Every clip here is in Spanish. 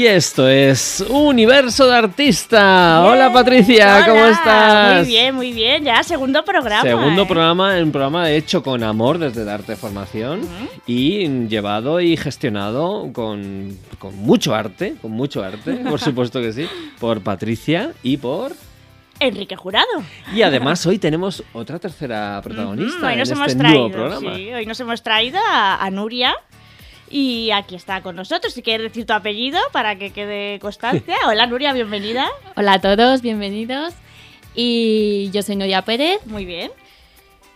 Y esto es Universo de Artista. Hola Patricia, ¿cómo estás? Muy bien, muy bien. Ya, segundo programa. Segundo ¿eh? programa, un programa hecho con amor desde Darte Formación y llevado y gestionado con, con mucho arte, con mucho arte, por supuesto que sí, por Patricia y por... Enrique Jurado. Y además hoy tenemos otra tercera protagonista Mm, hoy en nos este hemos nuevo traído, programa. sí, hoy nos hemos traído a, a Nuria. Y aquí está con nosotros. Si quieres decir tu apellido para que quede constancia. Hola Nuria, bienvenida. Hola a todos, bienvenidos. Y yo soy Nuria Pérez Muy bien.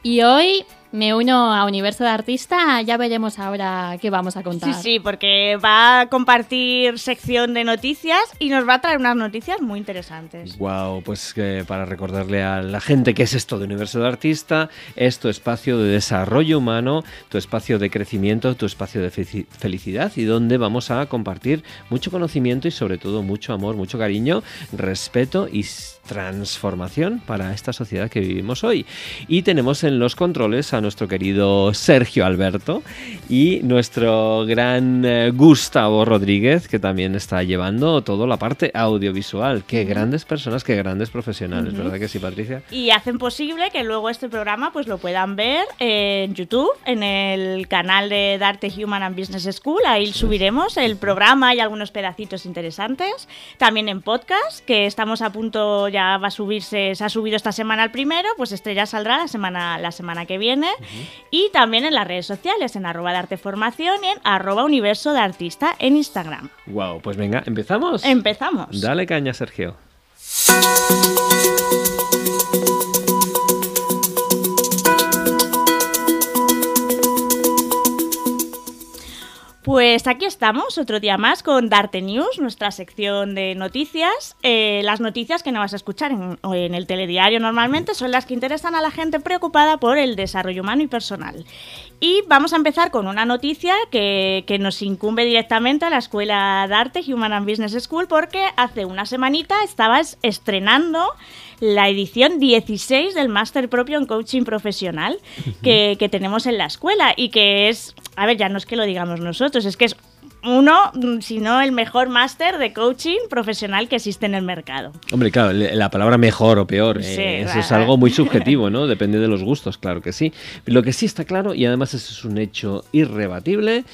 y hoy me uno a Universo de Artista. Ya veremos ahora qué vamos a contar. Sí, sí, porque va a compartir sección de noticias y nos va a traer unas noticias muy interesantes. Wow, pues que para recordarle a la gente qué es esto de Universo de Artista, es tu espacio de desarrollo humano, tu espacio de crecimiento, tu espacio de felici- felicidad y donde vamos a compartir mucho conocimiento y sobre todo mucho amor, mucho cariño, respeto y transformación para esta sociedad que vivimos hoy. Y tenemos en los controles a nuestro querido Sergio Alberto y nuestro gran eh, Gustavo Rodríguez, que también está llevando toda la parte audiovisual. Qué grandes personas, qué grandes profesionales. ¿verdad que sí, Patricia? Y hacen posible que luego este programa pues lo puedan ver en YouTube, en el canal de Darte Human and Business School. Ahí subiremos el programa y algunos pedacitos interesantes. También en podcast, que estamos a punto, ya va a subirse, se ha subido esta semana el primero, pues este ya saldrá la semana, la semana que viene. Y también en las redes sociales, en arroba Darte Formación y en arroba Universo de Artista en Instagram. Wow, pues venga, ¿empezamos? Empezamos. Dale caña, Sergio. Pues aquí estamos, otro día más con Darte News, nuestra sección de noticias. Eh, las noticias que no vas a escuchar en, el telediario normalmente son las que interesan a la gente preocupada por el desarrollo humano y personal. Y vamos a empezar con una noticia que, nos incumbe directamente a la Escuela de Human and Business School porque hace una semanita estabas estrenando la edición 16 del máster propio en coaching profesional que, que tenemos en la escuela y que es, a ver, ya no es que lo digamos nosotros, es que es uno, si no el mejor máster de coaching profesional que existe en el mercado. Hombre, claro, la palabra mejor o peor, Sí, eh, eso es algo muy subjetivo, ¿no? Depende de los gustos, claro que sí. Lo que sí está claro, y además eso es un hecho irrebatible,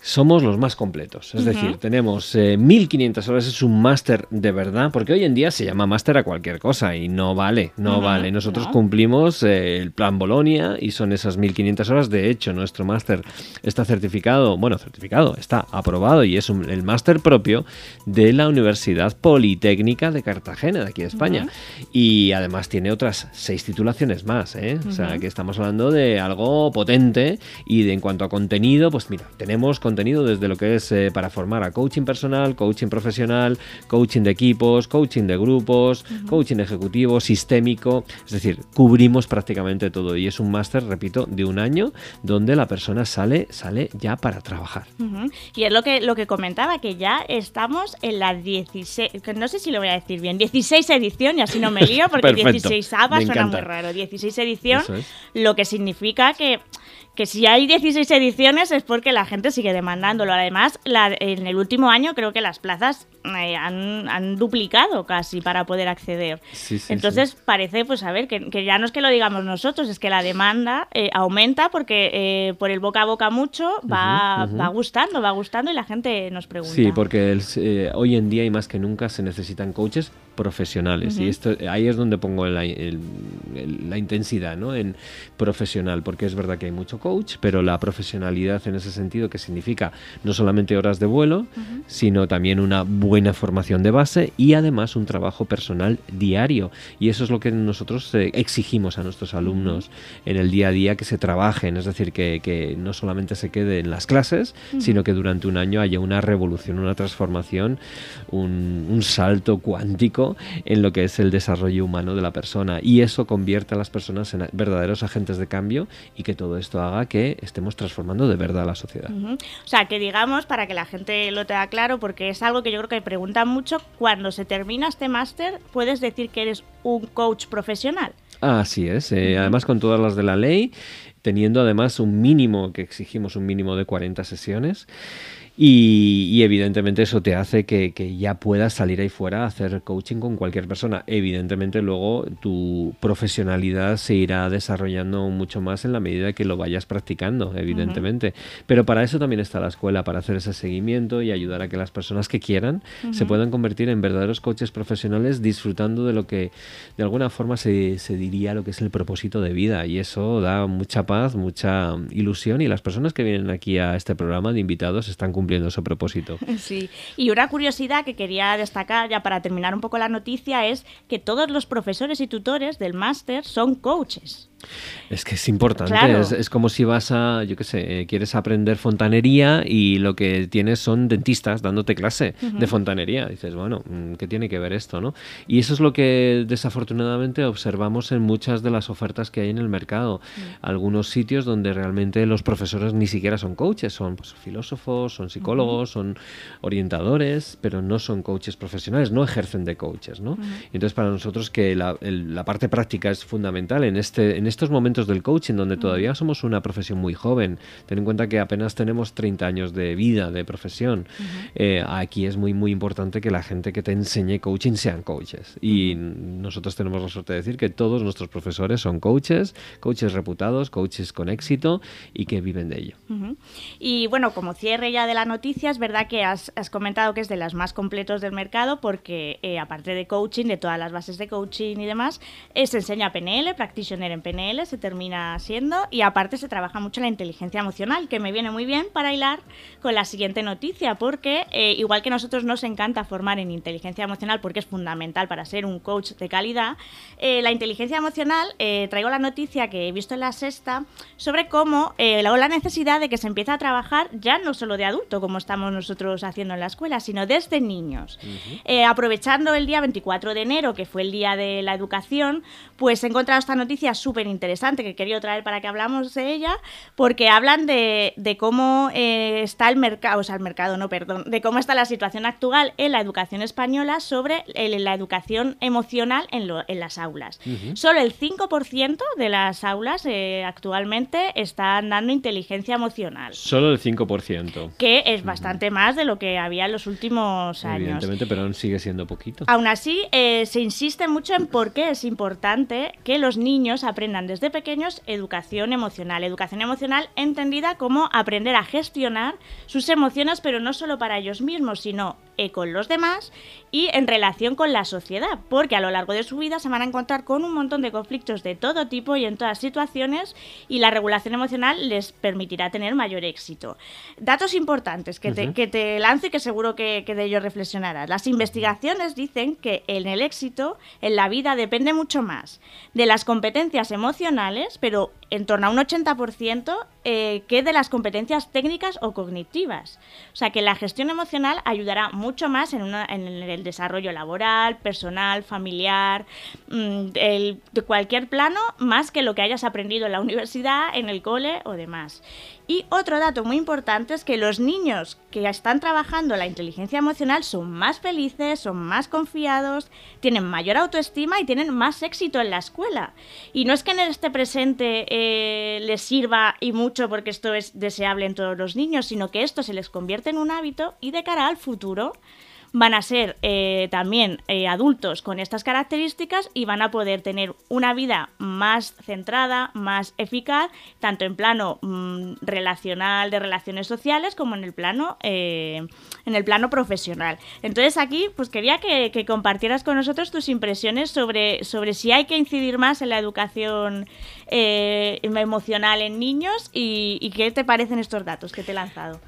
somos los más completos. Es decir, tenemos eh, 1500 horas, es un máster de verdad, porque hoy en día se llama máster a cualquier cosa y no vale, no vale. Nosotros no. cumplimos eh, el plan Bolonia y son esas 1500 horas. De hecho, nuestro máster está certificado, bueno, certificado, está aprobado y es un- el máster propio de la Universidad Politécnica de Cartagena, de aquí de España. Y además tiene otras seis titulaciones más, ¿eh? O sea, que estamos hablando de algo potente y de, en cuanto a contenido, pues mira, tenemos contenido desde lo que es eh, para formar a coaching personal, coaching profesional, coaching de equipos, coaching de grupos, coaching ejecutivo, sistémico, es decir, cubrimos prácticamente todo y es un máster, repito, de un año donde la persona sale, sale ya para trabajar. Y es lo que, lo que comentaba, que ya estamos en la 16, que no sé si lo voy a decir bien, 16 edición, y así no me lío, porque Perfecto, 16 me suena muy raro. 16 edición, es. lo que significa que, que si hay 16 ediciones es porque la gente sigue demandándolo. Además, la- en el último año creo que las plazas eh, han, han duplicado casi para poder acceder. Sí, sí, Entonces parece, pues a ver, que, que ya no es que lo digamos nosotros, es que la demanda eh, aumenta porque eh, por el boca a boca mucho va, va gustando, va gustando y la gente nos pregunta. Sí, porque el- hoy en día y más que nunca se necesitan coaches profesionales y esto ahí es donde pongo la, el- el- la intensidad ¿no? en profesional porque es verdad que hay mucho coach, pero la profesionalidad en ese sentido, que significa no solamente horas de vuelo, sino también una buena formación de base y además un trabajo personal diario. Y eso es lo que nosotros eh, exigimos a nuestros alumnos en el día a día que se trabajen, es decir, que, que no solamente se quede en las clases, sino que durante un año haya una revolución, una transformación, un, un salto cuántico en lo que es el desarrollo humano de la persona. Y eso convierte a las personas en verdaderos agentes de cambio y que todo esto haga que estemos transformando de verdad a la sociedad. O sea, que digamos, para que la gente lo tenga claro, porque es algo que yo creo que preguntan mucho, cuando se termina este máster, ¿puedes decir que eres un coach profesional? Así es, eh, además con todas las de la ley, teniendo además un mínimo, que exigimos un mínimo de 40 sesiones. Y, evidentemente eso te hace que, ya puedas salir ahí fuera a hacer coaching con cualquier persona. Evidentemente luego tu profesionalidad se irá desarrollando mucho más en la medida que lo vayas practicando, evidentemente. Pero para eso también está la escuela, para hacer ese seguimiento y ayudar a que las personas que quieran se puedan convertir en verdaderos coaches profesionales disfrutando de lo que de alguna forma se, se diría lo que es el propósito de vida. Y eso da mucha paz, mucha ilusión y las personas que vienen aquí a este programa de invitados están cumpliendo Sí, y una curiosidad que quería destacar ya para terminar un poco la noticia es que todos los profesores y tutores del máster son coaches. Es que es importante, es, como si vas a, yo qué sé, eh, quieres aprender fontanería y lo que tienes son dentistas dándote clase de fontanería. Dices, bueno, mm, ¿qué tiene que ver esto? ¿no? Y eso es lo que desafortunadamente observamos en muchas de las ofertas que hay en el mercado. Mm. Algunos sitios donde realmente los profesores ni siquiera son coaches, son pues, filósofos, son psicólogos, son orientadores, pero no son coaches profesionales, no ejercen de coaches. ¿no? Entonces, para nosotros que la, la, parte práctica es fundamental en este... En estos momentos del coaching, donde todavía somos una profesión muy joven, ten en cuenta que apenas tenemos 30 años de vida, de profesión, eh, aquí es muy, muy importante que la gente que te enseñe coaching sean coaches. Y nosotros tenemos la suerte de decir que todos nuestros profesores son coaches, coaches reputados, coaches con éxito y que viven de ello. Y bueno, como cierre ya de la noticia, es verdad que has, comentado que es de las más completos del mercado porque eh, aparte de coaching, de todas las bases de coaching y demás, eh, se enseña PNL, Practitioner en PNL, se termina siendo y aparte se trabaja mucho la inteligencia emocional, que me viene muy bien para hilar con la siguiente noticia, porque eh, igual que nosotros nos encanta formar en inteligencia emocional porque es fundamental para ser un coach de calidad, eh, la inteligencia emocional, eh, traigo la noticia que he visto en la sexta sobre cómo la, la necesidad de que se empiece a trabajar ya no solo de adulto, como estamos nosotros haciendo en la escuela, sino desde niños. aprovechando el día 24 de enero, que fue el día de la educación, pues he encontrado esta noticia súper interesante que quería traer para que hablamos de ella, porque hablan de, cómo eh, está el mercado, o sea, el mercado, no, perdón, de cómo está la situación actual en la educación española sobre la educación emocional en, en las aulas. Solo el 5% de las aulas eh, actualmente están dando inteligencia emocional. Solo el 5%. Que es bastante más de lo que había en los últimos años. Evidentemente, pero aún sigue siendo poquito. Aún así, eh, se insiste mucho en por qué es importante que los niños aprendan desde pequeños educación emocional. Educación emocional entendida como aprender a gestionar sus emociones, pero no solo para ellos mismos, sino con los demás y en relación con la sociedad, porque a lo largo de su vida se van a encontrar con un montón de conflictos de todo tipo y en todas situaciones y la regulación emocional les permitirá tener mayor éxito. Datos importantes que te, que te lance y que seguro que, que de ello reflexionarás. Las investigaciones dicen que en el éxito en la vida depende mucho más de las competencias emocionales, pero en torno a un 80% eh, que de las competencias técnicas o cognitivas. O sea que la gestión emocional ayudará mucho más en, el desarrollo laboral, personal, familiar, mm, de cualquier plano, más que lo que hayas aprendido en la universidad, en el cole o demás. Y otro dato muy importante es que los niños que están trabajando la inteligencia emocional son más felices, son más confiados, tienen mayor autoestima y tienen más éxito en la escuela. Y no es que en este presente eh, les sirva y mucho porque esto es deseable en todos los niños, sino que esto se les convierte en un hábito y de cara al futuro van a ser eh, también eh, adultos con estas características y van a poder tener una vida más centrada, más eficaz, tanto en plano mm, relacional de relaciones sociales como en el plano eh, en el plano profesional. Entonces aquí pues quería que, compartieras con nosotros tus impresiones sobre, sobre si hay que incidir más en la educación emocional en niños y, qué te parecen estos datos que te he lanzado.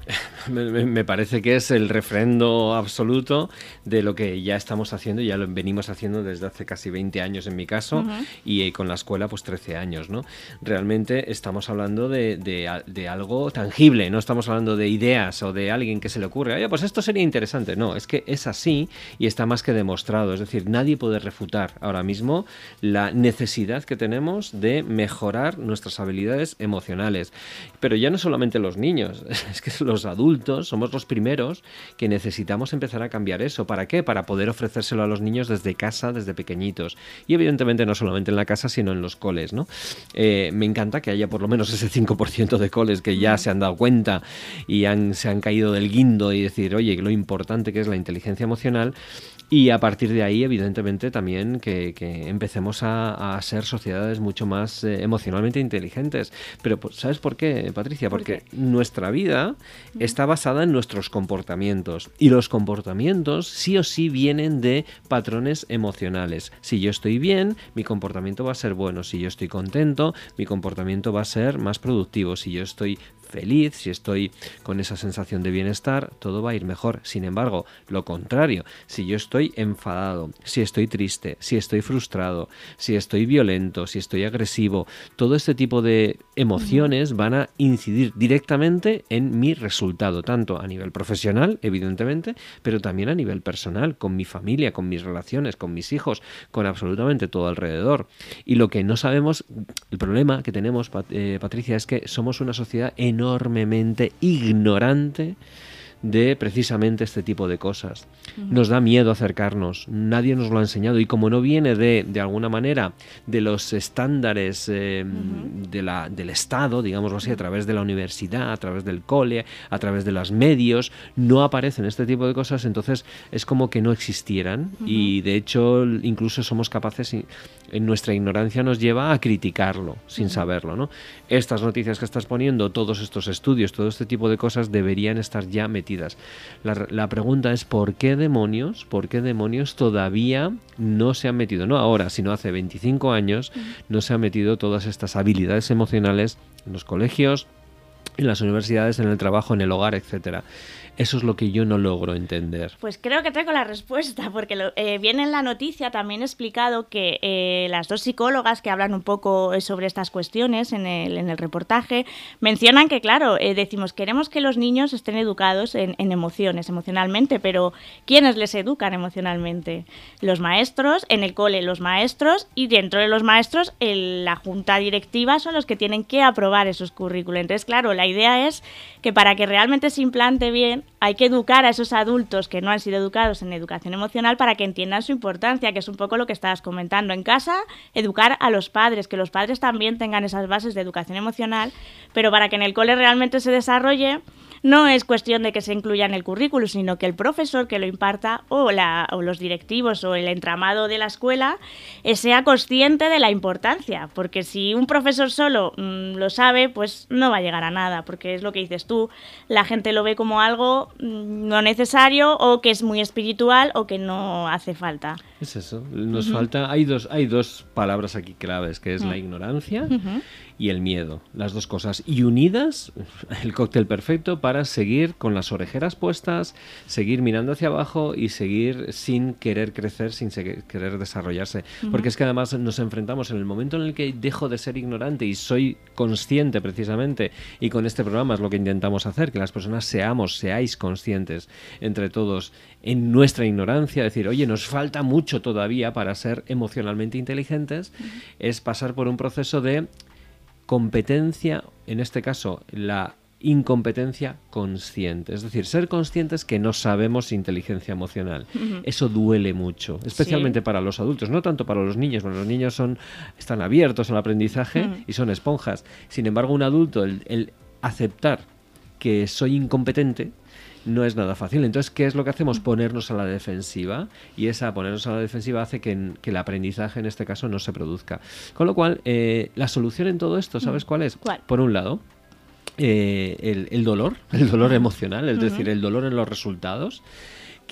me parece que es el refrendo absoluto de lo que ya estamos haciendo, ya lo venimos haciendo desde hace casi 20 años en mi caso, y eh, con la escuela pues 13 años, ¿no? Realmente estamos hablando de, de, algo tangible, no estamos hablando de ideas o de alguien que se le ocurre, oye, pues esto sería interesante, no, es que es así y está más que demostrado, es decir, nadie puede refutar ahora mismo la necesidad que tenemos de mejorar nuestras habilidades emocionales, pero ya no solamente los niños, es que los adultos somos los primeros que necesitamos empezar a cambiar eso. ¿Para qué? Para poder ofrecérselo a los niños desde casa, desde pequeñitos. Y evidentemente no solamente en la casa, sino en los coles. ¿no? Eh, me encanta que haya por lo menos ese 5% de coles que ya se han dado cuenta y han, se han caído del guindo y decir, oye, lo importante que es la inteligencia emocional y a partir de ahí, evidentemente, también que, empecemos a, ser sociedades mucho más eh, emocionalmente inteligentes. Pero, pues, ¿sabes por qué, Patricia? Porque nuestra vida está basada en nuestros comportamientos. Y los comportamientos sí o sí vienen de patrones emocionales. Si yo estoy bien, mi comportamiento va a ser bueno. Si yo estoy contento, mi comportamiento va a ser más productivo. Si yo estoy feliz, si estoy con esa sensación de bienestar, todo va a ir mejor. Sin embargo, lo contrario, si yo estoy enfadado, si estoy triste, si estoy frustrado, si estoy violento, si estoy agresivo, todo este tipo de emociones van a incidir directamente en mi resultado, tanto a nivel profesional, evidentemente, pero también a nivel personal, con mi familia, con mis relaciones, con mis hijos, con absolutamente todo alrededor. Y lo que no sabemos, el problema que tenemos, eh, Patricia, es que somos una sociedad enorme enormemente ignorante de precisamente este tipo de cosas. Nos da miedo acercarnos, nadie nos lo ha enseñado. Y como no viene de, de alguna manera, de los estándares eh, de la, del Estado, digámoslo así, a través de la universidad, a través del cole, a través de los medios, no aparecen este tipo de cosas, entonces es como que no existieran. Y de hecho incluso somos capaces, en nuestra ignorancia nos lleva a criticarlo sin saberlo. ¿no? Estas noticias que estás poniendo, todos estos estudios, todo este tipo de cosas deberían estar ya metidos la, pregunta es ¿por qué demonios, por qué demonios todavía no se han metido, no ahora, sino hace 25 años, no se han metido todas estas habilidades emocionales en los colegios, en las universidades, en el trabajo, en el hogar, etcétera? Eso es lo que yo no logro entender. Pues creo que tengo la respuesta, porque eh, viene en la noticia también explicado que eh, las dos psicólogas que hablan un poco eh, sobre estas cuestiones en el, en el reportaje mencionan que, claro, decimos, queremos que los niños estén educados en, emociones, emocionalmente, pero ¿quiénes les educan emocionalmente? Los maestros, en el cole los maestros y dentro de los maestros la junta directiva son los que tienen que aprobar esos currículos. Entonces, claro, la idea es que para que realmente se implante bien, hay que educar a esos adultos que no han sido educados en educación emocional para que entiendan su importancia, que es un poco lo que estabas comentando. En casa, educar a los padres, que los padres también tengan esas bases de educación emocional, pero para que en el cole realmente se desarrolle, no es cuestión de que se incluya en el currículo, sino que el profesor que lo imparta o, la, o los directivos o el entramado de la escuela eh, sea consciente de la importancia, porque si un profesor solo mm, lo sabe, pues no va a llegar a nada, porque es lo que dices tú, la gente lo ve como algo mm, no necesario o que es muy espiritual o que no hace falta. Es eso, nos falta, hay dos, hay dos palabras aquí claves, que es la mm. ignorancia y el miedo, las dos cosas. Y unidas, el cóctel perfecto para seguir con las orejeras puestas, seguir mirando hacia abajo y seguir sin querer crecer, sin querer desarrollarse. Porque es que además nos enfrentamos en el momento en el que dejo de ser ignorante y soy consciente precisamente, y con este programa es lo que intentamos hacer, que las personas seamos, seáis conscientes entre todos en nuestra ignorancia, decir, oye, nos falta mucho todavía para ser emocionalmente inteligentes, es pasar por un proceso de competencia, en este caso la incompetencia consciente. Es decir, ser conscientes que no sabemos inteligencia emocional. Eso duele mucho, especialmente para los adultos, no tanto para los niños. los niños son, están abiertos al aprendizaje y son esponjas. Sin embargo, un adulto, el, aceptar que soy incompetente, no es nada fácil. Entonces, ¿qué es lo que hacemos? Ponernos a la defensiva y esa ponernos a la defensiva hace que, que el aprendizaje en este caso no se produzca. Con lo cual, eh, la solución en todo esto, ¿sabes cuál es? ¿Cuál? Por un lado, eh, el, el dolor, el dolor emocional, es decir, el dolor en los resultados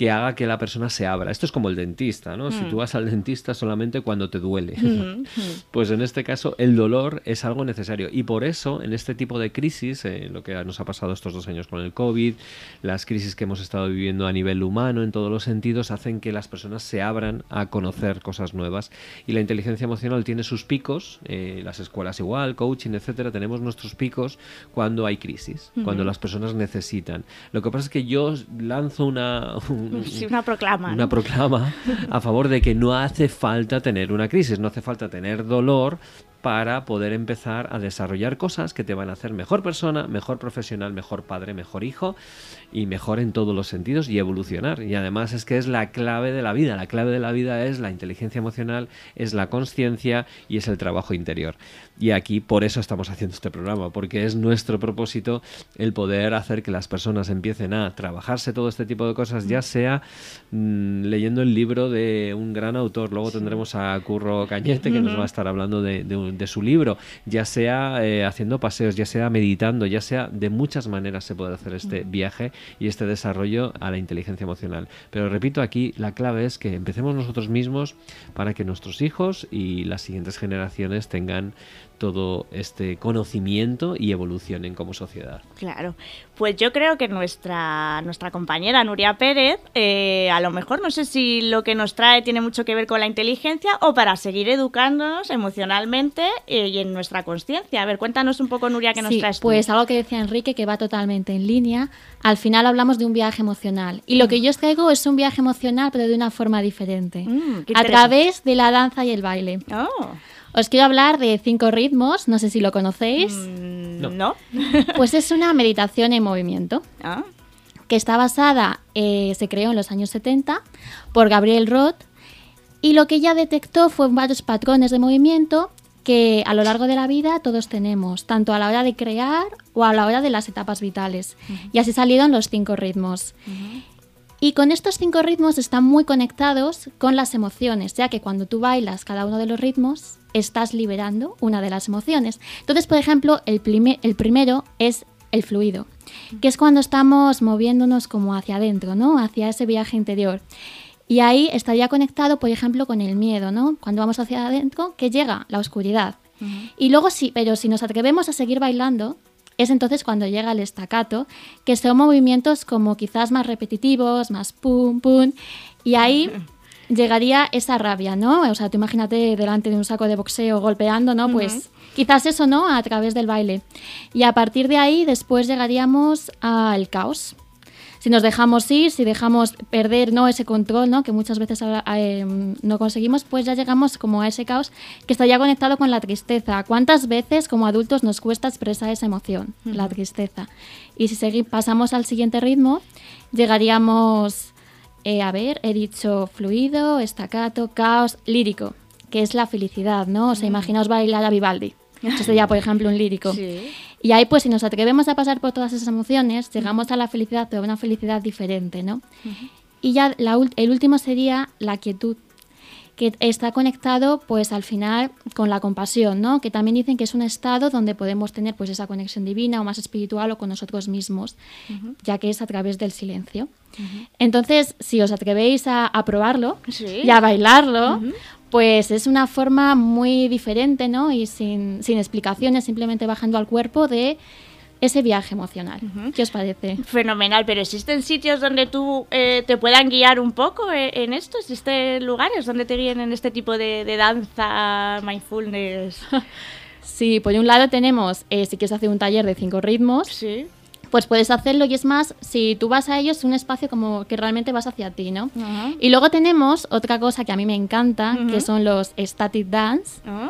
que haga que la persona se abra. Esto es como el dentista, ¿no? Si tú vas al dentista solamente cuando te duele. pues en este caso el dolor es algo necesario. Y por eso, en este tipo de crisis, eh, lo que nos ha pasado estos dos años con el COVID, las crisis que hemos estado viviendo a nivel humano en todos los sentidos, hacen que las personas se abran a conocer cosas nuevas. Y la inteligencia emocional tiene sus picos, eh, las escuelas igual, coaching, etcétera, tenemos nuestros picos cuando hay crisis, cuando las personas necesitan. Lo que pasa es que yo lanzo una, Sí, una proclama. Una ¿no? proclama a favor de que no hace falta tener una crisis, no hace falta tener dolor para poder empezar a desarrollar cosas que te van a hacer mejor persona, mejor profesional, mejor padre, mejor hijo y mejor en todos los sentidos y evolucionar. Y además es que es la clave de la vida. La clave de la vida es la inteligencia emocional, es la conciencia y es el trabajo interior. Y aquí por eso estamos haciendo este programa, porque es nuestro propósito el poder hacer que las personas empiecen a trabajarse todo este tipo de cosas, ya sea mmm, leyendo el libro de un gran autor, luego tendremos a Curro Cañete que nos va a estar hablando de, de, de su libro, ya sea eh, haciendo paseos, ya sea meditando, ya sea de muchas maneras se puede hacer este viaje y este desarrollo a la inteligencia emocional. Pero repito, aquí la clave es que empecemos nosotros mismos para que nuestros hijos y las siguientes generaciones tengan todo este conocimiento y evolucionen como sociedad. Claro, pues yo creo que nuestra, nuestra compañera Nuria Pérez, eh, a lo mejor no sé si lo que nos trae tiene mucho que ver con la inteligencia o para seguir educándonos emocionalmente eh, y en nuestra conciencia. A ver, cuéntanos un poco, Nuria, qué nos sí, traes tú. Pues algo que decía Enrique que va totalmente en línea. Al final hablamos de un viaje emocional. Y lo que yo os traigo es un viaje emocional, pero de una forma diferente. Mm, a través de la danza y el baile. Oh. Os quiero hablar de cinco ritmos, no sé si lo conocéis. Mm, No. ¿No? Pues es una meditación en movimiento Ah, que está basada, eh, se creó en los años 70 por Gabriel Roth y lo que ella detectó fue varios patrones de movimiento que a lo largo de la vida todos tenemos, tanto a la hora de crear o a la hora de las etapas vitales. Y así salieron los cinco ritmos. Y con estos cinco ritmos están muy conectados con las emociones, ya que cuando tú bailas cada uno de los ritmos, estás liberando una de las emociones. Entonces, por ejemplo, el, prime- el primero es el fluido, que es cuando estamos moviéndonos como hacia adentro, ¿no? Hacia ese viaje interior. Y ahí estaría conectado, por ejemplo, con el miedo, ¿no? Cuando vamos hacia adentro, que llega la oscuridad. Y luego sí, pero si nos atrevemos a seguir bailando, es entonces cuando llega el estacato, que son movimientos como quizás más repetitivos, más pum, pum, y ahí llegaría esa rabia, ¿no? O sea, tú imagínate delante de un saco de boxeo golpeando, ¿no? Pues quizás eso, ¿no? A través del baile. Y a partir de ahí después llegaríamos al caos. Si nos dejamos ir, si dejamos perder ¿no? ese control, ¿no? que muchas veces eh, no conseguimos, pues ya llegamos como a ese caos que estaría conectado con la tristeza. ¿Cuántas veces como adultos nos cuesta expresar esa emoción, la tristeza? Y si pasamos al siguiente ritmo, llegaríamos, eh, a ver, he dicho fluido, estacato, caos, lírico, que es la felicidad, ¿no? O sea, imaginaos bailar a Vivaldi. Esto sería, por ejemplo, un lírico. sí. Y ahí, pues, si nos atrevemos a pasar por todas esas emociones, llegamos a la felicidad, pero una felicidad diferente, ¿no? Y ya la el último sería la quietud, que está conectado, pues, al final con la compasión, ¿no? Que también dicen que es un estado donde podemos tener, pues, esa conexión divina o más espiritual o con nosotros mismos, ya que es a través del silencio. Entonces, si os atrevéis a, a probarlo Sí. y a bailarlo, pues es una forma muy diferente, ¿no? Y sin, sin explicaciones, simplemente bajando al cuerpo de ese viaje emocional. ¿Qué os parece? Fenomenal, pero ¿existen sitios donde tú eh, te puedan guiar un poco eh, en esto? ¿Existen lugares donde te guíen en este tipo de, de danza, mindfulness? Sí, por un lado tenemos, eh, si quieres hacer un taller de cinco ritmos, Sí. pues puedes hacerlo y es más, si tú vas a ellos, es un espacio como que realmente vas hacia ti, ¿no? Y luego tenemos otra cosa que a mí me encanta, que son los static dance, Ah,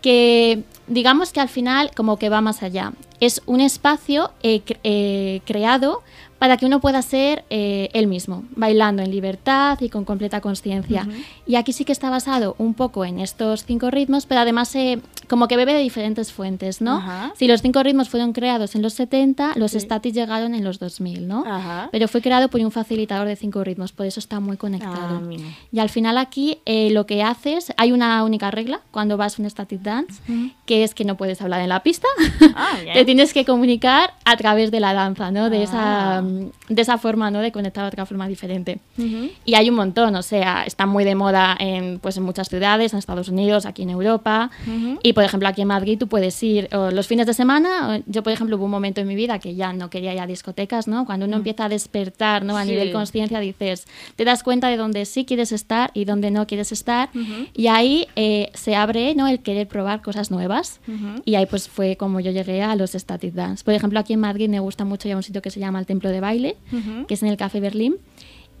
que digamos que al final como que va más allá. Es un espacio eh, eh, creado para que uno pueda ser eh, él mismo, bailando en libertad y con completa conciencia. Y aquí sí que está basado un poco en estos cinco ritmos, pero además se como que bebe de diferentes fuentes, ¿no? Si los cinco ritmos fueron creados en los 70, los Sí. llegaron en los 2000, ¿no? Pero fue creado por un facilitador de cinco ritmos, por eso está muy conectado. Ah, y al final aquí eh, lo que haces, hay una única regla cuando vas a un static dance, que es que no puedes hablar en la pista, Ah, te tienes que comunicar a través de la danza, ¿no? De, Ah. esa, de esa forma, ¿no? De conectar de otra forma diferente. Ujú. Y hay un montón, o sea, está muy de moda en, pues, en muchas ciudades, en Estados Unidos, aquí en Europa. Ujú. Y, por ejemplo, aquí en Madrid tú puedes ir o los fines de semana. o- Yo, por ejemplo, hubo un momento en mi vida que ya no quería ir a discotecas, ¿no? Cuando uno empieza a despertar, ¿no? A Mm. Sí. nivel conciencia, dices, te das cuenta de dónde sí quieres estar y dónde no quieres estar. Y ahí eh, se abre, ¿no? El querer probar cosas nuevas. Y ahí pues fue como yo llegué a los static dance. Por ejemplo, aquí en Madrid me gusta mucho ya un sitio que se llama el Templo de Baile, que es en el Café Berlín.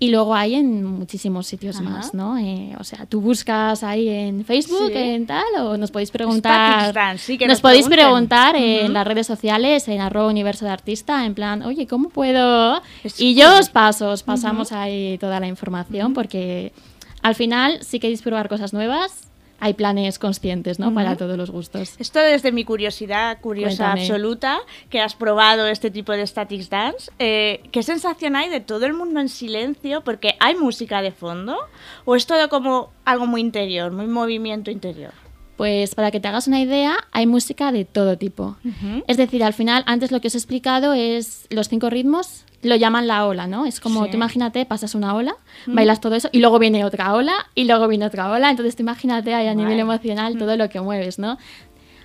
Y luego hay en muchísimos sitios Ajá. más, ¿no? Eh, o sea, tú buscas ahí en Facebook, Sí. en tal, o nos podéis preguntar. Sí, que nos, nos podéis preguntar en las redes sociales, en arroba universo de artista, en plan, oye, ¿cómo puedo? Es y yo os paso, os pasamos ahí toda la información, porque al final, si queréis probar cosas nuevas, hay planes conscientes, ¿no? Para todos los gustos. Esto desde mi curiosidad, curiosa Cuéntame. absoluta, que has probado este tipo de static dance, eh, ¿qué sensación hay de todo el mundo en silencio? Porque hay música de fondo, o es todo como algo muy interior, muy movimiento interior. Pues para que te hagas una idea, hay música de todo tipo. Es decir, al final, antes lo que os he explicado es los cinco ritmos, lo llaman la ola, ¿no? Es como, Sí. tú imagínate, pasas una ola, bailas todo eso y luego viene otra ola y luego viene otra ola. Entonces, tú imagínate ahí a nivel emocional todo lo que mueves, ¿no?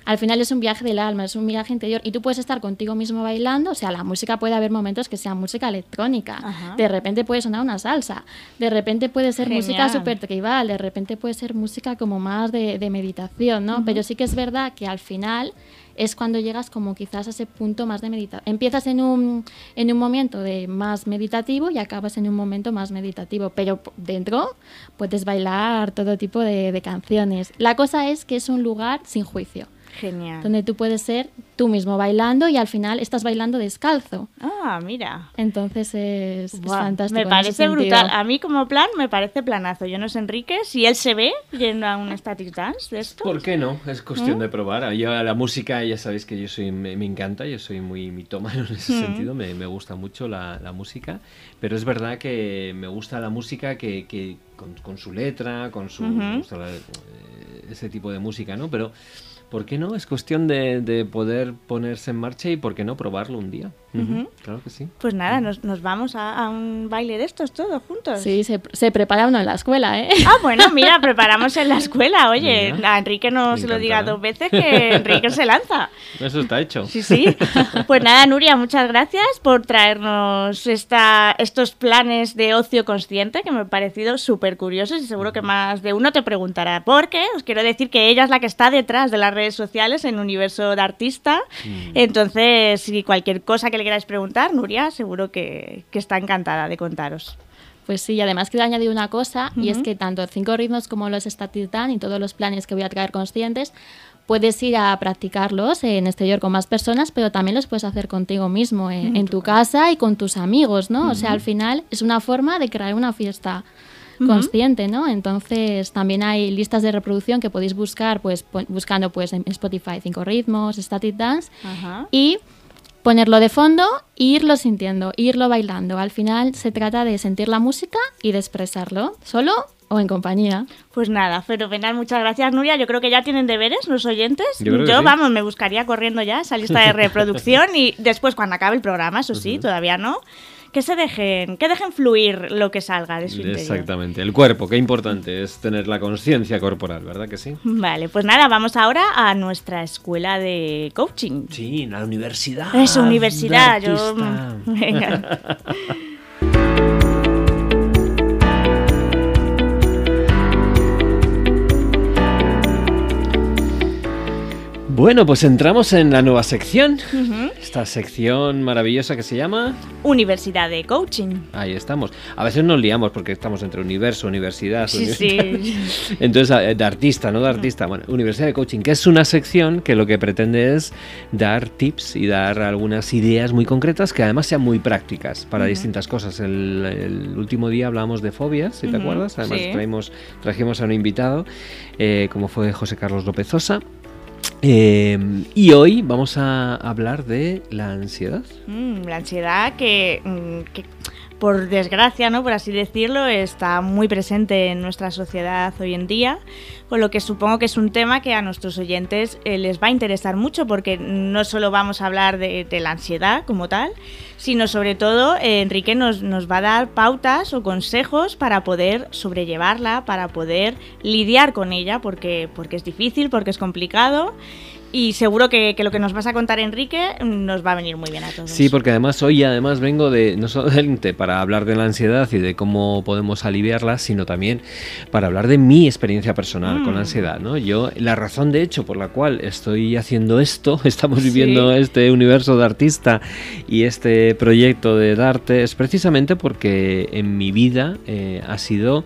Al final es un viaje del alma, es un viaje interior y tú puedes estar contigo mismo bailando, o sea, la música puede haber momentos que sea música electrónica, Ajá. de repente puede sonar una salsa, de repente puede ser música súper tribal, de repente puede ser música como más de, de meditación, ¿no? Pero sí que es verdad que al final es cuando llegas como quizás a ese punto más de meditación. Empiezas en un, en un momento de más meditativo y acabas en un momento más meditativo, pero dentro puedes bailar todo tipo de, de canciones. La cosa es que es un lugar sin juicio, Genial. donde tú puedes ser tú mismo bailando y al final estás bailando descalzo. Ah, mira. Entonces es, es Buah, fantástico. Me en ese parece brutal. A mí como plan me parece planazo. Yo no sé, Enrique, si él se ve yendo a un static dance de esto. ¿Por qué no? Es cuestión ¿Mm? de probar. Yo a la música, ya sabéis que yo soy, me, me encanta, yo soy muy mitómano en ese Mm. sentido, me, me gusta mucho la, la música, pero es verdad que me gusta la música que, que con, con su letra, con su... Me gusta la- eh, ese tipo de música, ¿no? Pero... ¿Por qué no? Es cuestión de, de poder ponerse en marcha y por qué no probarlo un día. Ujú, Ujú. Claro que sí. Pues nada, nos, nos vamos a, a un baile de estos todos juntos. Sí, se, se prepara uno en la escuela, ¿eh? Ah, bueno, mira, preparamos en la escuela. Oye, Mira, a Enrique no se lo diga dos veces que Enrique se lanza. Eso está hecho. Sí, sí. Pues nada, Nuria, muchas gracias por traernos esta, estos planes de ocio consciente que me han parecido súper curiosos y seguro que más de uno te preguntará. Porque os quiero decir que ella es la que está detrás de las redes sociales en Universo de Artista. Entonces, si cualquier cosa que le queráis preguntar, Nuria, seguro que, que está encantada de contaros. Pues sí, además quiero añadir una cosa, y es que tanto cinco ritmos como los static dance y todos los planes que voy a traer conscientes, puedes ir a practicarlos en exterior con más personas, pero también los puedes hacer contigo mismo, en, en tu casa y con tus amigos, ¿no? O sea, al final es una forma de crear una fiesta consciente, ¿no? Entonces también hay listas de reproducción que podéis buscar, pues pu- buscando pues en Spotify cinco ritmos, static dance, Ajá. y ponerlo de fondo e irlo sintiendo, irlo bailando. Al final se trata de sentir la música y de expresarlo, solo o en compañía. Pues nada, fenomenal, muchas gracias Nuria. Yo creo que ya tienen deberes los oyentes. Yo sí. vamos, me buscaría corriendo ya esa lista de reproducción y después cuando acabe el programa, eso sí, todavía no, que se dejen, que dejen fluir lo que salga de su interior. Exactamente. El cuerpo, qué importante es tener la conciencia corporal, ¿verdad que sí? Vale, pues nada, vamos ahora a nuestra escuela de coaching. Sí, la universidad. Eso, universidad, yo... Venga. Bueno, pues entramos en la nueva sección. Esta sección maravillosa que se llama. Universidad de coaching. Ahí estamos. A veces nos liamos porque estamos entre universo, universidad. Sí, universidad. sí. Entonces, eh, de artista, no de artista. Bueno, Universidad de Coaching, que es una sección que lo que pretende es dar tips y dar algunas ideas muy concretas que además sean muy prácticas para distintas cosas. El, el último día hablábamos de fobias, si te acuerdas. Además, sí. trajimos a un invitado, eh, como fue José Carlos López Sosa. Eh, y hoy vamos a hablar de la ansiedad. Mm, la ansiedad que, mm, que, por desgracia, ¿no? por así decirlo, está muy presente en nuestra sociedad hoy en día, con lo que supongo que es un tema que a nuestros oyentes eh, les va a interesar mucho, porque no solo vamos a hablar de, la ansiedad como tal, sino sobre todo eh, Enrique nos, nos va a dar pautas o consejos para poder sobrellevarla, para poder lidiar con ella, porque, porque es difícil, porque es complicado. Y seguro que, que, lo que nos vas a contar, Enrique, nos va a venir muy bien a todos. Sí, porque además hoy además vengo de no solamente para hablar de la ansiedad y de cómo podemos aliviarla, sino también para hablar de mi experiencia personal mm. con la ansiedad. ¿no? Yo, la razón de hecho por la cual estoy haciendo esto, estamos viviendo sí. este universo de artista y este proyecto de arte, es precisamente porque en mi vida eh, ha sido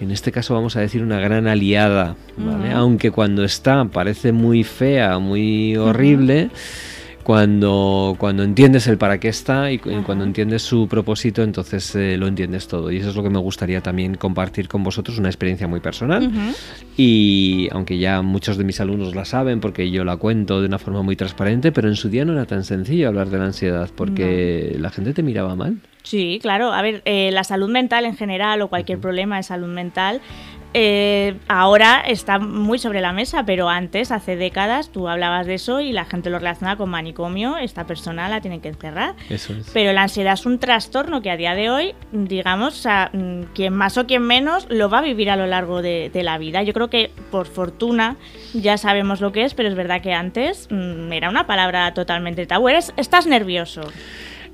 en este caso vamos a decir una gran aliada, ¿vale? Uh -huh. Aunque cuando está parece muy fea, muy horrible. Uh -huh. Cuando, cuando entiendes el para qué está y uh -huh. cuando entiendes su propósito, entonces eh, lo entiendes todo. Y eso es lo que me gustaría también compartir con vosotros, una experiencia muy personal. Y aunque ya muchos de mis alumnos la saben, porque yo la cuento de una forma muy transparente, pero en su día no era tan sencillo hablar de la ansiedad, porque la gente te miraba mal. Sí, claro. A ver, eh, la salud mental en general o cualquier uh -huh. problema de salud mental eh, ahora está muy sobre la mesa, pero antes, hace décadas, tú hablabas de eso y la gente lo relaciona con manicomio, esta persona la tienen que encerrar. Eso es. Pero la ansiedad es un trastorno que a día de hoy, digamos, mm, quien más o quien menos lo va a vivir a lo largo de, de, la vida. Yo creo que por fortuna ya sabemos lo que es, pero es verdad que antes mmm, era una palabra totalmente tabú. Eres, estás nervioso.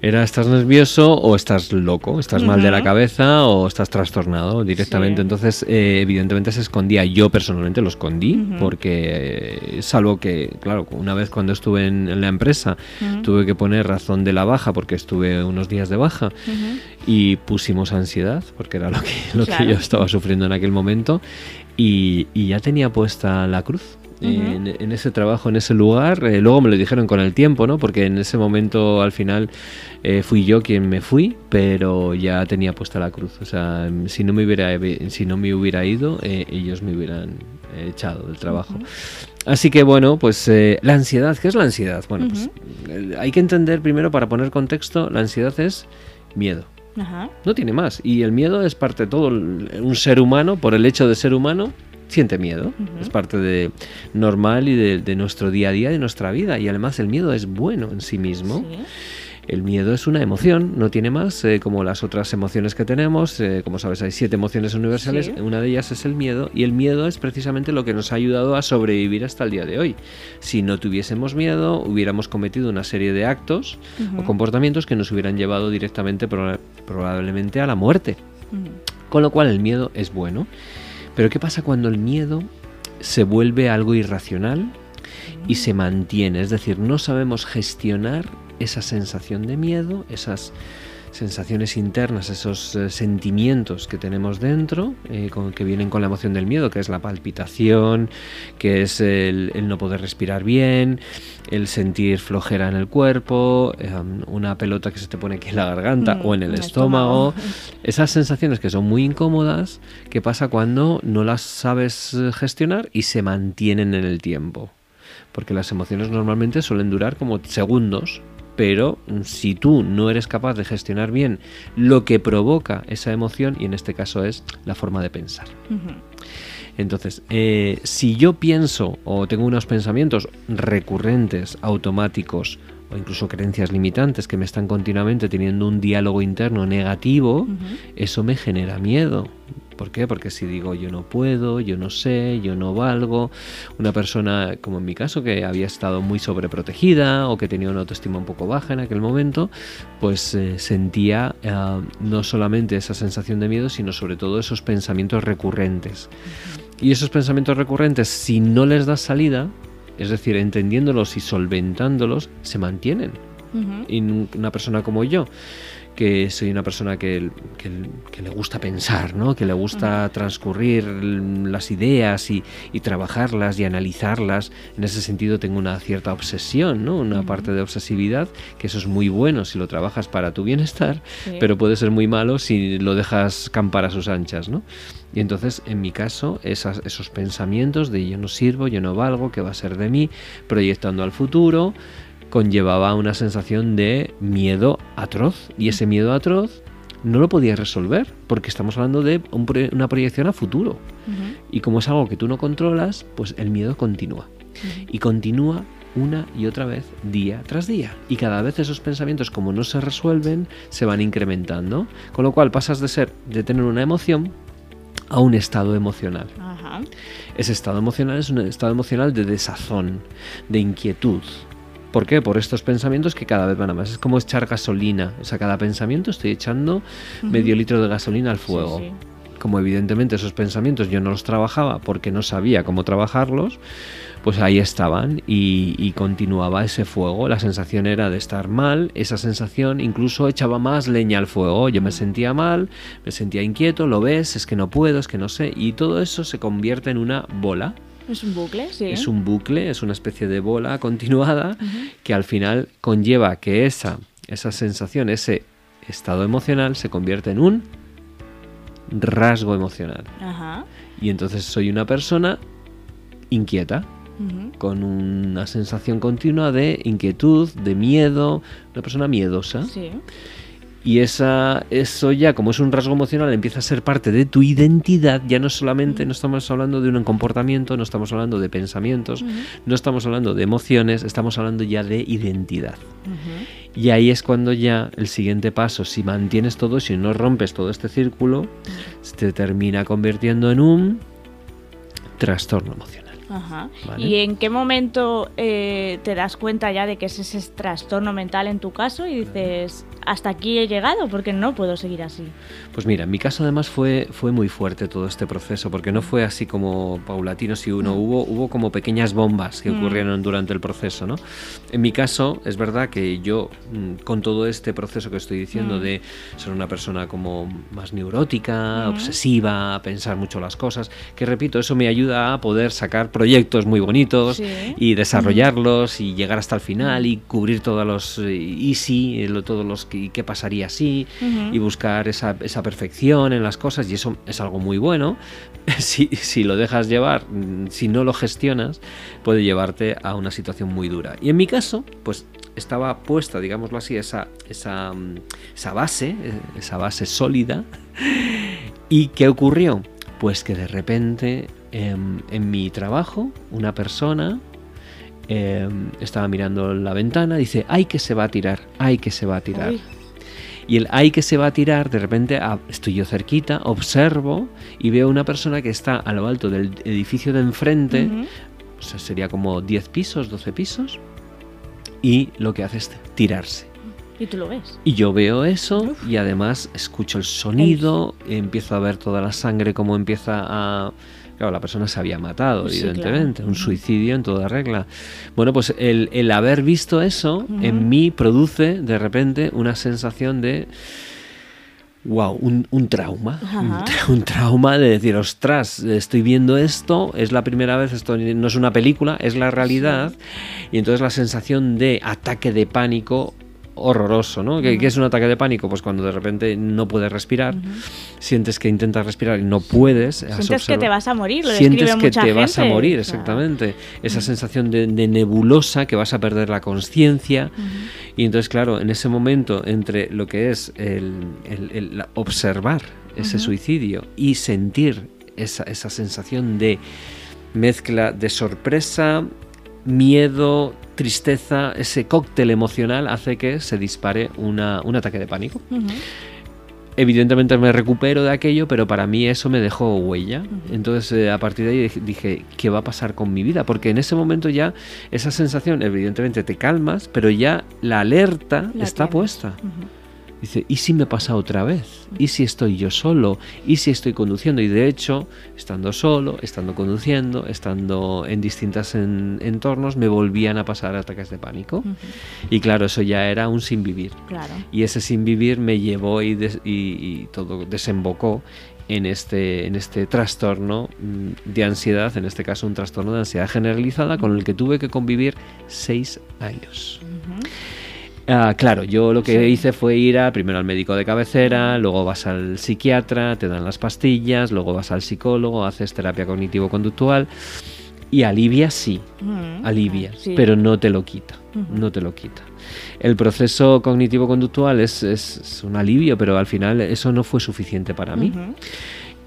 Era estás nervioso o estás loco, estás uh -huh. mal de la cabeza o estás trastornado directamente. Sí. Entonces, eh, evidentemente se escondía. Yo personalmente lo escondí uh -huh. porque, eh, salvo que, claro, una vez cuando estuve en, en la empresa uh -huh. tuve que poner razón de la baja porque estuve unos días de baja y pusimos ansiedad porque era lo que, lo claro. que yo estaba sufriendo en aquel momento y, y ya tenía puesta la cruz. Uh -huh. en, en, ese trabajo, en ese lugar. Eh, luego me lo dijeron con el tiempo, ¿no? Porque en ese momento al final eh, fui yo quien me fui, pero ya tenía puesta la cruz. O sea, si no me hubiera, si no me hubiera ido, eh, ellos me hubieran echado del trabajo. Uh -huh. Así que bueno, pues eh, la ansiedad, ¿qué es la ansiedad? Bueno, uh -huh. pues hay que entender primero para poner contexto, la ansiedad es miedo. No tiene más. Y el miedo es parte de todo. Un ser humano, por el hecho de ser humano, siente miedo. Uh -huh. Es parte de normal y de, de, nuestro día a día, de nuestra vida. Y además el miedo es bueno en sí mismo. Sí. El miedo es una emoción, no tiene más, eh, como las otras emociones que tenemos. Eh, como sabes, hay siete emociones universales. Sí. Una de ellas es el miedo. Y el miedo es precisamente lo que nos ha ayudado a sobrevivir hasta el día de hoy. Si no tuviésemos miedo, hubiéramos cometido una serie de actos uh -huh. o comportamientos que nos hubieran llevado directamente, probablemente, a la muerte. Uh -huh. Con lo cual, el miedo es bueno. Pero ¿qué pasa cuando el miedo se vuelve algo irracional y se mantiene? Es decir, no sabemos gestionar esa sensación de miedo, esas sensaciones internas, esos eh, sentimientos que tenemos dentro, eh, con, que vienen con la emoción del miedo, que es la palpitación, que es el, el no poder respirar bien, el sentir flojera en el cuerpo, eh, una pelota que se te pone aquí en la garganta mm, o en el, el estómago. estómago. Esas sensaciones que son muy incómodas, ¿qué pasa cuando no las sabes eh, gestionar y se mantienen en el tiempo? Porque las emociones normalmente suelen durar como segundos, pero si tú no eres capaz de gestionar bien lo que provoca esa emoción, y en este caso es la forma de pensar. Uh -huh. Entonces, eh, si yo pienso o tengo unos pensamientos recurrentes, automáticos, o incluso creencias limitantes que me están continuamente teniendo un diálogo interno negativo, uh -huh. eso me genera miedo. ¿Por qué? Porque si digo yo no puedo, yo no sé, yo no valgo, una persona como en mi caso que había estado muy sobreprotegida o que tenía una autoestima un poco baja en aquel momento, pues eh, sentía eh, no solamente esa sensación de miedo, sino sobre todo esos pensamientos recurrentes. Y esos pensamientos recurrentes, si no les das salida, es decir, entendiéndolos y solventándolos, se mantienen. Uh -huh. Y una persona como yo, que soy una persona que, que, le gusta pensar, ¿no? que le gusta transcurrir las ideas y, y, trabajarlas y analizarlas. En ese sentido tengo una cierta obsesión, ¿no? una parte de obsesividad, que eso es muy bueno si lo trabajas para tu bienestar, pero puede ser muy malo si lo dejas campar a sus anchas. ¿no? Y entonces, en mi caso, esas, esos pensamientos de yo no sirvo, yo no valgo, ¿qué va a ser de mí? Proyectando al futuro, conllevaba una sensación de miedo atroz. Y ese miedo atroz no lo podía resolver, porque estamos hablando de una proyección a futuro. Y como es algo que tú no controlas, pues el miedo continúa. Y continúa una y otra vez, día tras día. Y cada vez esos pensamientos, como no se resuelven, se van incrementando. Con lo cual pasas de ser, de tener una emoción, a un estado emocional. Ese estado emocional es un estado emocional de desazón, de inquietud. ¿Por qué? Por estos pensamientos que cada vez van a más. Es como echar gasolina. O sea, cada pensamiento estoy echando medio litro de gasolina al fuego. Como evidentemente esos pensamientos yo no los trabajaba porque no sabía cómo trabajarlos, pues ahí estaban y, continuaba ese fuego. La sensación era de estar mal, esa sensación incluso echaba más leña al fuego. Yo me sentía mal, me sentía inquieto, lo ves, es que no puedo, es que no sé, y todo eso se convierte en una bola. Es un bucle, sí. Es un bucle, es una especie de bola continuada que al final conlleva que esa, esa sensación, ese estado emocional se convierte en un rasgo emocional. Y entonces soy una persona inquieta con una sensación continua de inquietud, de miedo, una persona miedosa. Y esa, eso ya, como es un rasgo emocional, empieza a ser parte de tu identidad. Ya no solamente, no estamos hablando de un comportamiento, no estamos hablando de pensamientos, no estamos hablando de emociones, estamos hablando ya de identidad. Y ahí es cuando ya el siguiente paso, si mantienes todo, si no rompes todo este círculo, se termina convirtiendo en un trastorno emocional. Ajá. ¿Y en qué momento eh, te das cuenta ya de que es ese trastorno mental en tu caso y dices, hasta aquí he llegado porque no puedo seguir así? Pues mira, en mi caso además fue, fue muy fuerte todo este proceso porque no fue así como paulatino, si uno mm. hubo, hubo como pequeñas bombas que mm. ocurrieron durante el proceso. ¿no? En mi caso es verdad que yo mm, con todo este proceso que estoy diciendo de ser una persona como más neurótica, obsesiva, pensar mucho las cosas, que repito, eso me ayuda a poder sacar proyectos muy bonitos y desarrollarlos y llegar hasta el final y cubrir todos los easy, eh, todos los que, qué pasaría así y buscar esa, esa, perfección en las cosas y eso es algo muy bueno. Si, si, lo dejas llevar, mm, si no lo gestionas, puede llevarte a una situación muy dura. Y en mi caso, pues estaba puesta, digámoslo así, esa, esa, mm, esa base, eh, esa base sólida. ¿Y qué ocurrió? Pues que de repente Em, en, mi trabajo, una persona em, estaba mirando la ventana, dice, ay que se va a tirar, ay que se va a tirar. Y el ay que se va a tirar, de repente ah, estoy yo cerquita, observo y veo una persona que está a lo alto del edificio de enfrente, o sea, sería como 10 pisos, 12 pisos, y lo que hace es tirarse. Y tú lo ves. Y yo veo eso y además escucho el sonido, empiezo a ver toda la sangre como empieza a Claro, la persona se había matado, evidentemente, un suicidio en toda regla. Bueno, pues el, haber visto eso en mí produce de repente una sensación de wow, un, trauma. Un, trauma de decir, ostras, estoy viendo esto, es la primera vez, esto no es una película, es la realidad. Y entonces la sensación de ataque de pánico horroroso, ¿no? ¿Qué, es un ataque de pánico? Pues cuando de repente no puedes respirar, sientes que intentas respirar y no puedes. Sientes que te vas a morir, lo Sientes que te vas a morir, exactamente. Esa sensación de, nebulosa, que vas a perder la conciencia. Y entonces, claro, en ese momento entre lo que es el, observar ese suicidio y sentir esa, esa sensación de mezcla de sorpresa, miedo, tristeza, ese cóctel emocional hace que se dispare un ataque de pánico. Evidentemente me recupero de aquello, pero para mí eso me dejó huella. Entonces eh, a partir de ahí dije, ¿qué va a pasar con mi vida? Porque en ese momento ya esa sensación, evidentemente te calmas, pero ya la alerta está puesta. Dice, ¿y si me pasa otra vez? ¿Y si estoy yo solo? ¿Y si estoy conduciendo? Y de hecho, estando solo, estando conduciendo, estando en distintos entornos, me volvían a pasar ataques de pánico. Y claro, eso ya era un sin vivir. Claro. Y ese sin vivir me llevó y, y todo desembocó en este, en este trastorno mm, de ansiedad, en este caso un trastorno de ansiedad generalizada con el que tuve que convivir seis años. Ah, claro, yo lo que hice fue ir a, primero al médico de cabecera, luego vas al psiquiatra, te dan las pastillas, luego vas al psicólogo, haces terapia cognitivo-conductual y alivia, sí, alivia, pero no te lo quita, no te lo quita. El proceso cognitivo-conductual es, es, un alivio, pero al final eso no fue suficiente para mí.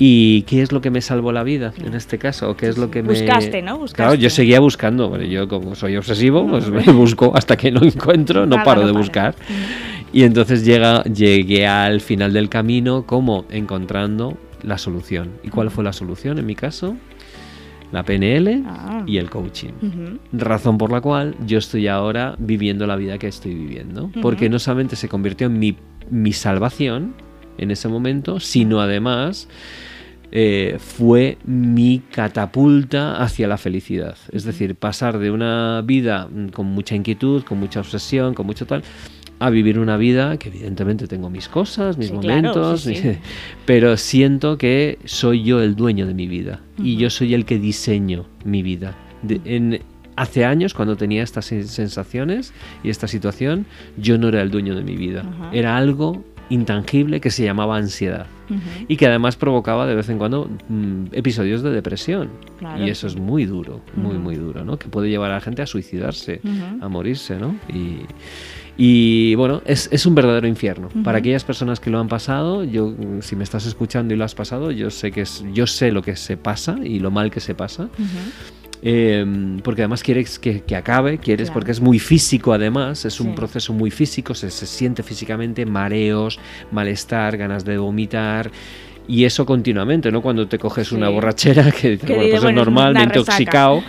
¿Y qué es lo que me salvó la vida en este caso? ¿Qué es lo que me... Buscaste, ¿no? Claro, yo seguía buscando. yo como soy obsesivo, pues me busco hasta que no encuentro, no paro de buscar. Y entonces llega, llegué al final del camino como encontrando la solución. ¿Y cuál fue la solución en mi caso? La PNL ah. y el coaching. Razón por la cual yo estoy ahora viviendo la vida que estoy viviendo. Porque no solamente se convirtió en mi, mi salvación en ese momento, sino además eh, fue mi catapulta hacia la felicidad. Es decir, pasar de una vida mm, con mucha inquietud, con mucha obsesión, con mucho tal, a vivir una vida que evidentemente tengo mis cosas, mis momentos, pero siento que soy yo el dueño de mi vida y yo soy el que diseño mi vida. en, hace años, cuando tenía estas sensaciones y esta situación, yo no era el dueño de mi vida. Era algo intangible que se llamaba ansiedad y que además provocaba de vez en cuando mm, episodios de depresión. Y eso es muy duro, muy, muy duro, ¿no? Que puede llevar a la gente a suicidarse, a morirse, ¿no? Y, y bueno, es, es, un verdadero infierno. Para aquellas personas que lo han pasado, yo, si me estás escuchando y lo has pasado, yo sé que es, yo sé lo que se pasa y lo mal que se pasa. Em, porque además quieres que, acabe, quieres, porque es muy físico además, es un proceso muy físico, se, siente físicamente mareos, malestar, ganas de vomitar. Y eso continuamente, ¿no? Cuando te coges una borrachera, que, bueno, pues es normal, me he intoxicado,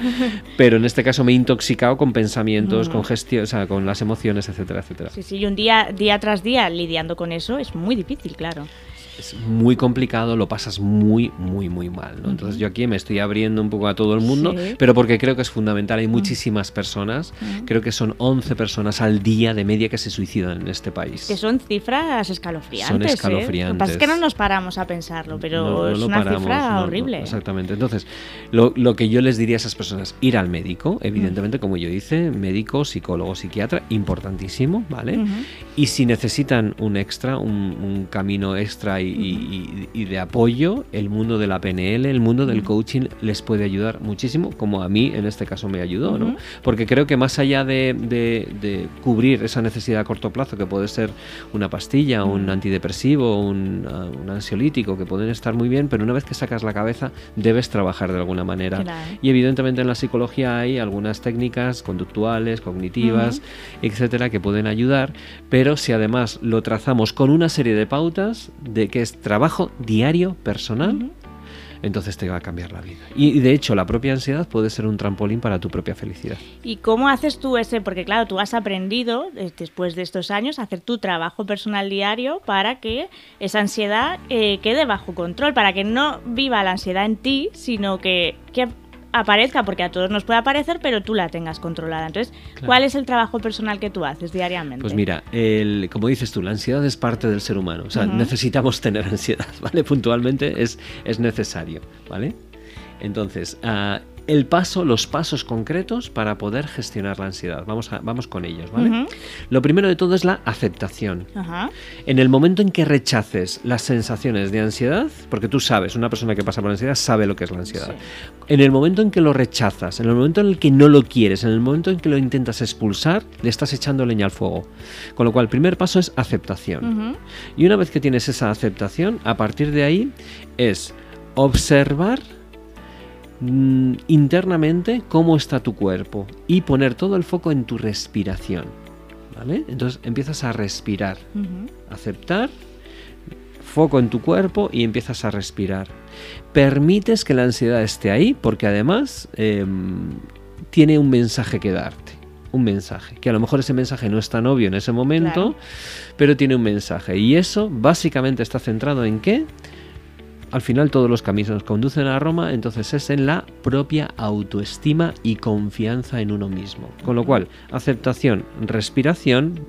pero en este caso me he intoxicado con pensamientos, con gestión, o sea, con las emociones, etcétera, etcétera. Sí, sí, y un día, día tras día lidiando con eso es muy difícil, claro es muy complicado, lo pasas muy, muy, muy mal. Entonces yo aquí me estoy abriendo un poco a todo el mundo, pero porque creo que es fundamental. Hay muchísimas personas, creo que son 11 personas al día de media que se suicidan en este país. Que son cifras escalofriantes. Son escalofriantes. ¿eh? Lo que pasa es que no nos paramos a pensarlo, pero es una cifra horrible. exactamente. Entonces, lo, lo, que yo les diría a esas personas, ir al médico, evidentemente, como yo hice, médico, psicólogo, psiquiatra, importantísimo, ¿vale? Y si necesitan un extra, un, un camino extra y y, de apoyo, el mundo de la PNL, el mundo del coaching les puede ayudar muchísimo, como a mí en este caso me ayudó, ¿no? Porque creo que más allá de, cubrir esa necesidad a corto plazo, que puede ser una pastilla, un antidepresivo, un, un, ansiolítico, que pueden estar muy bien, pero una vez que sacas la cabeza, debes trabajar de alguna manera. Y evidentemente en la psicología hay algunas técnicas conductuales, cognitivas, etcétera, que pueden ayudar, pero si además lo trazamos con una serie de pautas de que es trabajo diario, personal, entonces te va a cambiar la vida. Y, de hecho, la propia ansiedad puede ser un trampolín para tu propia felicidad. ¿Y cómo haces tú ese? Porque claro, tú has aprendido eh, después de estos años a hacer tu trabajo personal diario para que esa ansiedad eh, quede bajo control, para que no viva la ansiedad en ti, sino que, que aparezca, porque a todos nos puede aparecer, pero tú la tengas controlada. Entonces, ¿cuál es el trabajo personal que tú haces diariamente? Pues mira, el, como dices tú, la ansiedad es parte del ser humano. O sea, necesitamos tener ansiedad, ¿vale? Puntualmente es, es necesario, ¿vale? Entonces, uh, el paso, los pasos concretos para poder gestionar la ansiedad. Vamos, a, vamos con ellos, ¿vale? Lo primero de todo es la aceptación. En el momento en que rechaces las sensaciones de ansiedad, porque tú sabes, una persona que pasa por ansiedad sabe lo que es la ansiedad. En el momento en que lo rechazas, en el momento en el que no lo quieres, en el momento en que lo intentas expulsar, le estás echando leña al fuego. Con lo cual, el primer paso es aceptación. Y una vez que tienes esa aceptación, a partir de ahí es observar Mm, internamente cómo está tu cuerpo y poner todo el foco en tu respiración. ¿Vale? Entonces empiezas a respirar, aceptar, foco en tu cuerpo y empiezas a respirar. Permites que la ansiedad esté ahí porque además em, tiene un mensaje que darte. un mensaje, que a lo mejor ese mensaje no es tan obvio en ese momento, pero tiene un mensaje. Y eso básicamente está centrado en qué? Al final todos los caminos conducen a Roma, entonces es en la propia autoestima y confianza en uno mismo. Con lo cual, aceptación, respiración,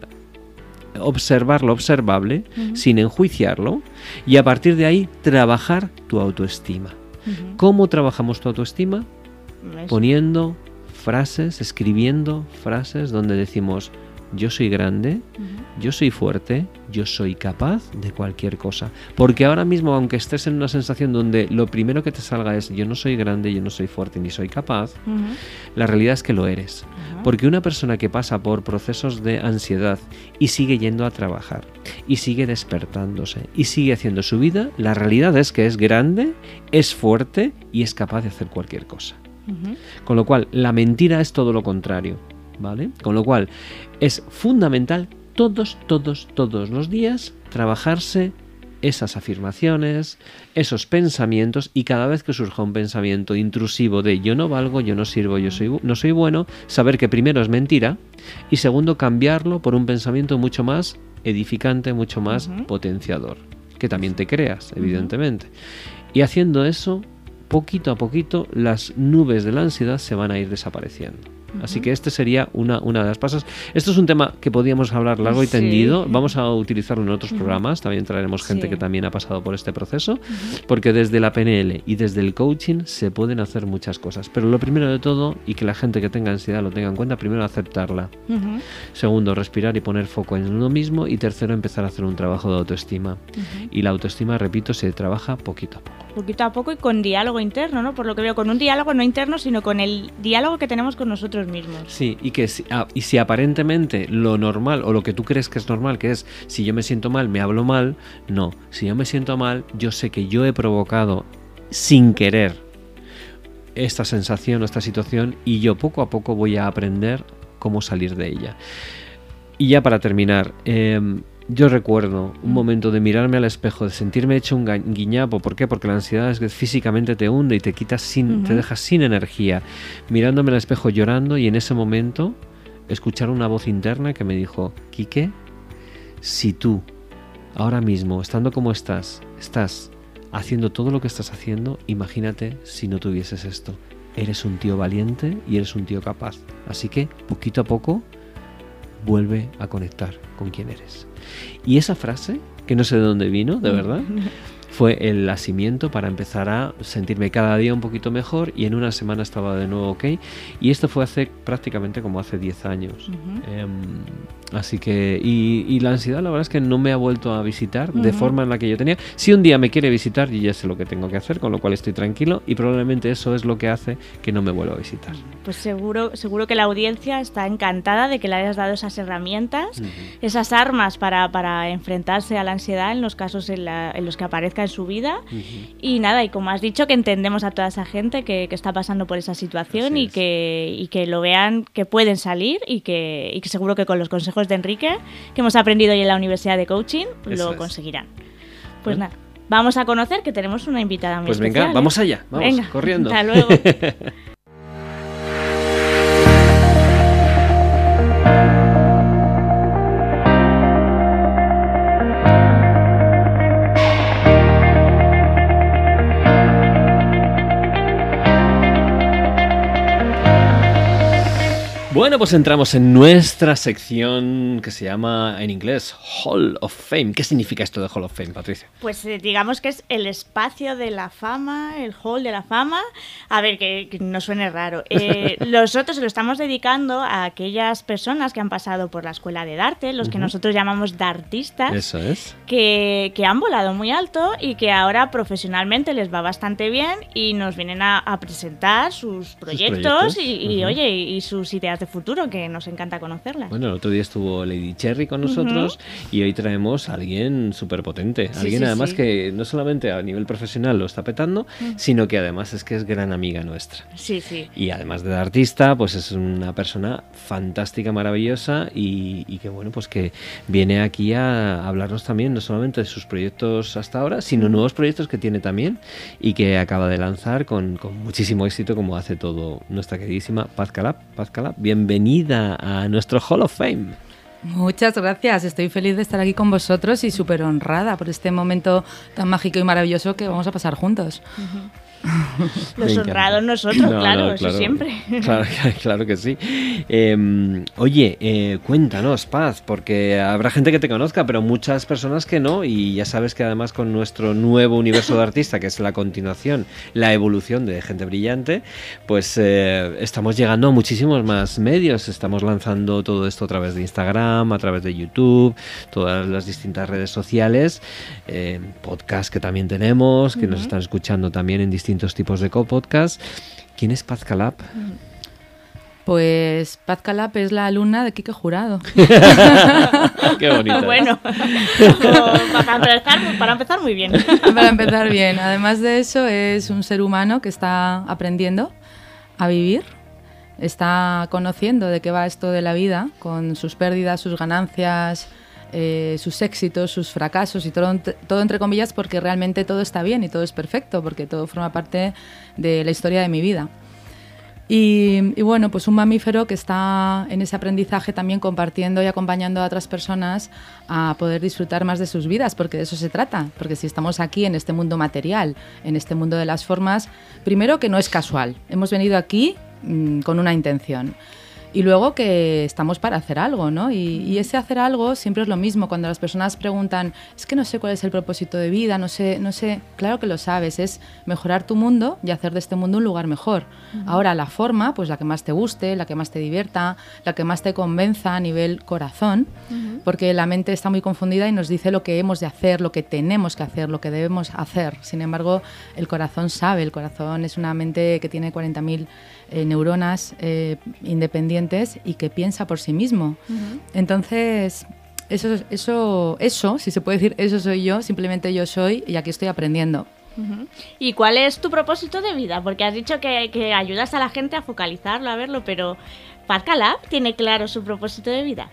observar lo observable sin enjuiciarlo y a partir de ahí trabajar tu autoestima. ¿Cómo trabajamos tu autoestima? Poniendo frases, escribiendo frases donde decimos yo soy grande, yo soy fuerte, yo soy capaz de cualquier cosa. Porque ahora mismo, aunque estés en una sensación donde lo primero que te salga es yo no soy grande, yo no soy fuerte ni soy capaz, la realidad es que lo eres. Porque una persona que pasa por procesos de ansiedad y sigue yendo a trabajar, y sigue despertándose, y sigue haciendo su vida, la realidad es que es grande, es fuerte y es capaz de hacer cualquier cosa. Con lo cual, la mentira es todo lo contrario. ¿Vale? Con lo cual, es fundamental todos, todos, todos los días trabajarse esas afirmaciones, esos pensamientos y cada vez que surja un pensamiento intrusivo de yo no valgo, yo no sirvo, yo soy, no soy bueno, saber que primero es mentira y segundo cambiarlo por un pensamiento mucho más edificante, mucho más potenciador, que también te creas, evidentemente. Y haciendo eso, poquito a poquito las nubes de la ansiedad se van a ir desapareciendo. Así que este sería una, una de las pasas. Esto es un tema que podíamos hablar largo y tendido. Vamos a utilizarlo en otros programas. También traeremos gente que también ha pasado por este proceso. Porque desde la PNL y desde el coaching se pueden hacer muchas cosas. Pero lo primero de todo, y que la gente que tenga ansiedad lo tenga en cuenta, primero aceptarla. Segundo, respirar y poner foco en uno mismo. Y tercero, empezar a hacer un trabajo de autoestima. Y la autoestima, repito, se trabaja poquito a poco. Poquito a poco y con diálogo interno, ¿no? Por lo que veo, con un diálogo no interno, sino con el diálogo que tenemos con nosotros mismos. Sí, y que si, ah, si aparentemente lo normal o lo que tú crees que es normal, que es si yo me siento mal, me hablo mal, no, si yo me siento mal, yo sé que yo he provocado sin querer esta sensación o esta situación y yo poco a poco voy a aprender cómo salir de ella. Y ya para terminar, em, yo recuerdo un momento de mirarme al espejo, de sentirme hecho un guiñapo. ¿Por qué? Porque la ansiedad es que físicamente te hunde y te quitas sin, te dejas sin energía. Mirándome al espejo llorando y en ese momento escuchar una voz interna que me dijo, Quique, si tú ahora mismo, estando como estás, estás haciendo todo lo que estás haciendo, imagínate si no tuvieses esto. Eres un tío valiente y eres un tío capaz. Así que, poquito a poco, vuelve a conectar con quién eres. Y esa frase, que no sé de dónde vino, de verdad, fue el nacimiento para empezar a sentirme cada día un poquito mejor y en una semana estaba de nuevo ok. Y esto fue hace prácticamente como hace 10 años. Así que, y, la ansiedad la verdad es que no me ha vuelto a visitar de forma en la que yo tenía. Si un día me quiere visitar, yo ya sé lo que tengo que hacer, con lo cual estoy tranquilo y probablemente eso es lo que hace que no me vuelva a visitar. Pues seguro, seguro que la audiencia está encantada de que le hayas dado esas herramientas, esas armas para, para, enfrentarse a la ansiedad en los casos en, en los que aparezca en su vida. Y nada, y como has dicho, que entendemos a toda esa gente que, está pasando por esa situación y que, y que lo vean que pueden salir y que, y que seguro que con los consejos de Enrique, que hemos aprendido hoy en la Universidad de Coaching, lo conseguirán. Pues nada. Vamos a conocer que tenemos una invitada muy Pues venga, ¿eh? vamos allá, vamos, corriendo. Hasta luego. Bueno, pues entramos en nuestra sección que se llama en inglés Hall of Fame. ¿Qué significa esto de Hall of Fame, Patricia? Pues eh, digamos que es el espacio de la fama, el Hall de la fama. A ver, que, no suene raro. Eh, nosotros lo estamos dedicando a aquellas personas que han pasado por la escuela de arte, los que nosotros llamamos dartistas. Eso es. Que, que, han volado muy alto y que ahora profesionalmente les va bastante bien y nos vienen a, presentar sus proyectos, Y, oye, y sus ideas de futuro, que nos encanta conocerlas. Bueno, el otro día estuvo Lady Cherry con nosotros y hoy traemos a alguien súper potente. alguien además que no solamente a nivel profesional lo está petando, sino que además es que es gran amiga nuestra. Sí, sí. Y además de artista, pues es una persona fantástica, maravillosa y, que bueno, pues que viene aquí a hablarnos también no solamente de sus proyectos hasta ahora, sino nuevos proyectos que tiene también y que acaba de lanzar con, con muchísimo éxito como hace todo nuestra queridísima Paz Calab. Paz Calab, bienvenida a nuestro Hall of Fame. Muchas gracias, estoy feliz de estar aquí con vosotros y súper honrada por este momento tan mágico y maravilloso que vamos a pasar juntos. Los honrados nosotros, claro, eso siempre. Claro, que sí. Em, oye, eh, cuéntanos, Paz, porque habrá gente que te conozca, pero muchas personas que no, y ya sabes que además con nuestro nuevo universo de artista, que es la continuación, la evolución de Gente Brillante, pues eh, estamos llegando a muchísimos más medios, estamos lanzando todo esto a través de Instagram, a través de YouTube, todas las distintas redes sociales, eh, podcast que también tenemos, que nos están escuchando también en distintos distintos tipos de co-podcast. ¿Quién es Paz Calab? Pues Paz Calab es la alumna de Quique Jurado. Qué bonito. Bueno, para, empezar, para empezar muy bien. Para empezar bien. Además de eso, es un ser humano que está aprendiendo a vivir, está conociendo de qué va esto de la vida, con sus pérdidas, sus ganancias, eh, sus éxitos, sus fracasos y todo, todo entre comillas porque realmente todo está bien y todo es perfecto, porque todo forma parte de la historia de mi vida. Y, bueno, pues un mamífero que está en ese aprendizaje también compartiendo y acompañando a otras personas a poder disfrutar más de sus vidas, porque de eso se trata. Porque si estamos aquí en este mundo material, en este mundo de las formas, primero que no es casual. Hemos venido aquí mm, con una intención y luego que estamos para hacer algo, ¿no? Y, ese hacer algo siempre es lo mismo. Cuando las personas preguntan, es que no sé cuál es el propósito de vida, no sé, no sé, claro que lo sabes, es mejorar tu mundo y hacer de este mundo un lugar mejor. Ahora la forma, pues la que más te guste, la que más te divierta, la que más te convenza a nivel corazón, porque la mente está muy confundida y nos dice lo que hemos de hacer, lo que tenemos que hacer, lo que debemos hacer. Sin embargo, el corazón sabe, el corazón es una mente que tiene 40.000 eh, neuronas eh, independientes y que piensa por sí mismo. Entonces, eso, eso, eso, si se puede decir, eso soy yo, simplemente yo soy y aquí estoy aprendiendo. ¿Y cuál es tu propósito de vida? Porque has dicho que, que ayudas a la gente a focalizarlo, a verlo, pero Calab tiene claro su propósito de vida.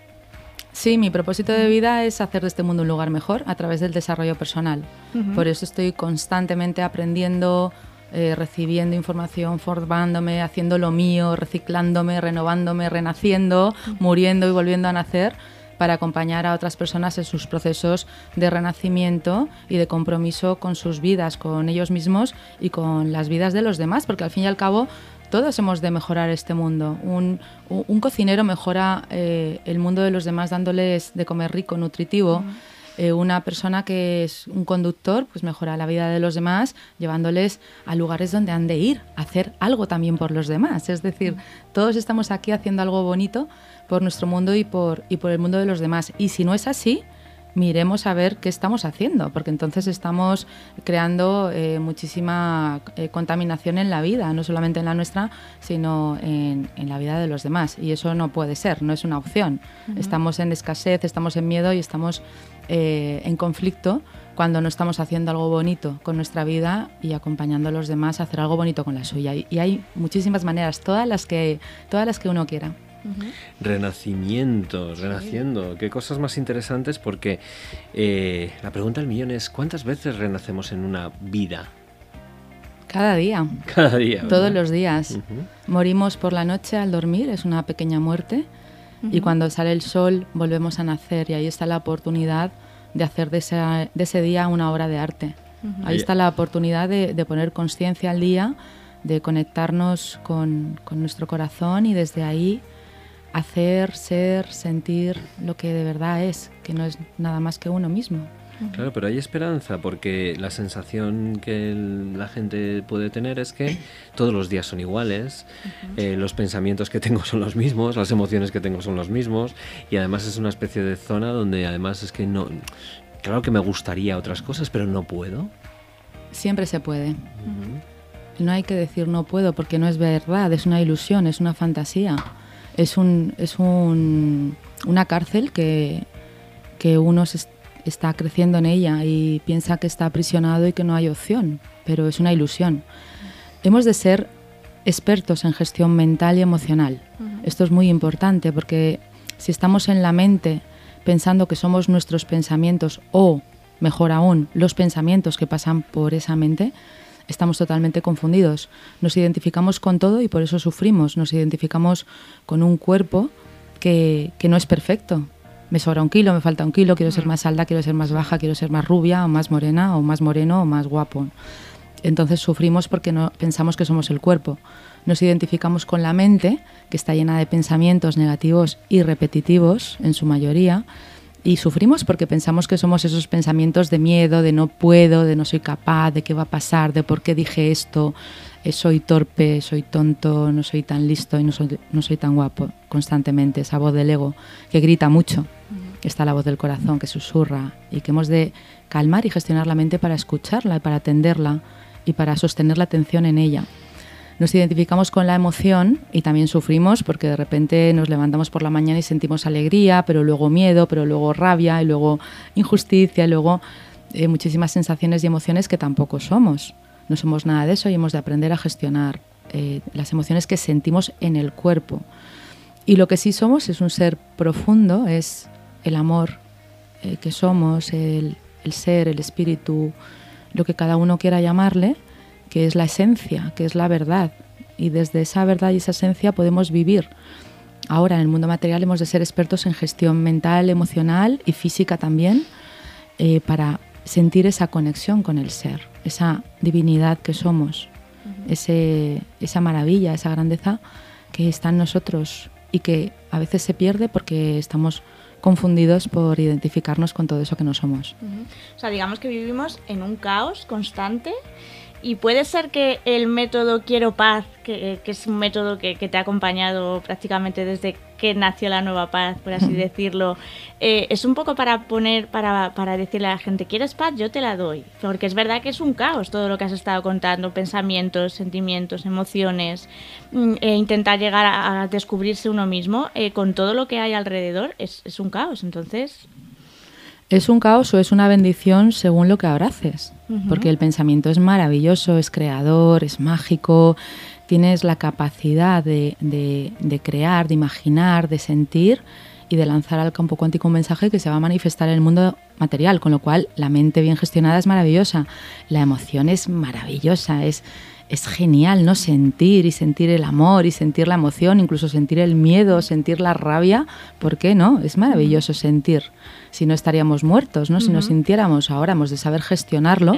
Sí, mi propósito de vida es hacer de este mundo un lugar mejor a través del desarrollo personal. Por eso estoy constantemente aprendiendo, eh, recibiendo información, formándome, haciendo lo mío, reciclándome, renovándome, renaciendo, muriendo y volviendo a nacer para acompañar a otras personas en sus procesos de renacimiento y de compromiso con sus vidas, con ellos mismos y con las vidas de los demás, porque al fin y al cabo todos hemos de mejorar este mundo. Un, cocinero mejora eh, el mundo de los demás dándoles de comer rico, nutritivo. Eh, una persona que es un conductor, pues mejora la vida de los demás, llevándoles a lugares donde han de ir, a hacer algo también por los demás. Es decir, todos estamos aquí haciendo algo bonito por nuestro mundo y por, y por el mundo de los demás. Y si no es así, miremos a ver qué estamos haciendo, porque entonces estamos creando eh, muchísima eh, contaminación en la vida, no solamente en la nuestra, sino en, la vida de los demás. Y eso no puede ser, no es una opción. Estamos en escasez, estamos en miedo y estamos eh, en conflicto cuando no estamos haciendo algo bonito con nuestra vida y acompañando a los demás a hacer algo bonito con la suya. Y, hay muchísimas maneras, todas las que, todas las que uno quiera. Renacimiento, renaciendo, qué cosas más interesantes porque eh, la pregunta del millón es ¿cuántas veces renacemos en una vida? Cada día. Cada día. Todos los días. Morimos por la noche al dormir, es una pequeña muerte y cuando sale el sol volvemos a nacer y ahí está la oportunidad de hacer de ese, día una obra de arte. Ahí está la oportunidad de, poner conciencia al día, de conectarnos con, con nuestro corazón y desde ahí hacer, ser, sentir lo que de verdad es, que no es nada más que uno mismo. Claro, pero hay esperanza porque la sensación que la gente puede tener es que todos los días son iguales, eh, los pensamientos que tengo son los mismos, las emociones que tengo son los mismos y además es una especie de zona donde además es que no... Claro que me gustaría otras cosas, pero no puedo. Siempre se puede. No hay que decir no puedo porque no es verdad, es una ilusión, es una fantasía. Es, un, es un, una cárcel que, que uno se, está creciendo en ella y piensa que está aprisionado y que no hay opción, pero es una ilusión. Hemos de ser expertos en gestión mental y emocional. Esto es muy importante porque si estamos en la mente pensando que somos nuestros pensamientos o, mejor aún, los pensamientos que pasan por esa mente, estamos totalmente confundidos. Nos identificamos con todo y por eso sufrimos. Nos identificamos con un cuerpo que, que no es perfecto. Me sobra un kilo, me falta un kilo, quiero ser más alta, quiero ser más baja, quiero ser más rubia o más morena o más moreno o más guapo. Entonces sufrimos porque no pensamos que somos el cuerpo. Nos identificamos con la mente, que está llena de pensamientos negativos y repetitivos en su mayoría, y sufrimos porque pensamos que somos esos pensamientos de miedo, de no puedo, de no soy capaz, de qué va a pasar, de por qué dije esto, eh, soy torpe, soy tonto, no soy tan listo y no soy, no soy tan guapo constantemente, esa voz del ego que grita mucho. Está la voz del corazón que susurra y que hemos de calmar y gestionar la mente para escucharla y para atenderla y para sostener la atención en ella. Nos identificamos con la emoción y también sufrimos porque de repente nos levantamos por la mañana y sentimos alegría, pero luego miedo, pero luego rabia y luego injusticia y luego eh, muchísimas sensaciones y emociones que tampoco somos. No somos nada de eso y hemos de aprender a gestionar eh, las emociones que sentimos en el cuerpo. Y lo que sí somos es un ser profundo, es el amor eh, que somos, el, el ser, el espíritu, lo que cada uno quiera llamarle, que es la esencia, que es la verdad. Y desde esa verdad y esa esencia podemos vivir. Ahora, en el mundo material hemos de ser expertos en gestión mental, emocional y física también, eh, para sentir esa conexión con el ser, esa divinidad que somos, ese, esa maravilla, esa grandeza que está en nosotros y que a veces se pierde porque estamos confundidos por identificarnos con todo eso que no somos. O sea, digamos que vivimos en un caos constante y puede ser que el método Quiero Paz, que, es un método que, te ha acompañado prácticamente desde que nació la nueva paz, por así decirlo, eh, es un poco para poner, para, para, decirle a la gente, ¿quieres paz? Yo te la doy. Porque es verdad que es un caos todo lo que has estado contando, pensamientos, sentimientos, emociones, mm, e intentar llegar a, descubrirse uno mismo eh, con todo lo que hay alrededor, es, es un caos. Entonces, es un caos o es una bendición según lo que abraces, porque el pensamiento es maravilloso, es creador, es mágico, tienes la capacidad de, crear, de imaginar, de sentir y de lanzar al campo cuántico un mensaje que se va a manifestar en el mundo material, con lo cual la mente bien gestionada es maravillosa, la emoción es maravillosa, es, es genial, ¿no? Sentir y sentir el amor y sentir la emoción, incluso sentir el miedo, sentir la rabia, ¿por qué no? Es maravilloso sentir. Si no estaríamos muertos, ¿no? Si nos sintiéramos, ahora hemos de saber gestionarlo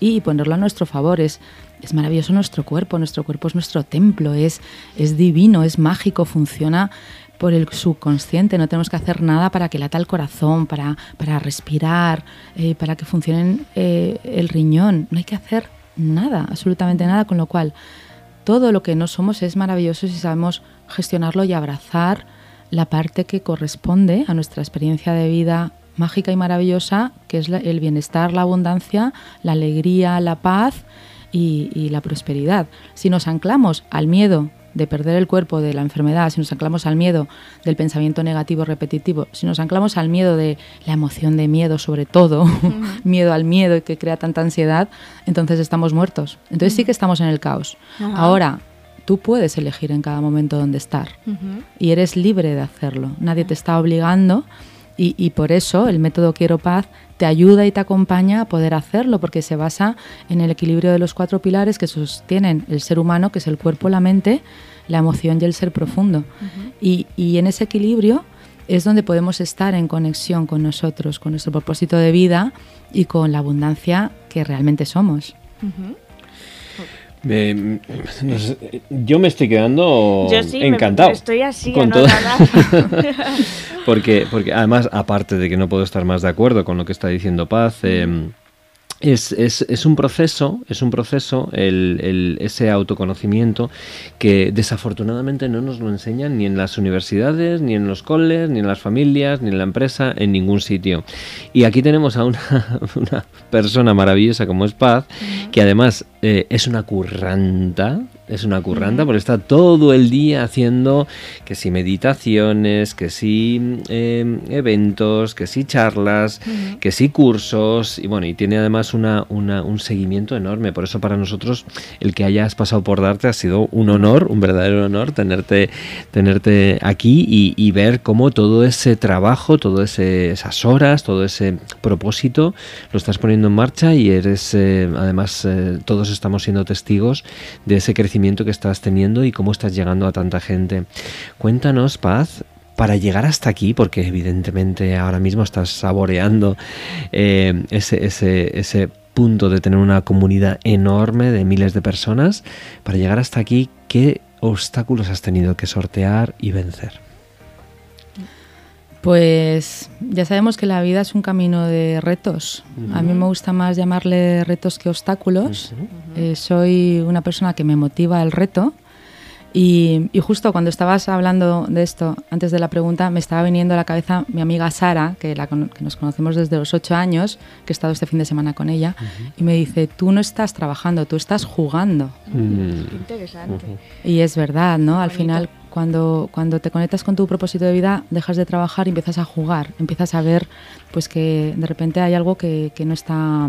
y ponerlo a nuestro favor. Es, es maravilloso nuestro cuerpo, nuestro cuerpo es nuestro templo, es, es divino, es mágico, funciona por el subconsciente, no tenemos que hacer nada para que lata el corazón, para, para respirar, eh, para que funcione eh, el riñón, no hay que hacer nada, absolutamente nada, con lo cual todo lo que no somos es maravilloso si sabemos gestionarlo y abrazar la parte que corresponde a nuestra experiencia de vida mágica y maravillosa, que es el bienestar, la abundancia, la alegría, la paz y, y la prosperidad. Si nos anclamos al miedo, de perder el cuerpo de la enfermedad, si nos anclamos al miedo del pensamiento negativo repetitivo, si nos anclamos al miedo de la emoción de miedo sobre todo, miedo al miedo que crea tanta ansiedad, entonces estamos muertos. Entonces sí que estamos en el caos. Ahora, tú puedes elegir en cada momento dónde estar. Y eres libre de hacerlo. Nadie te está obligando. Y, y, por eso el método Quiero Paz te ayuda y te acompaña a poder hacerlo, porque se basa en el equilibrio de los cuatro pilares que sostienen el ser humano, que es el cuerpo, la mente, la emoción y el ser profundo. y, y, en ese equilibrio es donde podemos estar en conexión con nosotros, con nuestro propósito de vida y con la abundancia que realmente somos yo me estoy quedando yo sí, encantado. estoy así, con todo. porque, porque además, aparte de que no puedo estar más de acuerdo con lo que está diciendo Paz, eh, es, es, es, un proceso, es un proceso el, el, ese autoconocimiento que desafortunadamente no nos lo enseñan ni en las universidades, ni en los coles, ni en las familias, ni en la empresa, en ningún sitio. Y aquí tenemos a una, una persona maravillosa como es Paz, que además eh, es una curranta, es una curranta, porque está todo el día haciendo que si meditaciones, que si em, eventos, que si charlas, que si cursos, y bueno, y tiene además una, un seguimiento enorme. Por eso para nosotros el que hayas pasado por darte ha sido un honor, un verdadero honor tenerte, tenerte aquí y, ver cómo todo ese trabajo, todas esas horas, todo ese propósito lo estás poniendo en marcha y eres, eh, además, eh, todos estamos siendo testigos de ese crecimiento que estás teniendo y cómo estás llegando a tanta gente. Cuéntanos, Paz, para llegar hasta aquí, porque evidentemente ahora mismo estás saboreando eh, ese, ese, ese punto de tener una comunidad enorme de miles de personas, para llegar hasta aquí, ¿qué obstáculos has tenido que sortear y vencer? Pues ya sabemos que la vida es un camino de retos. A mí me gusta más llamarle retos que obstáculos. Eh, soy una persona que me motiva el reto. Y, justo cuando estabas hablando de esto, antes de la pregunta, me estaba viniendo a la cabeza mi amiga Sara, que, la, que nos conocemos desde los ocho años, que he estado este fin de semana con ella, y me dice, tú no estás trabajando, tú estás jugando. Mm. Interesante. Y es verdad, ¿no? Al final cuando, cuando te conectas con tu propósito de vida, dejas de trabajar y empiezas a jugar, empiezas a ver pues que de repente hay algo que, que no está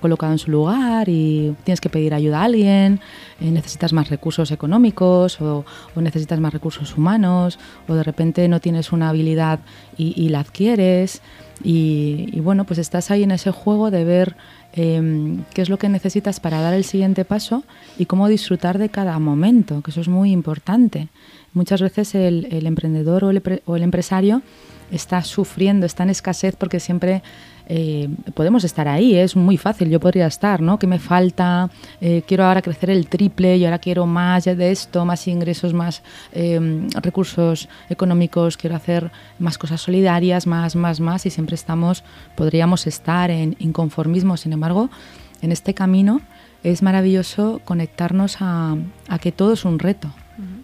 colocado en su lugar y tienes que pedir ayuda a alguien, eh, necesitas más recursos económicos o, necesitas más recursos humanos o de repente no tienes una habilidad y, la adquieres y, bueno, pues estás ahí en ese juego de ver Em, qué es lo que necesitas para dar el siguiente paso y cómo disfrutar de cada momento, que eso es muy importante. Muchas veces el, emprendedor o el, empresario está sufriendo, está en escasez porque siempre eh, podemos estar ahí, es muy fácil, yo podría estar, ¿no? ¿Qué me falta? Eh, quiero ahora crecer el triple y ahora quiero más de esto, más ingresos, más em, recursos económicos, quiero hacer más cosas solidarias, más, más, más, y siempre estamos, podríamos estar en inconformismo, sin embargo, en este camino es maravilloso conectarnos a, que todo es un reto,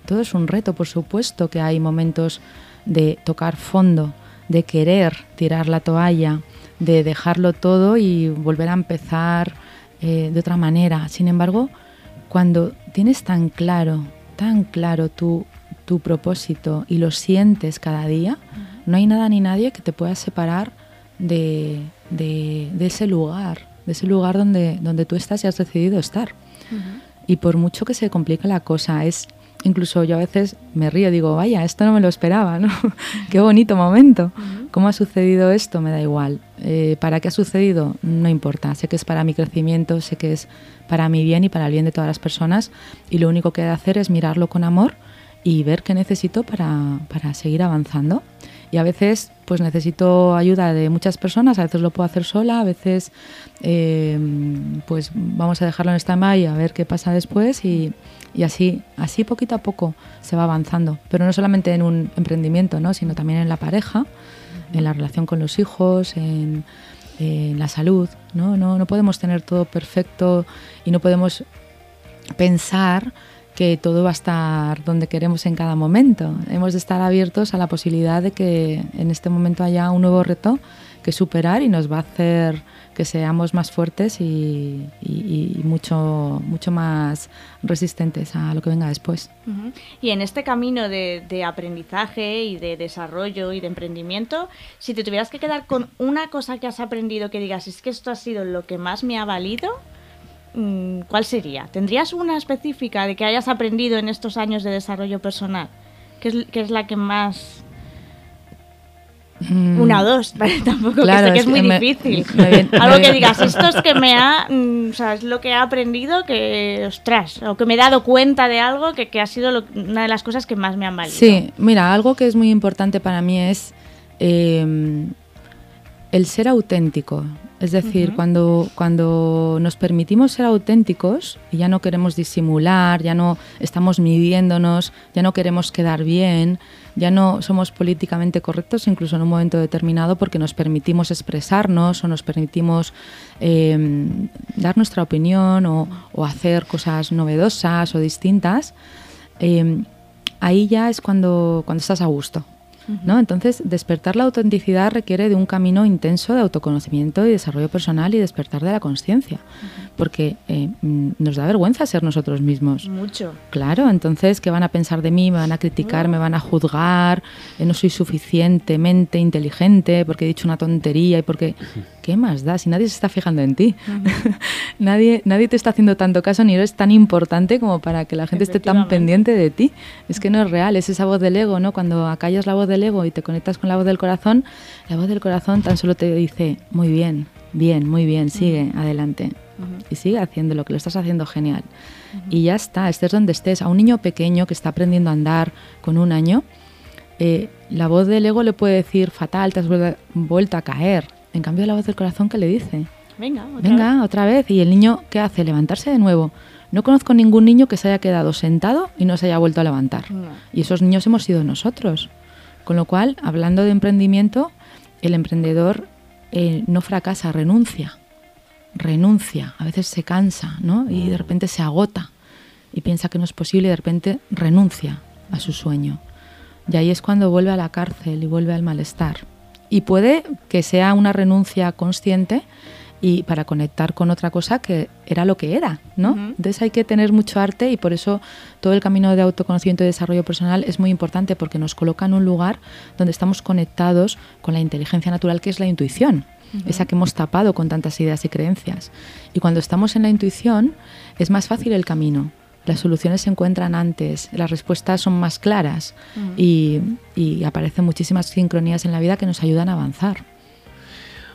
todo es un reto, por supuesto que hay momentos de tocar fondo, de querer tirar la toalla, de dejarlo todo y volver a empezar eh, de otra manera. Sin embargo, cuando tienes tan claro, tan claro tu, tu propósito y lo sientes cada día, no hay nada ni nadie que te pueda separar de, de, ese lugar, de ese lugar donde, donde tú estás y has decidido estar. Y por mucho que se complique la cosa, es incluso yo a veces me río, digo, vaya, esto no me lo esperaba, ¿no? Qué bonito momento. ¿Cómo ha sucedido esto? Me da igual. Eh, ¿Para qué ha sucedido? No importa. Sé que es para mi crecimiento, sé que es para mi bien y para el bien de todas las personas. Y lo único que he de hacer es mirarlo con amor y ver qué necesito para, para seguir avanzando. Y a veces pues necesito ayuda de muchas personas, a veces lo puedo hacer sola, a veces eh, pues vamos a dejarlo en stand-by a ver qué pasa después y, y, así, así poquito a poco se va avanzando. Pero no solamente en un emprendimiento, ¿no? sino también en la pareja, en la relación con los hijos, en, en la salud. ¿no? No, no podemos tener todo perfecto y no podemos pensar que todo va a estar donde queremos en cada momento. Hemos de estar abiertos a la posibilidad de que en este momento haya un nuevo reto que superar y nos va a hacer que seamos más fuertes y, mucho, mucho más resistentes a lo que venga después. Y en este camino de, de, aprendizaje y de desarrollo y de emprendimiento, si te tuvieras que quedar con una cosa que has aprendido que digas, es que esto ha sido lo que más me ha valido, ¿cuál sería? ¿Tendrías una específica de que hayas aprendido en estos años de desarrollo personal? ¿Qué es, es la que más... Mm. Una o dos, tampoco que, que es, muy difícil. Algo que digas, esto es que me ha, mm, o sea, es lo que he aprendido que, ostras, o que me he dado cuenta de algo que, que ha sido una de las cosas que más me han valido. Sí, mira, algo que es muy importante para mí es em, el ser auténtico. Es decir, cuando, cuando nos permitimos ser auténticos y ya no queremos disimular, ya no estamos midiéndonos, ya no queremos quedar bien, ya no somos políticamente correctos incluso en un momento determinado porque nos permitimos expresarnos o nos permitimos em, dar nuestra opinión o, hacer cosas novedosas o distintas, em, ahí ya es cuando, cuando estás a gusto. ¿No? Entonces, despertar la autenticidad requiere de un camino intenso de autoconocimiento y desarrollo personal y despertar de la conciencia, porque eh, mm, nos da vergüenza ser nosotros mismos. Mucho. Claro, entonces, ¿qué van a pensar de mí? ¿Me van a criticar? ¿Me van a juzgar? Eh, ¿No soy suficientemente inteligente porque he dicho una tontería y porque... ¿Qué más da si nadie se está fijando en ti? nadie, nadie te está haciendo tanto caso ni eres tan importante como para que la gente esté tan pendiente de ti. Es que no es real, es esa voz del ego, ¿no? Cuando acallas la voz del ego y te conectas con la voz del corazón, la voz del corazón tan solo te dice, muy bien, bien, muy bien, sigue, adelante. Y sigue haciendo lo que lo estás haciendo genial. Y ya está, estés donde estés. A un niño pequeño que está aprendiendo a andar con un año, eh, la voz del ego le puede decir, fatal, te has vuelto a caer en cambio, la voz del corazón que le dice, venga, otra venga, vez. otra vez. Y el niño, ¿qué hace? Levantarse de nuevo. No conozco ningún niño que se haya quedado sentado y no se haya vuelto a levantar. No. Y esos niños hemos sido nosotros. Con lo cual, hablando de emprendimiento, el emprendedor eh, no fracasa, renuncia. Renuncia. A veces se cansa, ¿no? Y de repente se agota y piensa que no es posible y de repente renuncia a su sueño. Y ahí es cuando vuelve a la cárcel y vuelve al malestar. Y puede que sea una renuncia consciente y para conectar con otra cosa que era lo que era, ¿no? Ujú. Entonces hay que tener mucho arte y por eso todo el camino de autoconocimiento y desarrollo personal es muy importante porque nos coloca en un lugar donde estamos conectados con la inteligencia natural que es la intuición, esa que hemos tapado con tantas ideas y creencias. Y cuando estamos en la intuición es más fácil el camino. Las soluciones se encuentran antes, las respuestas son más claras y, y aparecen muchísimas sincronías en la vida que nos ayudan a avanzar.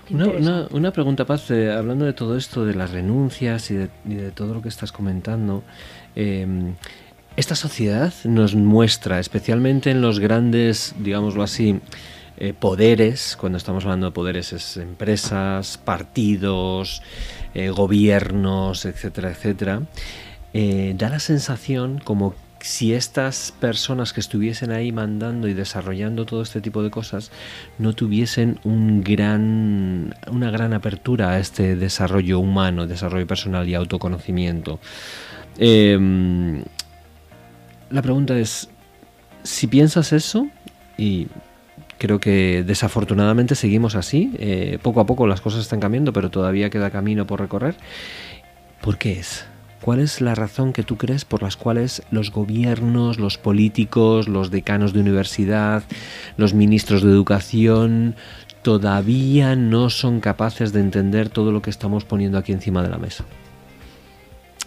Una, una- una pregunta, Paz, eh, hablando de todo esto, de las renuncias y de, y de todo lo que estás comentando, eh, esta sociedad nos muestra, especialmente en los grandes, digámoslo así, eh, poderes, cuando estamos hablando de poderes es empresas, partidos, eh, gobiernos, etcétera, etcétera, eh, da la sensación como si estas personas que estuviesen ahí mandando y desarrollando todo este tipo de cosas no tuviesen un gran, una gran apertura a este desarrollo humano, desarrollo personal y autoconocimiento. Eh, la pregunta es, si piensas eso, y creo que desafortunadamente seguimos así, eh, poco a poco las cosas están cambiando, pero todavía queda camino por recorrer, ¿por qué es? ¿Cuál es la razón que tú crees por las cuales los gobiernos, los políticos, los decanos de universidad, los ministros de educación todavía no son capaces de entender todo lo que estamos poniendo aquí encima de la mesa?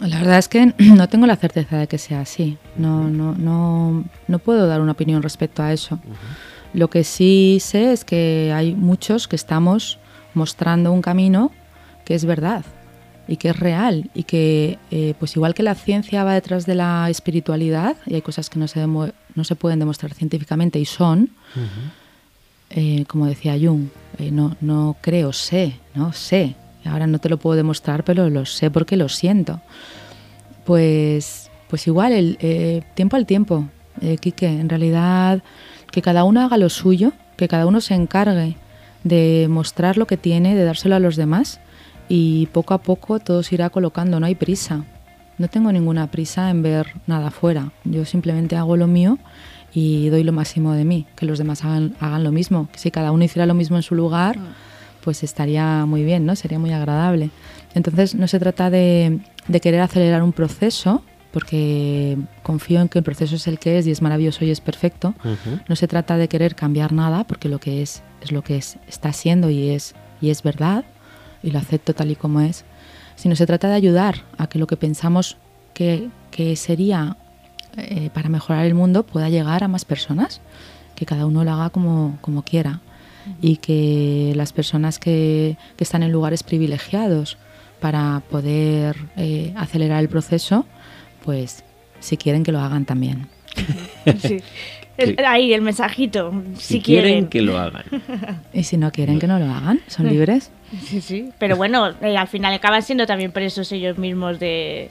La verdad es que no tengo la certeza de que sea así. No, no, no, no puedo dar una opinión respecto a eso. Lo que sí sé es que hay muchos que estamos mostrando un camino que es verdad y que es real y que, eh, pues igual que la ciencia va detrás de la espiritualidad y hay cosas que no se, no se pueden demostrar científicamente y son, eh, como decía Jung, eh, no, no creo, sé, no sé. Ahora no te lo puedo demostrar, pero lo sé porque lo siento. Pues, pues igual, el tiempo al tiempo, Quique, en realidad que cada uno haga lo suyo, que cada uno se encargue de mostrar lo que tiene, de dárselo a los demás y poco a poco todo se irá colocando, no hay prisa. No tengo ninguna prisa en ver nada afuera. Yo simplemente hago lo mío y doy lo máximo de mí, que los demás hagan, hagan lo mismo. Si cada uno hiciera lo mismo en su lugar, pues estaría muy bien, ¿no? Sería muy agradable. Entonces no se trata de, de querer acelerar un proceso, porque confío en que el proceso es el que es y es maravilloso y es perfecto. No se trata de querer cambiar nada, porque lo que es es lo que es, está siendo y es, y es verdad, y lo acepto tal y como es, sino se trata de ayudar a que lo que pensamos que, que sería eh, para mejorar el mundo pueda llegar a más personas, que cada uno lo haga como, como quiera y que las personas que, que están en lugares privilegiados para poder eh, acelerar el proceso, pues si quieren que lo hagan también. Sí. El- ahí, el mensajito. Si, Si quieren que lo hagan. Y si no quieren que no lo hagan, son libres. Sí, sí. Pero bueno, eh, al final acaban siendo también presos ellos mismos de,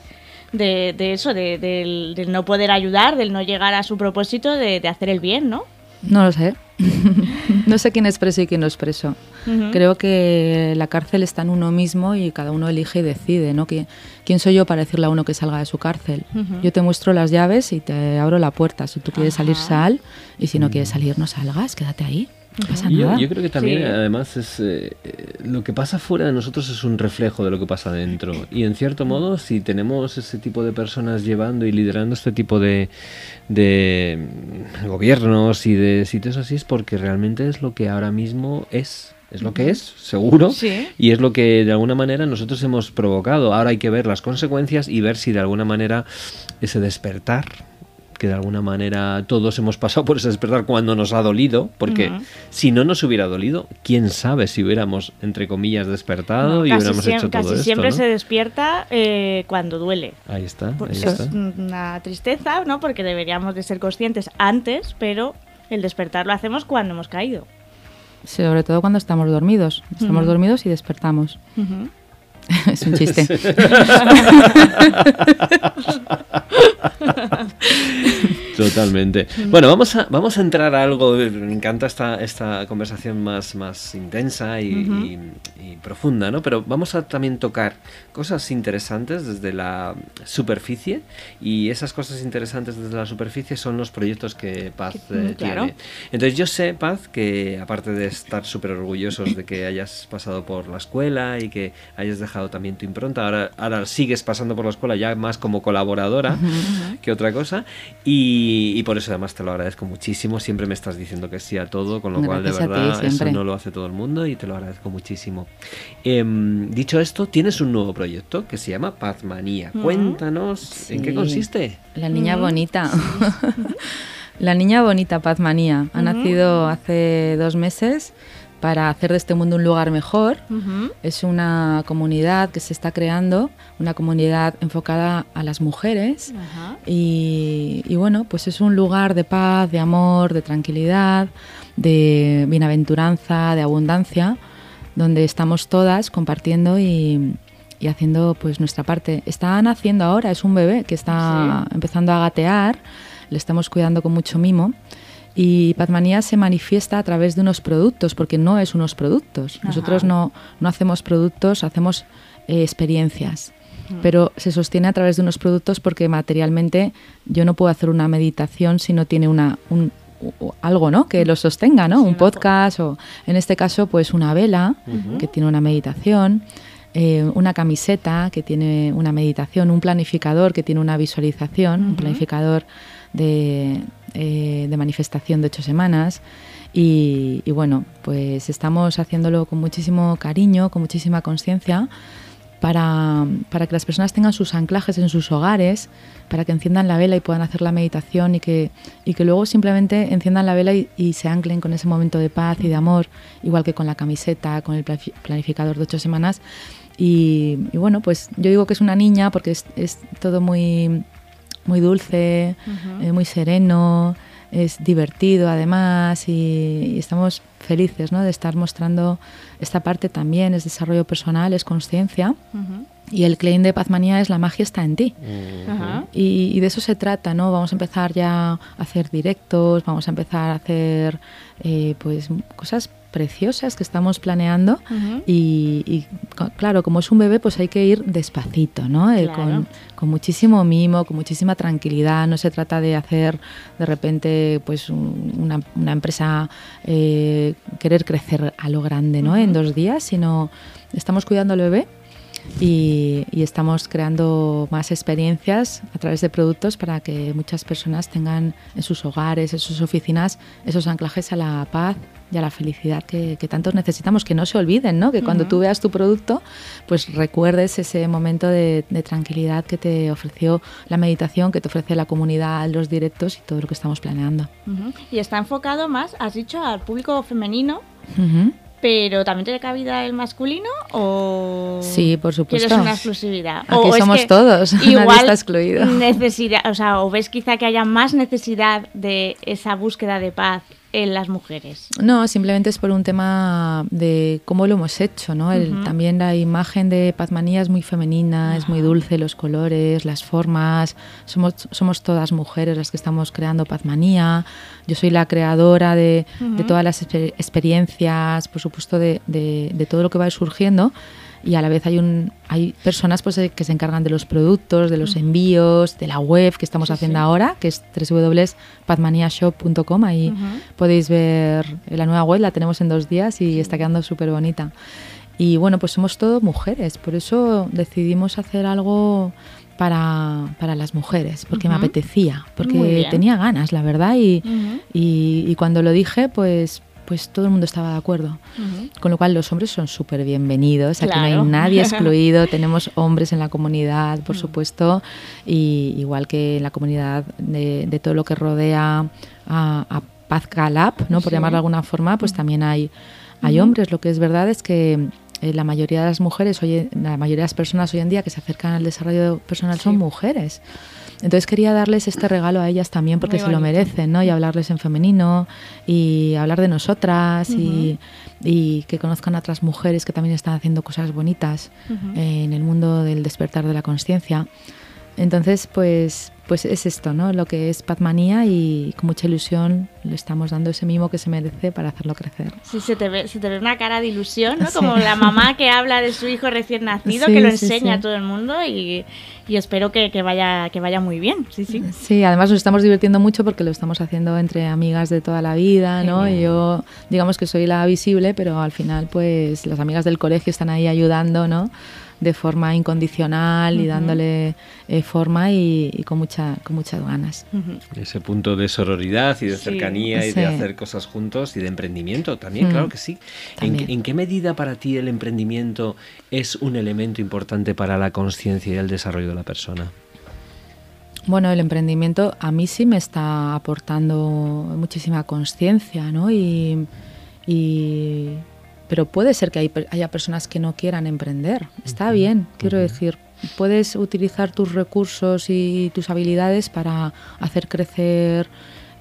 de, de eso, de- del, del no poder ayudar, del no llegar a su propósito de, de hacer el bien, ¿no? No lo sé. no sé quién es preso y quién no es preso. Creo que la cárcel está en uno mismo y cada uno elige y decide, ¿no? ¿Qui- ¿Quién soy yo para decirle a uno que salga de su cárcel? Yo te muestro las llaves y te abro la puerta. Si tú quieres salir, sal. Y si no quieres salir, no salgas, quédate ahí. No pasa Y Yo, creo que también, Sí. además, es eh, lo que pasa fuera de nosotros es un reflejo de lo que pasa dentro. Y en cierto modo, si tenemos ese tipo de personas llevando y liderando este tipo de, de gobiernos y de sitios así, es porque realmente es lo que ahora mismo es. Es lo que es, seguro. Sí. Y es lo que de alguna manera nosotros hemos provocado. Ahora hay que ver las consecuencias y ver si de alguna manera ese despertar, que de alguna manera todos hemos pasado por ese despertar cuando nos ha dolido, porque Ujú. si no nos hubiera dolido, quién sabe si hubiéramos, entre comillas, despertado No, y casi hubiéramos hecho todo casi esto. siempre ¿no? se despierta eh, cuando duele. Ahí está, Por ahí eso está. es una tristeza, ¿no? Porque deberíamos de ser conscientes antes, pero el despertar lo hacemos cuando hemos caído. Sobre todo cuando estamos dormidos. Estamos Ujú. dormidos y despertamos. Ujú. es un chiste. Totalmente. Bueno, vamos a, vamos a entrar a algo. Me encanta esta, esta conversación más, más intensa y, y- y profunda, ¿no? Pero vamos a también tocar cosas interesantes desde la superficie. Y esas cosas interesantes desde la superficie son los proyectos que Paz Que- eh, claro. tiene. Entonces, yo sé, Paz, que aparte de estar súper orgullosos de que hayas pasado por la escuela y que hayas dejado también tu impronta, ahora, ahora sigues pasando por la escuela ya más como colaboradora que otra cosa. Y, y por eso además te lo agradezco muchísimo. Siempre me estás diciendo que sí a todo, con lo cual de Gracias a ti, verdad eso no lo hace todo el mundo y te lo agradezco muchísimo. Em, dicho esto, tienes un nuevo proyecto que se llama Pazmanía. Cuéntanos en qué Sí. consiste. La niña bonita. La niña bonita Pazmanía ha nacido hace dos meses para hacer de este mundo un lugar mejor. Es una comunidad que se está creando, una comunidad enfocada a las mujeres. Y, y bueno, pues es un lugar de paz, de amor, de tranquilidad, de bienaventuranza, de abundancia, donde estamos todas compartiendo y, y haciendo pues nuestra parte. Está naciendo ahora, es un bebé que está empezando a gatear, le estamos cuidando con mucho mimo. Y Pazmanía se manifiesta a través de unos productos, porque no es unos productos. Nosotros no, no hacemos productos, hacemos eh, experiencias. Pero se sostiene a través de unos productos porque materialmente yo no puedo hacer una meditación si no tiene una, un, algo ¿no? que lo sostenga, ¿no? Sí, un podcast o en este caso pues una vela que tiene una meditación, eh, una camiseta que tiene una meditación, un planificador que tiene una visualización, un planificador de, eh, de manifestación de ocho semanas. Y, bueno, pues estamos haciéndolo con muchísimo cariño, con muchísima conciencia, para, para que las personas tengan sus anclajes en sus hogares, para que enciendan la vela y puedan hacer la meditación y que, y que luego simplemente enciendan la vela y, se anclen con ese momento de paz y de amor, igual que con la camiseta, con el planificador de ocho semanas. Y, bueno, pues yo digo que es una niña porque es todo muy, muy dulce, eh, muy sereno, es divertido además y, y estamos felices ¿no? de estar mostrando esta parte también, es desarrollo personal, es conciencia y el claim de Pazmanía es la magia está en ti. Y, y de eso se trata, ¿no? Vamos a empezar ya a hacer directos, vamos a empezar a hacer eh, pues cosas preciosas que estamos planeando y, claro, como es un bebé, pues hay que ir despacito, ¿no? Eh, con, con muchísimo mimo, con muchísima tranquilidad. No se trata de hacer de repente pues un- una, una empresa eh, querer crecer a lo grande, ¿no? En dos días, sino estamos cuidando al bebé y, y estamos creando más experiencias a través de productos para que muchas personas tengan en sus hogares, en sus oficinas, esos anclajes a la paz y a la felicidad que, que tantos necesitamos, que no se olviden, ¿no? que cuando tú veas tu producto, pues recuerdes ese momento de, de tranquilidad que te ofreció la meditación, que te ofrece la comunidad, los directos y todo lo que estamos planeando. Y está enfocado más, has dicho, al público femenino, pero ¿también tiene cabida el masculino o Sí, por supuesto. quieres una exclusividad? Aquí o es somos que todos, nadie igual está excluido. Necesidad, o sea, o ves quizá que haya más necesidad de esa búsqueda de paz en las mujeres? No, simplemente es por un tema de cómo lo hemos hecho, ¿no? El, También la imagen de Pazmanía es muy femenina, es muy dulce, los colores, las formas. Somos, somos todas mujeres las que estamos creando Pazmanía. Yo soy la creadora de, todas las experiencias, por supuesto, de, de todo lo que va surgiendo y a la vez hay un hay personas pues eh, que se encargan de los productos, de los envíos, de la web que estamos haciendo ahora, que es www.padmaniashop.com. Ahí podéis ver la nueva web, la tenemos en dos días y está quedando súper bonita. Y bueno, pues somos todos mujeres, por eso decidimos hacer algo para, para las mujeres, porque me apetecía, porque tenía ganas, la verdad, y, y, y cuando lo dije, pues pues todo el mundo estaba de acuerdo. Con lo cual los hombres son súper bienvenidos, aquí no hay nadie excluido, tenemos hombres en la comunidad, por mm. supuesto, y igual que en la comunidad de, todo lo que rodea a, a Paz Galap, ¿no? por llamarlo de alguna forma, pues también hay, hay hombres. Lo que es verdad es que eh, la mayoría de las mujeres, hoy, la mayoría de las personas hoy en día que se acercan al desarrollo personal son mujeres. Entonces quería darles este regalo a ellas también porque se lo merecen, ¿no? Y hablarles en femenino y hablar de nosotras y, que conozcan a otras mujeres que también están haciendo cosas bonitas en el mundo del despertar de la conciencia. Entonces, pues, pues es esto, ¿no? Lo que es Padmanía y con mucha ilusión le estamos dando ese mimo que se merece para hacerlo crecer. Sí, se te ve, se te ve una cara de ilusión, ¿no? Como la mamá que habla de su hijo recién nacido, que lo enseña a todo el mundo y, y espero que, que, vaya, que vaya muy bien. Sí, sí. Sí, además nos estamos divirtiendo mucho porque lo estamos haciendo entre amigas de toda la vida, ¿no? Y yo, digamos que soy la visible, pero al final, pues las amigas del colegio están ahí ayudando, ¿no? De forma incondicional y dándole eh, forma y, con, mucha, con muchas ganas. Ese punto de sororidad y de cercanía y de hacer cosas juntos y de emprendimiento también, claro que sí. ¿En, qué medida para ti el emprendimiento es un elemento importante para la conciencia y el desarrollo de la persona? Bueno, el emprendimiento a mí sí me está aportando muchísima conciencia, ¿no? y pero puede ser que haya personas que no quieran emprender. Está bien, quiero decir, puedes utilizar tus recursos y tus habilidades para hacer crecer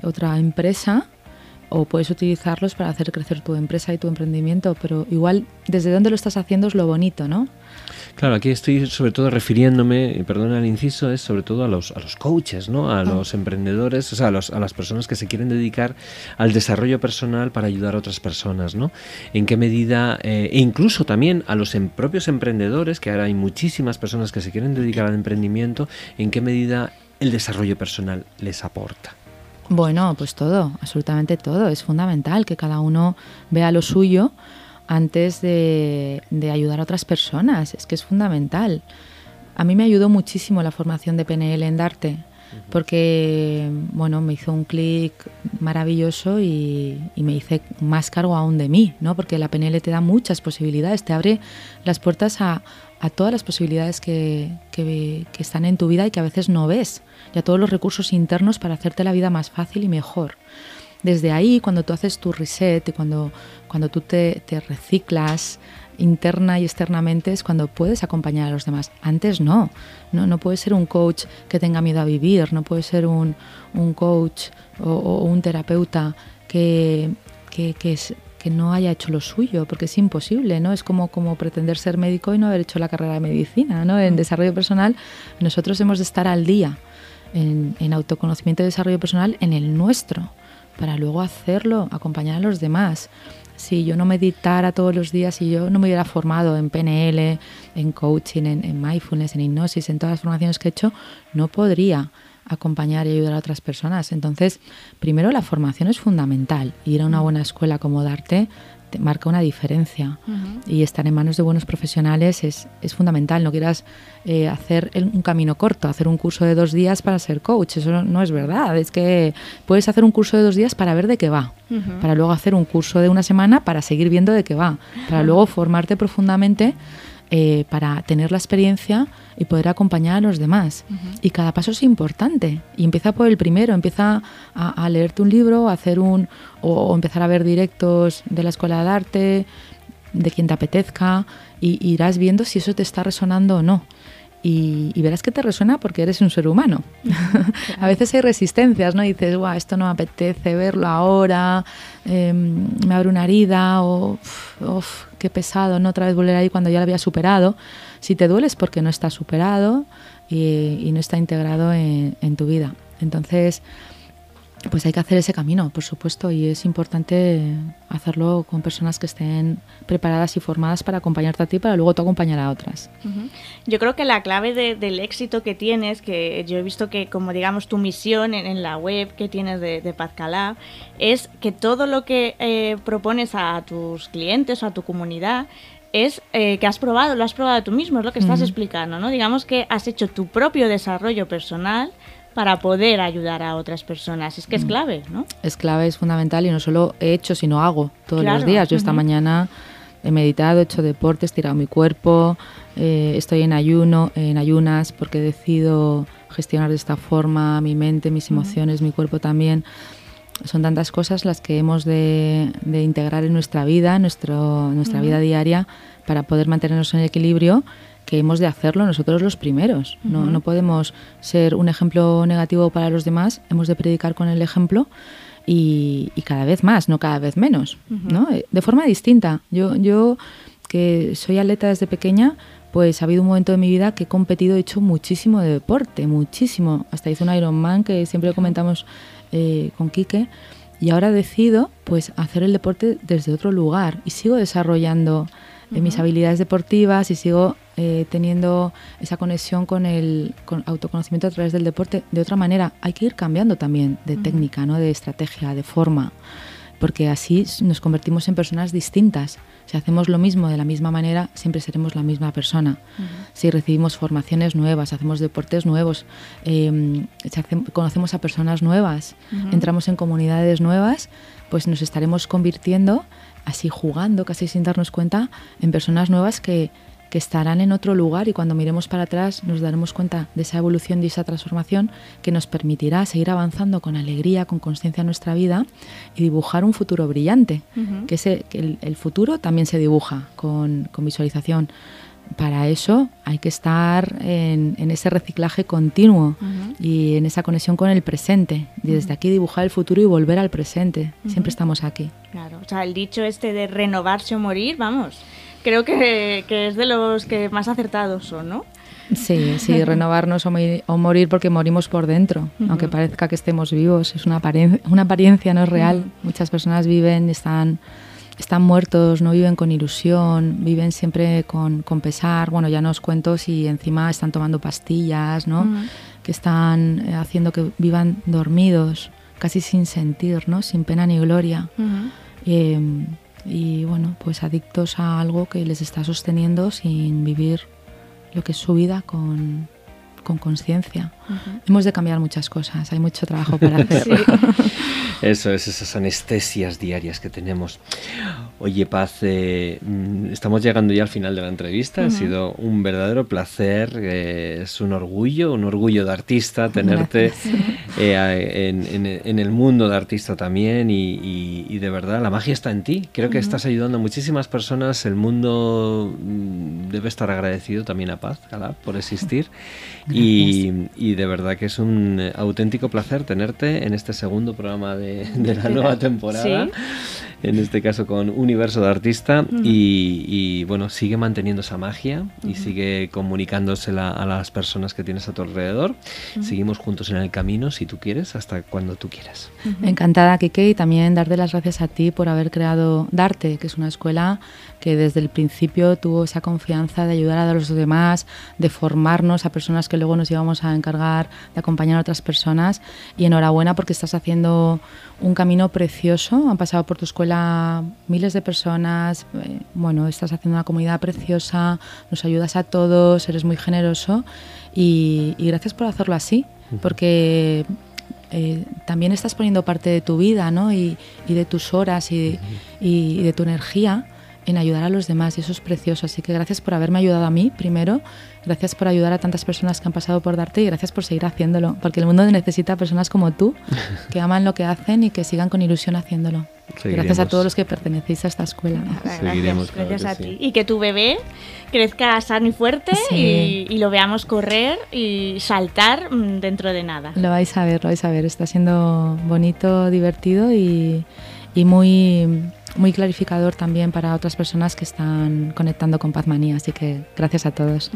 otra empresa o puedes utilizarlos para hacer crecer tu empresa y tu emprendimiento, pero igual desde dónde lo estás haciendo es lo bonito, ¿no? Claro, aquí estoy sobre todo refiriéndome, y perdona el inciso, es sobre todo a los, a los coaches, ¿no? a ah. los emprendedores, o sea, a, los, a, las personas que se quieren dedicar al desarrollo personal para ayudar a otras personas. ¿no? En qué medida, eh, e incluso también a los em, propios emprendedores, que ahora hay muchísimas personas que se quieren dedicar al emprendimiento, en qué medida el desarrollo personal les aporta. Bueno, pues todo, absolutamente todo. Es fundamental que cada uno vea lo suyo antes de, ayudar a otras personas. Es que es fundamental. A mí me ayudó muchísimo la formación de PNL en Darte, porque bueno, me hizo un clic maravilloso y, me hice más cargo aún de mí, ¿no? porque la PNL te da muchas posibilidades, te abre las puertas a, todas las posibilidades que, están en tu vida y que a veces no ves, y a todos los recursos internos para hacerte la vida más fácil y mejor. Desde ahí, cuando tú haces tu reset y cuando, cuando tú te, reciclas interna y externamente es cuando puedes acompañar a los demás. Antes no. No, no puedes ser un coach que tenga miedo a vivir, no puedes ser un, coach o, un terapeuta que, que, que, no haya hecho lo suyo, porque es imposible, ¿no? Es como, como pretender ser médico y no haber hecho la carrera de medicina, ¿no? En mm. desarrollo personal nosotros hemos de estar al día en, en autoconocimiento y desarrollo personal en el nuestro para luego hacerlo, acompañar a los demás. Si yo no meditara todos los días, si yo no me hubiera formado en PNL, en coaching, en, mindfulness, en hipnosis, en todas las formaciones que he hecho, no podría acompañar y ayudar a otras personas. Entonces, primero la formación es fundamental. Ir a una buena escuela como Darte marca una diferencia. Y estar en manos de buenos profesionales es, es fundamental. No quieras eh, hacer un camino corto, hacer un curso de dos días para ser coach. Eso no, es verdad. Es que puedes hacer un curso de dos días para ver de qué va, para luego hacer un curso de una semana para seguir viendo de qué va, para luego formarte profundamente eh, para tener la experiencia y poder acompañar a los demás. Y cada paso es importante. Y empieza por el primero, empieza a, leerte un libro, a hacer un, o, empezar a ver directos de la escuela de arte, de quien te apetezca, y irás viendo si eso te está resonando o no. y, verás que te resuena porque eres un ser humano. a veces hay resistencias, ¿no? dices, Guau, esto no me apetece verlo ahora, em, me abre una herida o, uf, qué pesado, ¿no? Otra vez volver ahí cuando ya lo había superado. Si te duele es porque no está superado y, no está integrado en, en tu vida. Entonces, pues hay que hacer ese camino, por supuesto, y es importante hacerlo con personas que estén preparadas y formadas para acompañarte a ti, para luego tú acompañar a otras. Yo creo que la clave del éxito que tienes, que yo he visto que como digamos tu misión en, la web que tienes de, de Pazcalá, es que todo lo que eh, propones a tus clientes o a tu comunidad es eh, que has probado, lo has probado tú mismo, es lo que estás explicando, ¿no? Digamos que has hecho tu propio desarrollo personal para poder ayudar a otras personas. Es que es mm. clave, ¿no? Es clave, es fundamental y no solo he hecho, sino hago todos los días. Yo esta mañana he meditado, he hecho deportes, he tirado mi cuerpo, eh, estoy en ayuno, en ayunas porque decido gestionar de esta forma mi mente, mis emociones, mi cuerpo también. Son tantas cosas las que hemos de, integrar en nuestra vida, nuestro, nuestra vida diaria, para poder mantenernos en equilibrio que hemos de hacerlo nosotros los primeros. no, no, podemos ser un ejemplo negativo para los demás, hemos de predicar con el ejemplo y, cada vez más, no cada vez menos, ¿no? Eh, de forma distinta. Yo, yo, que soy atleta desde pequeña, pues ha habido un momento de mi vida que he competido, he hecho muchísimo de deporte, muchísimo. Hasta hice un Ironman que siempre comentamos eh, con Quique. Y ahora decido pues hacer el deporte desde otro lugar y sigo desarrollando de mis habilidades deportivas y sigo eh, teniendo esa conexión con el autoconocimiento a través del deporte de otra manera. Hay que ir cambiando también de técnica, ¿no? de estrategia, de forma, porque así nos convertimos en personas distintas. Si hacemos lo mismo de la misma manera, siempre seremos la misma persona. Si recibimos formaciones nuevas, hacemos deportes nuevos, em, conocemos a personas nuevas, entramos en comunidades nuevas, pues nos estaremos convirtiendo así jugando, casi sin darnos cuenta, en personas nuevas que, que estarán en otro lugar y cuando miremos para atrás nos daremos cuenta de esa evolución y esa transformación que nos permitirá seguir avanzando con alegría, con conciencia en nuestra vida y dibujar un futuro brillante, que, ese, que el, futuro también se dibuja con, con visualización para eso hay que estar en, ese reciclaje continuo y en esa conexión con el presente. Y desde aquí dibujar el futuro y volver al presente. Siempre estamos aquí. Claro, o sea, el dicho este de renovarse o morir, vamos, creo que, es de los que más acertados son, ¿no? Sí, sí, renovarnos o, morir, porque morimos por dentro, aunque parezca que estemos vivos, es una, apariencia, una apariencia no es real. Muchas personas viven, están están muertos, no viven con ilusión, viven siempre con, pesar. Bueno, ya no os cuento si encima están tomando pastillas, ¿no? Que están eh, haciendo que vivan dormidos, casi sin sentir, ¿no? Sin pena ni gloria. Em, y bueno, pues adictos a algo que les está sosteniendo sin vivir lo que es su vida con, con conciencia. Hemos de cambiar muchas cosas, hay mucho trabajo para hacer. Eso es, esas anestesias diarias que tenemos. Oye, Paz, eh, mm, estamos llegando ya al final de la entrevista. Ha sido un verdadero placer, eh, es un orgullo, un orgullo de artista tenerte eh, en, el mundo de artista también y, de verdad la magia está en ti. Creo que estás ayudando a muchísimas personas. El mundo mm, debe estar agradecido también a Paz, por existir. Y, de verdad que es un auténtico placer tenerte en este segundo programa de, la nueva temporada. En este caso con Universo de Artista. y, bueno, sigue manteniendo esa magia y sigue comunicándosela a las personas que tienes a tu alrededor. Seguimos juntos en el camino, si tú quieres, hasta cuando tú quieras. Encantada, Kike, y también darte las gracias a ti por haber creado Darte, que es una escuela que desde el principio tuvo esa confianza de ayudar a los demás, de formarnos a personas que luego nos íbamos a encargar de acompañar a otras personas. Y enhorabuena porque estás haciendo un camino precioso. Han pasado por tu escuela miles de personas. Eh, bueno, estás haciendo una comunidad preciosa, nos ayudas a todos, eres muy generoso. Y, gracias por hacerlo así, porque eh, también estás poniendo parte de tu vida ¿no? y, de tus horas y, y de tu energía en ayudar a los demás y eso es precioso. Así que gracias por haberme ayudado a mí primero, gracias por ayudar a tantas personas que han pasado por darte y gracias por seguir haciéndolo, porque el mundo necesita personas como tú que aman lo que hacen y que sigan con ilusión haciéndolo. Gracias a todos los que pertenecéis a esta escuela. Gracias, gracias a ti. Y que tu bebé crezca sano y fuerte y, lo veamos correr y saltar mm, dentro de nada. Lo vais a ver, lo vais a ver. Está siendo bonito, divertido y, y muy, muy clarificador también para otras personas que están conectando con Pazmanía. Así que gracias a todos.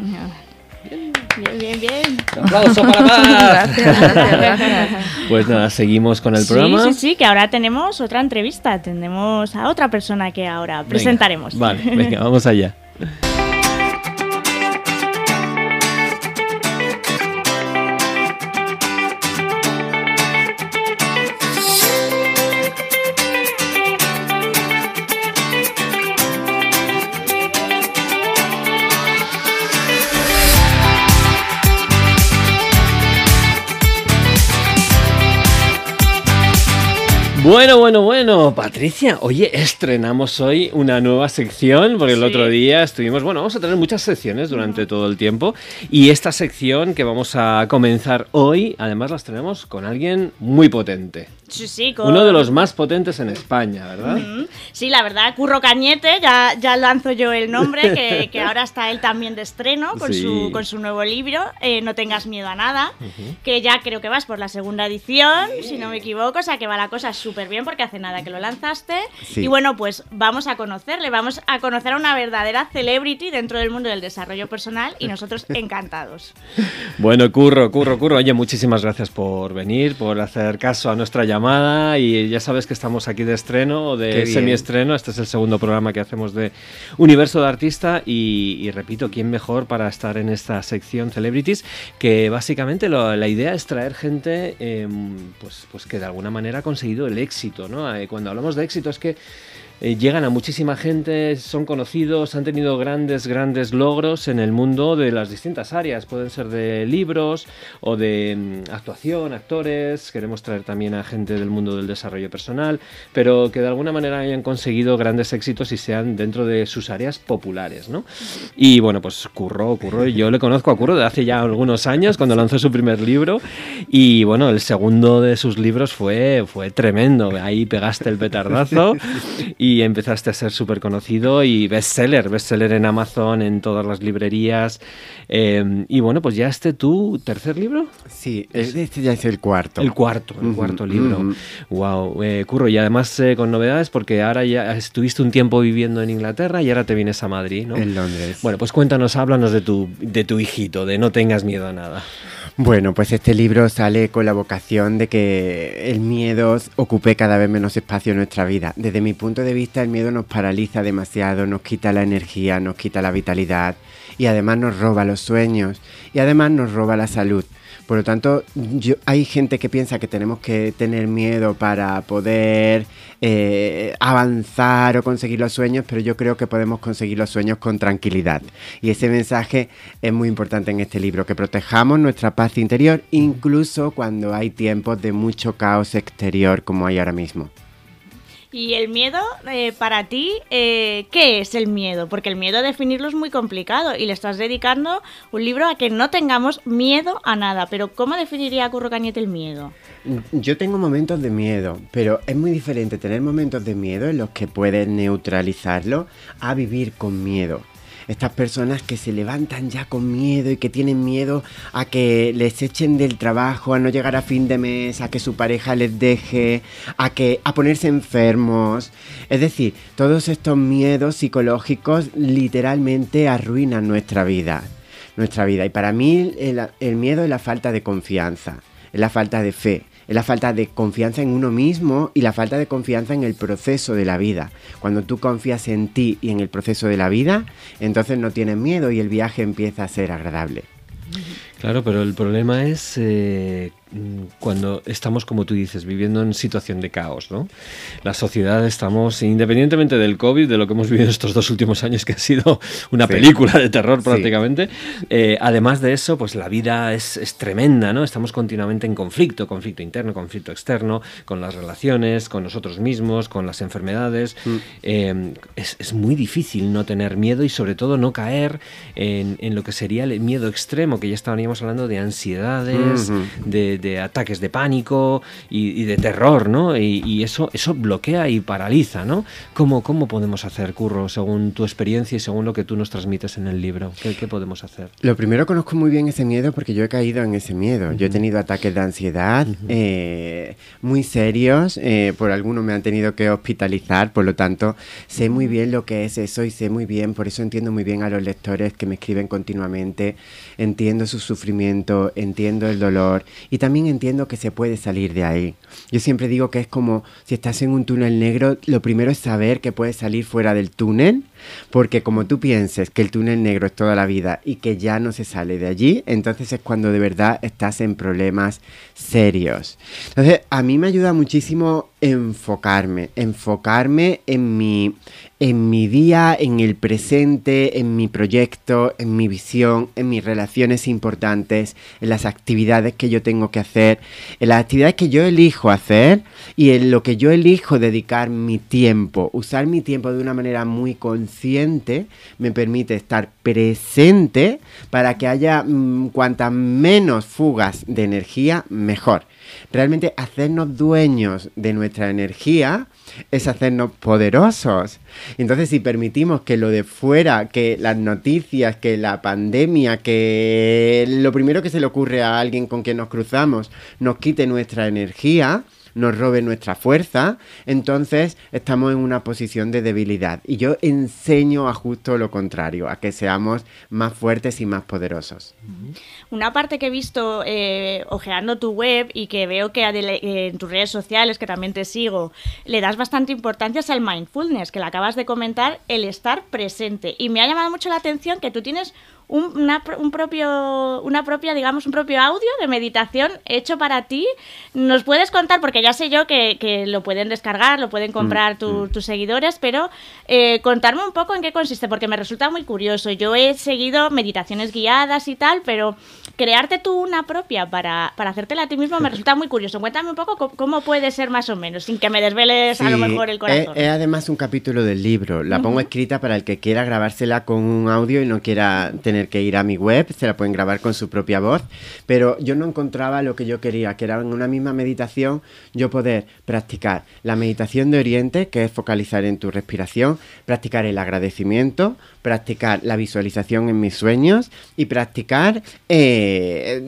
Bien, bien, bien. aplauso para más. Gracias, Pues nada, seguimos con el programa. Sí, sí, sí, que ahora tenemos otra entrevista. Tendremos a otra persona que ahora presentaremos. Vale, venga, vamos allá. Bueno, bueno, bueno, Patricia, oye, estrenamos hoy una nueva sección, porque el otro día estuvimos, bueno, vamos a tener muchas secciones durante todo el tiempo, y esta sección que vamos a comenzar hoy, además la estrenamos con alguien muy potente. Sí, sí, Uno de los más potentes en España, ¿verdad? Sí, la verdad, Curro Cañete, ya, ya lanzo yo el nombre, que, ahora está él también de estreno con, su, con su nuevo libro, eh, No tengas miedo a nada, que ya creo que vas por la segunda edición, si no me equivoco, o sea que va la cosa súper bien porque hace nada que lo lanzaste. Y bueno, pues vamos a conocerle, vamos a conocer a una verdadera celebrity dentro del mundo del desarrollo personal y nosotros encantados. Bueno, Curro, Curro, Curro, oye, muchísimas gracias por venir, por hacer caso a nuestra llamada llamada y ya sabes que estamos aquí de estreno o de semiestreno. Este es el segundo programa que hacemos de Universo de Artista y, repito, ¿quién mejor para estar en esta sección Celebrities? Que básicamente la idea es traer gente em, pues, pues que de alguna manera ha conseguido el éxito. ¿no? Eh, cuando hablamos de éxito es que eh, llegan a muchísima gente, son conocidos, han tenido grandes, grandes logros en el mundo de las distintas áreas. Pueden ser de libros o de mm, actuación, actores. Queremos traer también a gente del mundo del desarrollo personal, pero que de alguna manera hayan conseguido grandes éxitos y sean dentro de sus áreas populares, ¿no? Y bueno, pues Curro, Curro, yo le conozco a Curro de hace ya algunos años, cuando lanzó su primer libro. Y bueno, el segundo de sus libros fue, fue tremendo. Ahí pegaste el petardazo. y empezaste a ser súper conocido y bestseller, bestseller en Amazon, en todas las librerías. Em, y bueno, pues ya este tu tercer libro. Sí, este ya es el cuarto. El cuarto, el cuarto libro. Wow, eh, curro. Y además eh, con novedades porque ahora ya estuviste un tiempo viviendo en Inglaterra y ahora te vienes a Madrid, ¿no? En Londres. Bueno, pues cuéntanos, háblanos de tu, de tu hijito, de no tengas miedo a nada. Bueno, pues este libro sale con la vocación de que el miedo ocupe cada vez menos espacio en nuestra vida. Desde mi punto de vista, el miedo nos paraliza demasiado, nos quita la energía, nos quita la vitalidad y además nos roba los sueños y además nos roba la salud. Por lo tanto, hay gente que piensa que tenemos que tener miedo para poder eh, avanzar o conseguir los sueños, pero yo creo que podemos conseguir los sueños con tranquilidad. Y ese mensaje es muy importante en este libro, que protejamos nuestra paz interior incluso cuando hay tiempos de mucho caos exterior como hay ahora mismo. Y el miedo, eh, para ti, eh, ¿qué es el miedo? Porque el miedo definirlo es muy complicado y le estás dedicando un libro a que no tengamos miedo a nada. Pero ¿cómo definiría Curro Cañete el miedo? Yo tengo momentos de miedo, pero es muy diferente tener momentos de miedo en los que puedes neutralizarlo a vivir con miedo estas personas que se levantan ya con miedo y que tienen miedo a que les echen del trabajo, a no llegar a fin de mes, a que su pareja les deje, a que a ponerse enfermos. Es decir, todos estos miedos psicológicos literalmente arruinan nuestra vida, nuestra vida. Y para mí el, el miedo es la falta de confianza, es la falta de fe es la falta de confianza en uno mismo y la falta de confianza en el proceso de la vida. Cuando tú confías en ti y en el proceso de la vida, entonces no tienes miedo y el viaje empieza a ser agradable. Claro, pero el problema es eh, cuando estamos, como tú dices, viviendo en situación de caos, ¿no? La sociedad estamos, independientemente del COVID, de lo que hemos vivido estos dos últimos años, que ha sido una película de terror prácticamente, eh, además de eso, pues la vida es, tremenda, ¿no? Estamos continuamente en conflicto, conflicto interno, conflicto externo, con las relaciones, con nosotros mismos, con las enfermedades. Mm. Eh, es, muy difícil no tener miedo y sobre todo no caer en, en lo que sería el miedo extremo, que ya estaríamos estaríamos hablando de ansiedades, de, ataques de pánico y, de terror, ¿no? Y, eso, eso bloquea y paraliza, ¿no? ¿Cómo, ¿Cómo podemos hacer, Curro, según tu experiencia y según lo que tú nos transmites en el libro? ¿Qué, qué podemos hacer? Lo primero conozco muy bien ese miedo porque yo he caído en ese miedo. Yo he tenido ataques de ansiedad eh, muy serios, eh, por algunos me han tenido que hospitalizar, por lo tanto sé muy bien lo que es eso y sé muy bien, por eso entiendo muy bien a los lectores que me escriben continuamente, entiendo su sufrimiento, entiendo el dolor y también entiendo que se puede salir de ahí. Yo siempre digo que es como si estás en un túnel negro, lo primero es saber que puedes salir fuera del túnel, porque como tú pienses que el túnel negro es toda la vida y que ya no se sale de allí, entonces es cuando de verdad estás en problemas serios. Entonces, a mí me ayuda muchísimo enfocarme, enfocarme en mi, en mi día, en el presente, en mi proyecto, en mi visión, en mis relaciones importantes, en las actividades que yo tengo que hacer, en las actividades que yo elijo hacer y en lo que yo elijo dedicar mi tiempo. Usar mi tiempo de una manera muy consciente me permite estar presente para que haya mm, cuantas menos fugas de energía, mejor. Realmente hacernos dueños de nuestra energía es hacernos poderosos. Entonces, si permitimos que lo de fuera, que las noticias, que la pandemia, que lo primero que se le ocurre a alguien con quien nos cruzamos nos quite nuestra energía, nos robe nuestra fuerza, entonces estamos en una posición de debilidad. Y yo enseño a justo lo contrario, a que seamos más fuertes y más poderosos. Una parte que he visto eh, ojeando tu web y que veo que en tus redes sociales, que también te sigo, le das bastante importancia es al mindfulness, que le acabas de comentar, el estar presente. Y me ha llamado mucho la atención que tú tienes un, una, un propio, una propia, digamos, un propio audio de meditación hecho para ti. ¿Nos puedes contar? Porque ya sé yo que, que lo pueden descargar, lo pueden comprar mm, mm. tus seguidores, pero eh, contarme un poco en qué consiste, porque me resulta muy curioso. Yo he seguido meditaciones guiadas y tal, pero crearte tú una propia para, para hacértela a ti mismo me resulta muy curioso. Cuéntame un poco cómo, puede ser más o menos, sin que me desveles a lo mejor el corazón. Es, además un capítulo del libro. La pongo escrita para el que quiera grabársela con un audio y no quiera tener que ir a mi web. Se la pueden grabar con su propia voz. Pero yo no encontraba lo que yo quería, que era en una misma meditación yo poder practicar la meditación de Oriente, que es focalizar en tu respiración, practicar el agradecimiento, practicar la visualización en mis sueños y practicar eh,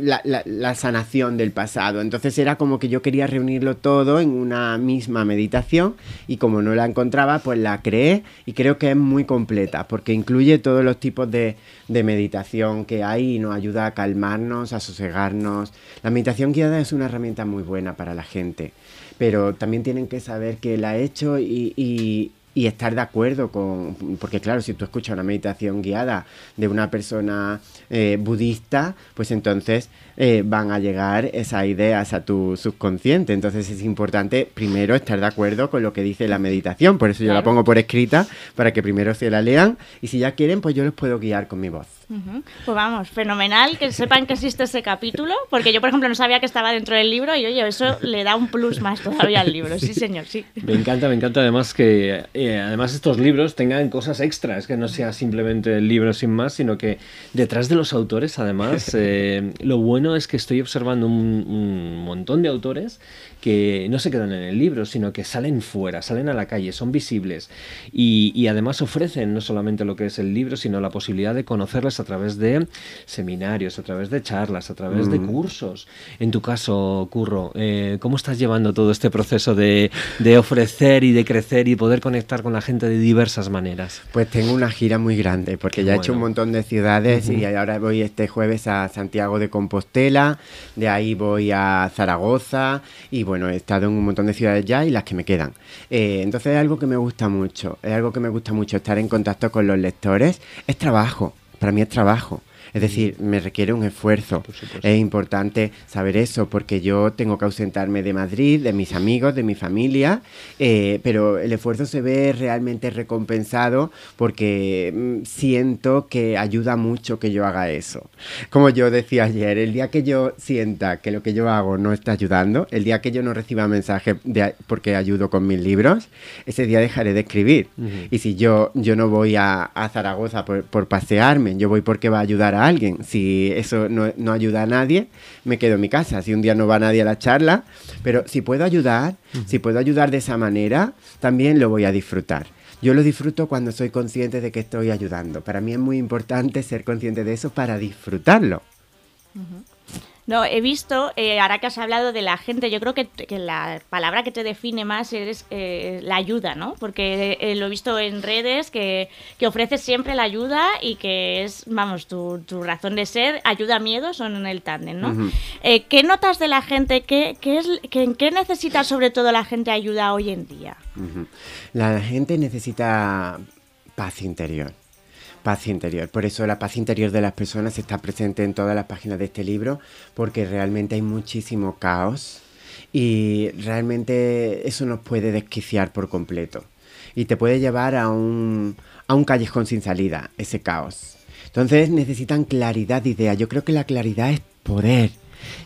la, sanación del pasado. Entonces era como que yo quería reunirlo todo en una misma meditación y como no la encontraba, pues la creé y creo que es muy completa porque incluye todos los tipos de, meditación que hay y nos ayuda a calmarnos, a sosegarnos. La meditación guiada es una herramienta muy buena para la gente pero también tienen que saber que la he hecho y estar de acuerdo con, porque claro, si tú escuchas una meditación guiada de una persona eh, budista, pues entonces eh, van a llegar esas ideas a tu subconsciente. Entonces es importante primero estar de acuerdo con lo que dice la meditación, por eso yo la pongo por escrita, para que primero se la lean y si ya quieren, pues yo los puedo guiar con mi voz. Pues vamos, fenomenal que sepan que existe ese capítulo, porque yo, por ejemplo, no sabía que estaba dentro del libro y, oye, eso le da un plus más todavía al libro. Sí, señor, sí. Me encanta, me encanta además que eh, además estos libros tengan cosas extras, que no sea simplemente el libro sin más, sino que detrás de los autores, además, eh, lo bueno es que estoy observando un, un montón de autores que no se quedan en el libro, sino que salen fuera, salen a la calle, son visibles y, además ofrecen no solamente lo que es el libro, sino la posibilidad de conocerles a través de seminarios, a través de charlas, a través de mm. cursos. En tu caso, Curro, eh, ¿cómo estás llevando todo este proceso de, ofrecer y de crecer y poder conectar con la gente de diversas maneras? Pues tengo una gira muy grande, porque ya he hecho un montón de ciudades y ahora voy este jueves a Santiago de Compostela, de ahí voy a Zaragoza y bueno, he estado en un montón de ciudades ya y las que me quedan. Eh, entonces es algo que me gusta mucho, es algo que me gusta mucho estar en contacto con los lectores. Es trabajo, para mí es trabajo. Es decir, me requiere un esfuerzo. Es importante saber eso porque yo tengo que ausentarme de Madrid, de mis amigos, de mi familia, eh, pero el esfuerzo se ve realmente recompensado porque mm, siento que ayuda mucho que yo haga eso. Como yo decía ayer, el día que yo sienta que lo que yo hago no está ayudando, el día que yo no reciba mensajes porque ayudo con mis libros, ese día dejaré de escribir. Y si yo, yo no voy a, Zaragoza por, por pasearme, yo voy porque va a ayudar a a alguien. Si eso no, no ayuda a nadie, me quedo en mi casa. Si un día no va nadie a la charla, pero si puedo ayudar, si puedo ayudar de esa manera, también lo voy a disfrutar. Yo lo disfruto cuando soy consciente de que estoy ayudando. Para mí es muy importante ser consciente de eso para disfrutarlo. No, he visto, eh, ahora que has hablado de la gente, yo creo que, que la palabra que te define más es eh, la ayuda, ¿no? Porque eh, lo he visto en redes que, que ofreces siempre la ayuda y que es, vamos, tu, tu razón de ser, ayuda a miedo son en el tándem, ¿no? ¿Qué notas de la gente? ¿Qué, qué es, que, ¿En qué necesita sobre todo la gente ayuda hoy en día? La gente necesita paz interior. Interior. Por eso la paz interior de las personas está presente en todas las páginas de este libro, porque realmente hay muchísimo caos y realmente eso nos puede desquiciar por completo. Y te puede llevar a un, a un callejón sin salida, ese caos. Entonces necesitan claridad de idea. Yo creo que la claridad es poder.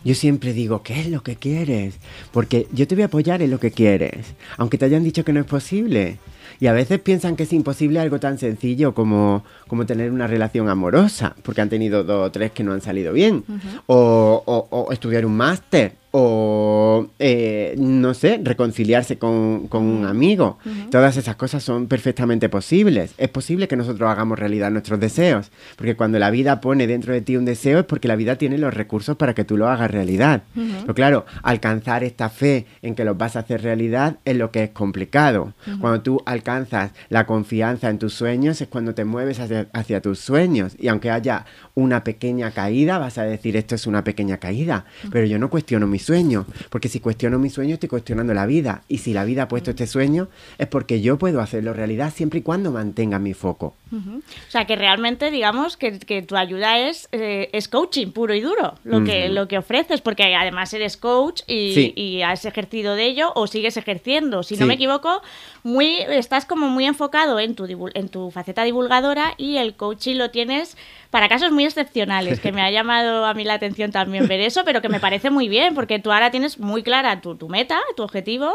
Yo siempre digo, ¿qué es lo que quieres? Porque yo te voy a apoyar en lo que quieres, aunque te hayan dicho que no es posible. Y a veces piensan que es imposible algo tan sencillo como, como tener una relación amorosa, porque han tenido dos o tres que no han salido bien. o, o- o estudiar un máster. O, eh, no sé, reconciliarse con, con un amigo. Todas esas cosas son perfectamente posibles. Es posible que nosotros hagamos realidad nuestros deseos. Porque cuando la vida pone dentro de ti un deseo es porque la vida tiene los recursos para que tú lo hagas realidad. Pero claro, alcanzar esta fe en que los vas a hacer realidad es lo que es complicado. Cuando tú alcanzas la confianza en tus sueños es cuando te mueves hacia, hacia tus sueños. Y aunque haya una pequeña caída, vas a decir esto es una pequeña caída. Pero yo no cuestiono mi sueño. Porque si cuestiono mi sueño estoy cuestionando la vida. Y si la vida ha puesto este sueño es porque yo puedo hacerlo realidad siempre y cuando mantenga mi foco. O sea, que realmente, digamos, que, que tu ayuda es, eh, es coaching puro y duro, lo, que, lo que ofreces, porque además eres coach y, Sí. y has ejercido de ello o sigues ejerciendo. Si Sí. no me equivoco, muy estás como muy enfocado en tu, en tu faceta divulgadora y el coaching lo tienes para casos muy excepcionales, que me ha llamado a mí la atención también ver eso, pero que me parece muy bien, porque tú ahora tienes muy clara tu, tu meta, tu objetivo,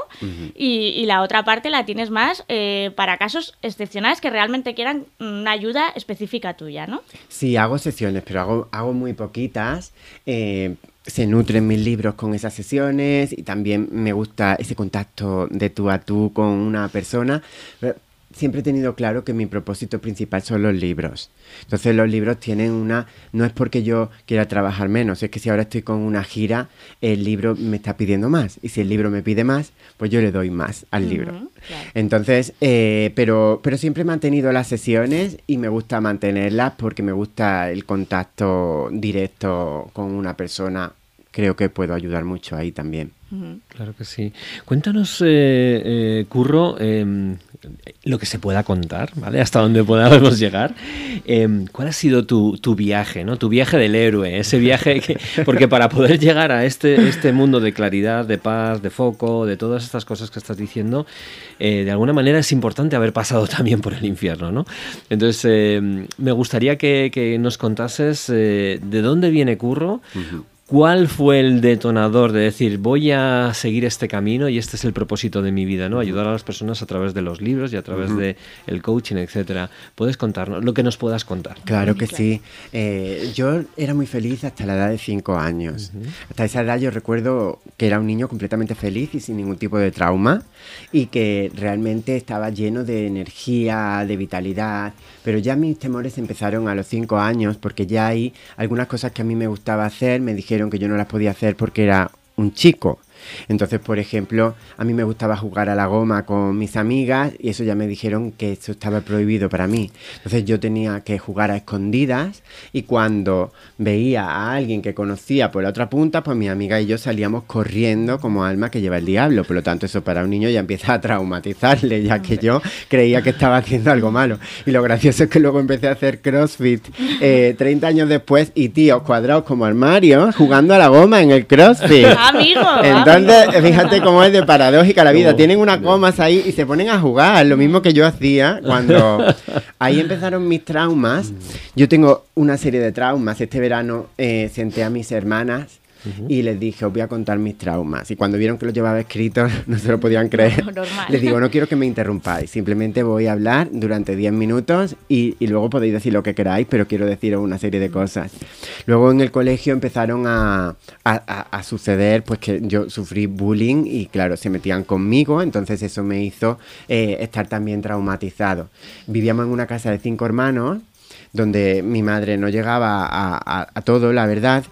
y, y la otra parte la tienes más eh, para casos excepcionales que realmente quieran una ayuda específica tuya, ¿no? Sí, hago sesiones, pero hago, hago muy poquitas. eh, se nutren mis libros con esas sesiones y también me gusta ese contacto de tú a tú con una persona. Siempre he tenido claro que mi propósito principal son los libros. Entonces los libros tienen una... No es porque yo quiera trabajar menos, es que si ahora estoy con una gira, el libro me está pidiendo más. Y si el libro me pide más, pues yo le doy más al libro. Claro. Entonces, eh, pero, pero siempre he mantenido las sesiones y me gusta mantenerlas porque me gusta el contacto directo con una persona. Creo que puedo ayudar mucho ahí también. Claro que sí. Cuéntanos, eh, eh, Curro, eh, lo que se pueda contar, ¿vale? Hasta donde podamos llegar. Eh, ¿Cuál ha sido tu, tu viaje, ¿no? Tu viaje del héroe, ese viaje que... Porque para poder llegar a este, este mundo de claridad, de paz, de foco, de todas estas cosas que estás diciendo, eh, de alguna manera es importante haber pasado también por el infierno, ¿no? Entonces, eh, me gustaría que, que nos contases eh, de dónde viene Curro, ¿Cuál fue el detonador de decir voy a seguir este camino y este es el propósito de mi vida, ¿no? Ayudar a las personas a través de los libros y a través de el coaching, etcétera. Puedes contarnos lo que nos puedas contar. Claro que sí. Eh, yo era muy feliz hasta la edad de 5 años. Hasta esa edad yo recuerdo que era un niño completamente feliz y sin ningún tipo de trauma y que realmente estaba lleno de energía, de vitalidad. Pero ya mis temores empezaron a los 5 años porque ya hay algunas cosas que a mí me gustaba hacer, me dijeron que yo no las podía hacer porque era un chico. Entonces, por ejemplo, a mí me gustaba jugar a la goma con mis amigas y eso ya me dijeron que eso estaba prohibido para mí. Entonces yo tenía que jugar a escondidas y cuando veía a alguien que conocía por la otra punta, pues mi amiga y yo salíamos corriendo como alma que lleva el diablo. Por lo tanto, eso para un niño ya empieza a traumatizarle, ya que yo creía que estaba haciendo algo malo. Y lo gracioso es que luego empecé a hacer CrossFit eh, 30 años después y tíos cuadrados como armarios jugando a la goma en el CrossFit. Amigo, Entonces, fíjate cómo es de paradójica la vida. Tienen unas no. gomas ahí y se ponen a jugar, lo mismo que yo hacía cuando ahí empezaron mis traumas. Yo tengo una serie de traumas. Este verano eh, senté a mis hermanas y les dije, os voy a contar mis traumas. Y cuando vieron que los llevaba escritos, no se lo podían creer. Les digo, no quiero que me interrumpáis, simplemente voy a hablar durante 10 minutos y, luego podéis decir lo que queráis, pero quiero deciros una serie de cosas. Luego en el colegio empezaron a, suceder, pues que yo sufrí bullying y claro, se metían conmigo, entonces eso me hizo eh, estar también traumatizado. Vivíamos en una casa de cinco hermanos donde mi madre no llegaba a, todo, la verdad.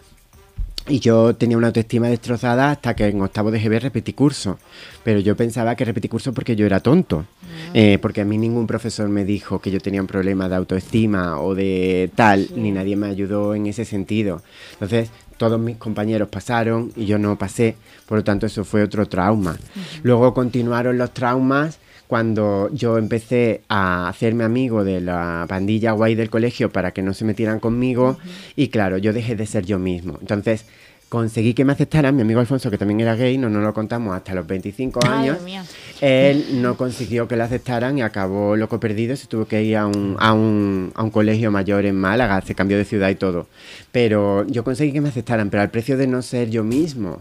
Y yo tenía una autoestima destrozada hasta que en octavo de GB repetí curso. Pero yo pensaba que repetí curso porque yo era tonto. Ah. Eh, porque a mí ningún profesor me dijo que yo tenía un problema de autoestima o de tal, ni nadie me ayudó en ese sentido. Entonces, todos mis compañeros pasaron y yo no pasé. Por lo tanto, eso fue otro trauma. Luego continuaron los traumas cuando yo empecé a hacerme amigo de la pandilla guay del colegio para que no se metieran conmigo y claro, yo dejé de ser yo mismo. Entonces conseguí que me aceptaran, mi amigo Alfonso, que también era gay, no nos lo contamos hasta los 25 años, él no consiguió que le aceptaran y acabó loco perdido, se tuvo que ir a un, a un, a un colegio mayor en Málaga, se cambió de ciudad y todo. Pero yo conseguí que me aceptaran, pero al precio de no ser yo mismo.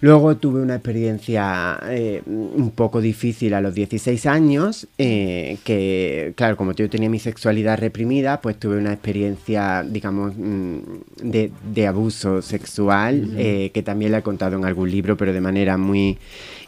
Luego tuve una experiencia eh, un poco difícil a los 16 años, eh, que claro, como yo tenía mi sexualidad reprimida, pues tuve una experiencia, digamos, mm, de, abuso sexual, eh, que también la he contado en algún libro, pero de manera muy...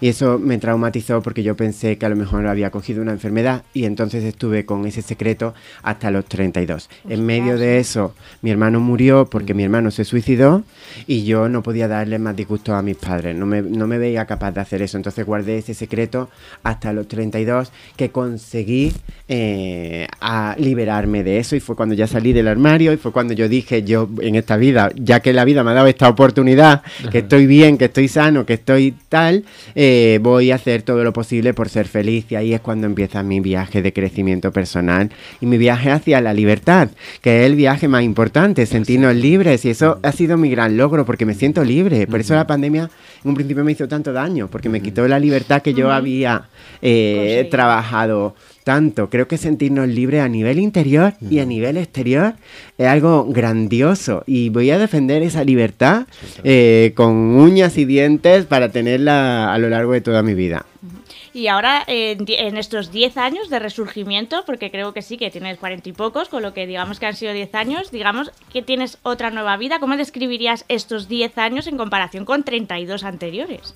Y eso me traumatizó porque yo pensé que a lo mejor había cogido una enfermedad y entonces estuve con ese secreto hasta los 32. En medio de eso, mi hermano murió porque mi hermano se suicidó y yo no podía darle más disgusto a mis padres no me, veía capaz de hacer eso. Entonces guardé ese secreto hasta los 32 que conseguí eh, a liberarme de eso y fue cuando ya salí del armario y fue cuando yo dije yo en esta vida, ya que la vida me ha dado esta oportunidad, que estoy bien, que estoy sano, que estoy tal, eh, voy a hacer todo lo posible por ser feliz y ahí es cuando empieza mi viaje de crecimiento personal y mi viaje hacia la libertad, que es el viaje más importante, sentirnos libres. Y eso ha sido mi gran logro porque me siento libre, por eso la pandemia en un principio me hizo tanto daño, porque me quitó la libertad que yo había eh, trabajado tanto. Creo que sentirnos libres a nivel interior y a nivel exterior es algo grandioso y voy a defender esa libertad eh, con uñas y dientes para tenerla a lo largo de toda mi vida. Y ahora, en estos 10 años de resurgimiento, porque creo que sí, que tienes 40 y pocos, con lo que digamos que han sido 10 años, digamos que tienes otra nueva vida, ¿cómo describirías estos 10 años en comparación con 32 anteriores?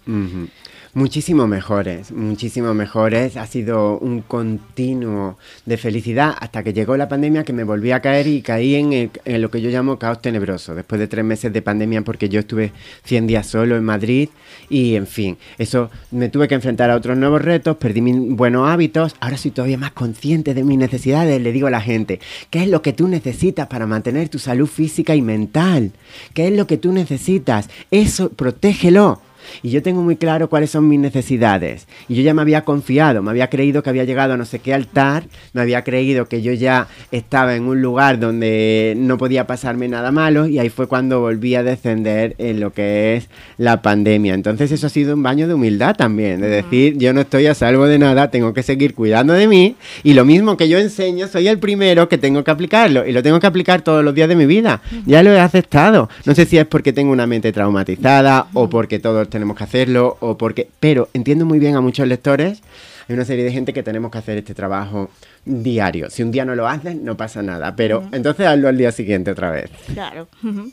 Muchísimo mejores, muchísimo mejores. Ha sido un continuo de felicidad hasta que llegó la pandemia que me volví a caer y caí en, lo que yo llamo caos tenebroso. Después de tres meses de pandemia porque yo estuve 100 días solo en Madrid y en fin, eso me tuve que enfrentar a otros nuevos retos, perdí mis buenos hábitos, ahora soy todavía más consciente de mis necesidades. Le digo a la gente, ¿qué es lo que tú necesitas para mantener tu salud física y mental? ¿Qué es lo que tú necesitas? Eso, protégelo y yo tengo muy claro cuáles son mis necesidades. Y yo ya me había confiado, me había creído que había llegado a no sé qué altar, me había creído que yo ya estaba en un lugar donde no podía pasarme nada malo y ahí fue cuando volví a descender en lo que es la pandemia. Entonces eso ha sido un baño de humildad también, de decir, yo no estoy a salvo de nada, tengo que seguir cuidando de mí y lo mismo que yo enseño, soy el primero que tengo que aplicarlo y lo tengo que aplicar todos los días de mi vida. Ya lo he aceptado. No sé si es porque tengo una mente traumatizada o porque todos tenemos que hacerlo o porque... Pero entiendo muy bien a muchos lectores, hay una serie de gente que tenemos que hacer este trabajo diario. Si un día no lo haces, no pasa nada, pero entonces hazlo al día siguiente otra vez. Claro.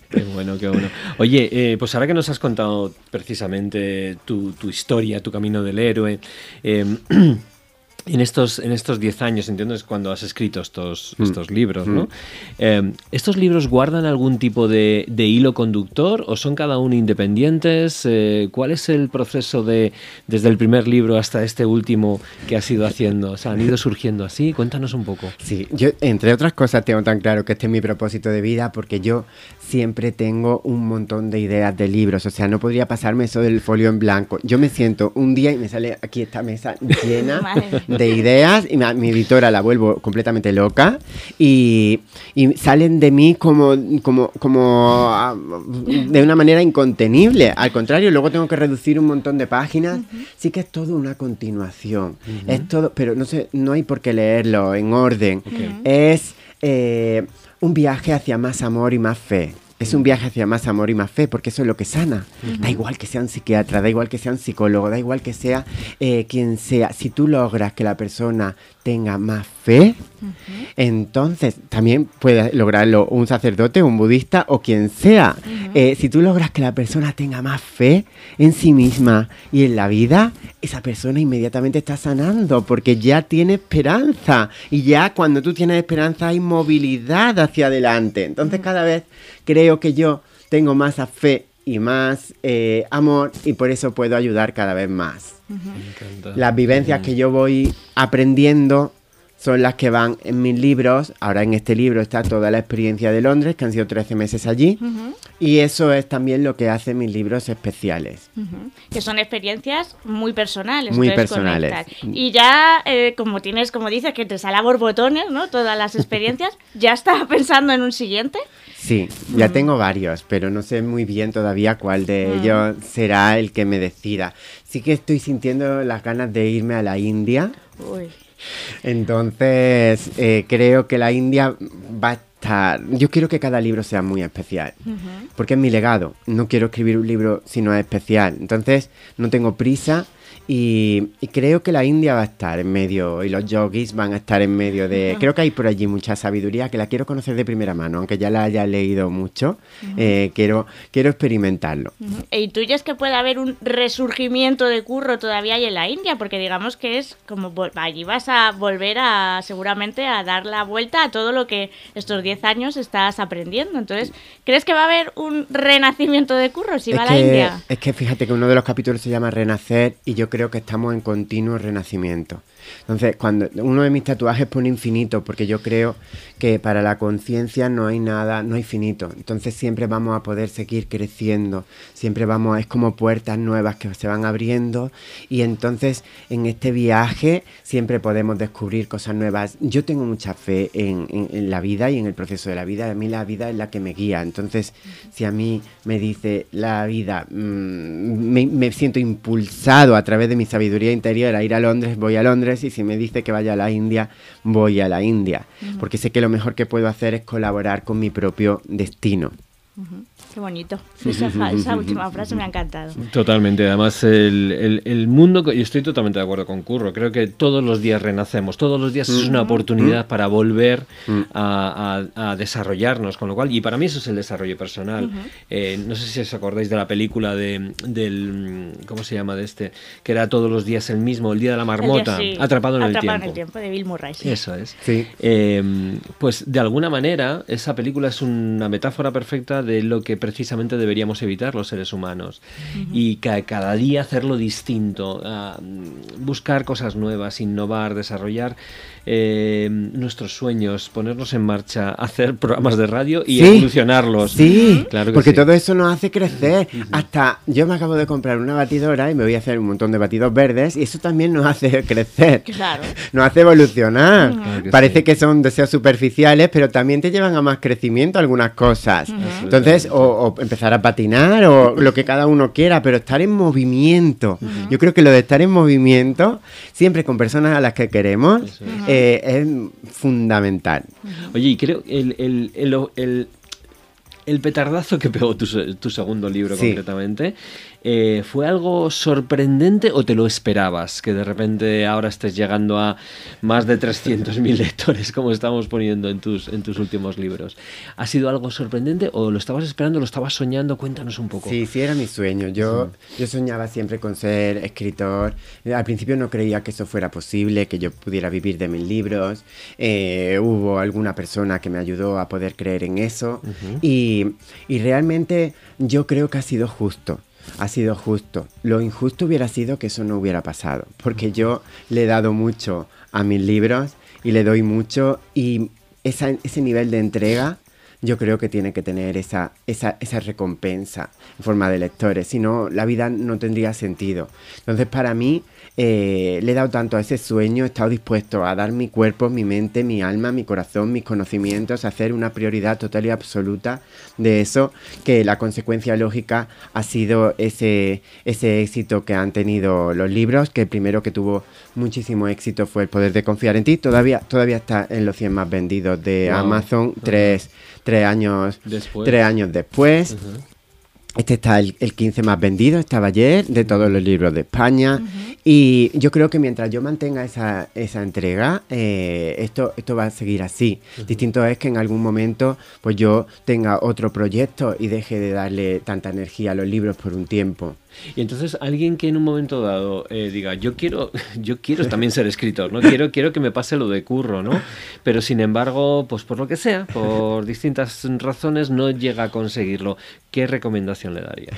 Qué bueno, qué bueno. Oye, eh, pues ahora que nos has contado precisamente tu, tu historia, tu camino del héroe, eh, en estos en estos 10 años, entiendo, es cuando has escrito estos, mm. estos libros, ¿no? Mm. Eh, ¿Estos libros guardan algún tipo de, hilo conductor o son cada uno independientes? Eh, ¿Cuál es el proceso de desde el primer libro hasta este último que has ido haciendo? O sea, ¿han ido surgiendo así? Cuéntanos un poco. Sí, yo entre otras cosas tengo tan claro que este es mi propósito de vida porque yo siempre tengo un montón de ideas de libros, o sea, no podría pasarme eso del folio en blanco. Yo me siento un día y me sale aquí esta mesa llena de ideas y mi, editora la vuelvo completamente loca y, salen de mí como, como, como ah, de una manera incontenible. Al contrario, luego tengo que reducir un montón de páginas. Sí que es todo una continuación. Es todo, pero no sé, no hay por qué leerlo en orden. Es eh, un viaje hacia más amor y más fe. Es un viaje hacia más amor y más fe, porque eso es lo que sana. Da igual que sea un psiquiatra, da igual que sea un psicólogo, da igual que sea eh, quien sea. Si tú logras que la persona tenga más fe, entonces también puede lograrlo un sacerdote, un budista o quien sea. Eh, si tú logras que la persona tenga más fe en sí misma y en la vida, esa persona inmediatamente está sanando porque ya tiene esperanza. Y ya cuando tú tienes esperanza hay movilidad hacia adelante. Entonces cada vez creo que yo tengo más fe y más eh, amor y por eso puedo ayudar cada vez más. Las vivencias que yo voy aprendiendo son las que van en mis libros. Ahora en este libro está toda la experiencia de Londres, que han sido 13 meses allí. Y eso es también lo que hace mis libros especiales. Que son experiencias muy personales. Muy personales. Y ya, eh, como tienes, como dices, que te sale a borbotones, ¿no? Todas las experiencias, ¿ya estás pensando en un siguiente? Sí, ya tengo varios, pero no sé muy bien todavía cuál de ellos será el que me decida. Sí que estoy sintiendo las ganas de irme a la India. Uy. Entonces, eh, creo que la India va a estar... Yo quiero que cada libro sea muy especial, porque es mi legado. No quiero escribir un libro si no es especial. Entonces, no tengo prisa y, creo que la India va a estar en medio y los yogis van a estar en medio de... Creo que hay por allí mucha sabiduría que la quiero conocer de primera mano, aunque ya la haya leído mucho, eh, quiero, quiero experimentarlo. ¿Y tú ya es que puede haber un resurgimiento de curro todavía ahí en la India? Porque digamos que es como allí vas a volver a seguramente a dar la vuelta a todo lo que estos 10 años estás aprendiendo. Entonces, ¿crees que va a haber un renacimiento de curro si va a la India? Es que fíjate que uno de los capítulos se llama Renacer y yo creo creo que estamos en continuo renacimiento. Entonces, cuando uno de mis tatuajes pone infinito, porque yo creo que para la conciencia no hay nada, no hay finito. Entonces siempre vamos a poder seguir creciendo, siempre vamos, es como puertas nuevas que se van abriendo y entonces en este viaje siempre podemos descubrir cosas nuevas. Yo tengo mucha fe en, la vida y en el proceso de la vida. A mí la vida es la que me guía. Entonces, si a mí me dice la vida, mm, me, me siento impulsado a través de mi sabiduría interior a ir a Londres, voy a Londres y si me dice que vaya a la India, voy a la India, porque sé que lo mejor que puedo hacer es colaborar con mi propio destino. Qué bonito. Esa, última frase me ha encantado. Totalmente. Además, el, el, mundo, y estoy totalmente de acuerdo con Curro, creo que todos los días renacemos, todos los días es una oportunidad para volver a, desarrollarnos, con lo cual, y para mí eso es el desarrollo personal. Eh, no sé si os acordáis de la película de, del, ¿cómo se llama de este? Que era todos los días el mismo, el día de la marmota, atrapado en el tiempo. en el tiempo, de Bill Murray. Eso es. Eh, pues de alguna manera, esa película es una metáfora perfecta de lo que precisamente deberíamos evitar los seres humanos y cada día hacerlo distinto, buscar cosas nuevas, innovar, desarrollar eh, nuestros sueños, ponernos en marcha, hacer programas de radio y evolucionarlos. Sí, claro porque todo eso nos hace crecer. Hasta yo me acabo de comprar una batidora y me voy a hacer un montón de batidos verdes y eso también nos hace crecer. Claro. Nos hace evolucionar. Parece que son deseos superficiales, pero también te llevan a más crecimiento algunas cosas. Entonces, o, empezar a patinar o lo que cada uno quiera, pero estar en movimiento. Yo creo que lo de estar en movimiento, siempre con personas a las que queremos, eh, es fundamental. Oye, y creo el, el, el, el, petardazo que pegó tu, tu segundo libro concretamente eh, ¿Fue algo sorprendente o te lo esperabas? Que de repente ahora estés llegando a más de 300.000 lectores, como estamos poniendo en tus, en tus últimos libros. ¿Ha sido algo sorprendente o lo estabas esperando, lo estabas soñando? Cuéntanos un poco. Sí, sí, era mi sueño. Yo, yo soñaba siempre con ser escritor. Al principio no creía que eso fuera posible, que yo pudiera vivir de mis libros. Eh, hubo alguna persona que me ayudó a poder creer en eso. y, y realmente yo creo que ha sido justo ha sido justo. Lo injusto hubiera sido que eso no hubiera pasado, porque yo le he dado mucho a mis libros y le doy mucho y ese nivel de entrega yo creo que tiene que tener esa, esa, esa recompensa en forma de lectores, si no la vida no tendría sentido. Entonces para mí eh, le he dado tanto a ese sueño, he estado dispuesto a dar mi cuerpo, mi mente, mi alma, mi corazón, mis conocimientos, a hacer una prioridad total y absoluta de eso, que la consecuencia lógica ha sido ese, ese éxito que han tenido los libros, que el primero que tuvo muchísimo éxito fue El poder de confiar en ti, todavía, todavía está en los 100 más vendidos de Wow. Amazon, tres, tres años Después. tres años después. Este está el, el 15 más vendido, estaba ayer, de todos los libros de España. Y yo creo que mientras yo mantenga esa, esa entrega, eh, esto, esto va a seguir así. Distinto es que en algún momento pues yo tenga otro proyecto y deje de darle tanta energía a los libros por un tiempo. Y entonces alguien que en un momento dado eh, diga, yo quiero, yo quiero también ser escritor, ¿no? Quiero, quiero que me pase lo de curro, ¿no? Pero sin embargo, pues por lo que sea, por distintas razones, no llega a conseguirlo. ¿Qué recomendación le darías?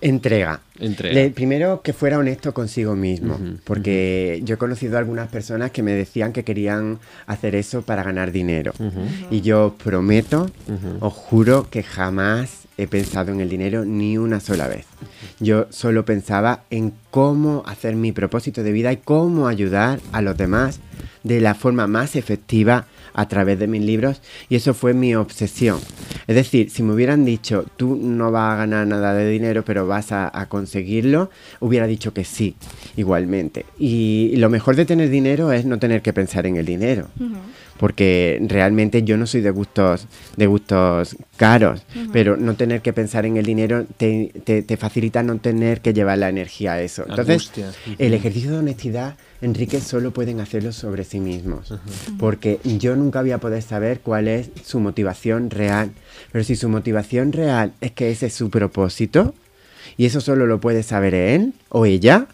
Entrega. Entrega. Le- primero que fuera honesto consigo mismo, Ujú, porque yo he conocido a algunas personas que me decían que querían hacer eso para ganar dinero. Y yo prometo, os juro que jamás he pensado en el dinero ni una sola vez. Yo solo pensaba en cómo hacer mi propósito de vida y cómo ayudar a los demás de la forma más efectiva a través de mis libros y eso fue mi obsesión. Es decir, si me hubieran dicho, tú no vas a ganar nada de dinero, pero vas a, conseguirlo, hubiera dicho que sí, igualmente. Y lo mejor de tener dinero es no tener que pensar en el dinero porque realmente yo no soy de gustos de gustos caros, pero no tener que pensar en el dinero te, te- te facilita no tener que llevar la energía a eso. Entonces, el ejercicio de honestidad, Enrique, solo pueden hacerlo sobre sí mismos, porque yo nunca voy a poder saber cuál es su motivación real, pero si su motivación real es que ese es su propósito, y eso solo lo puede saber él o ella,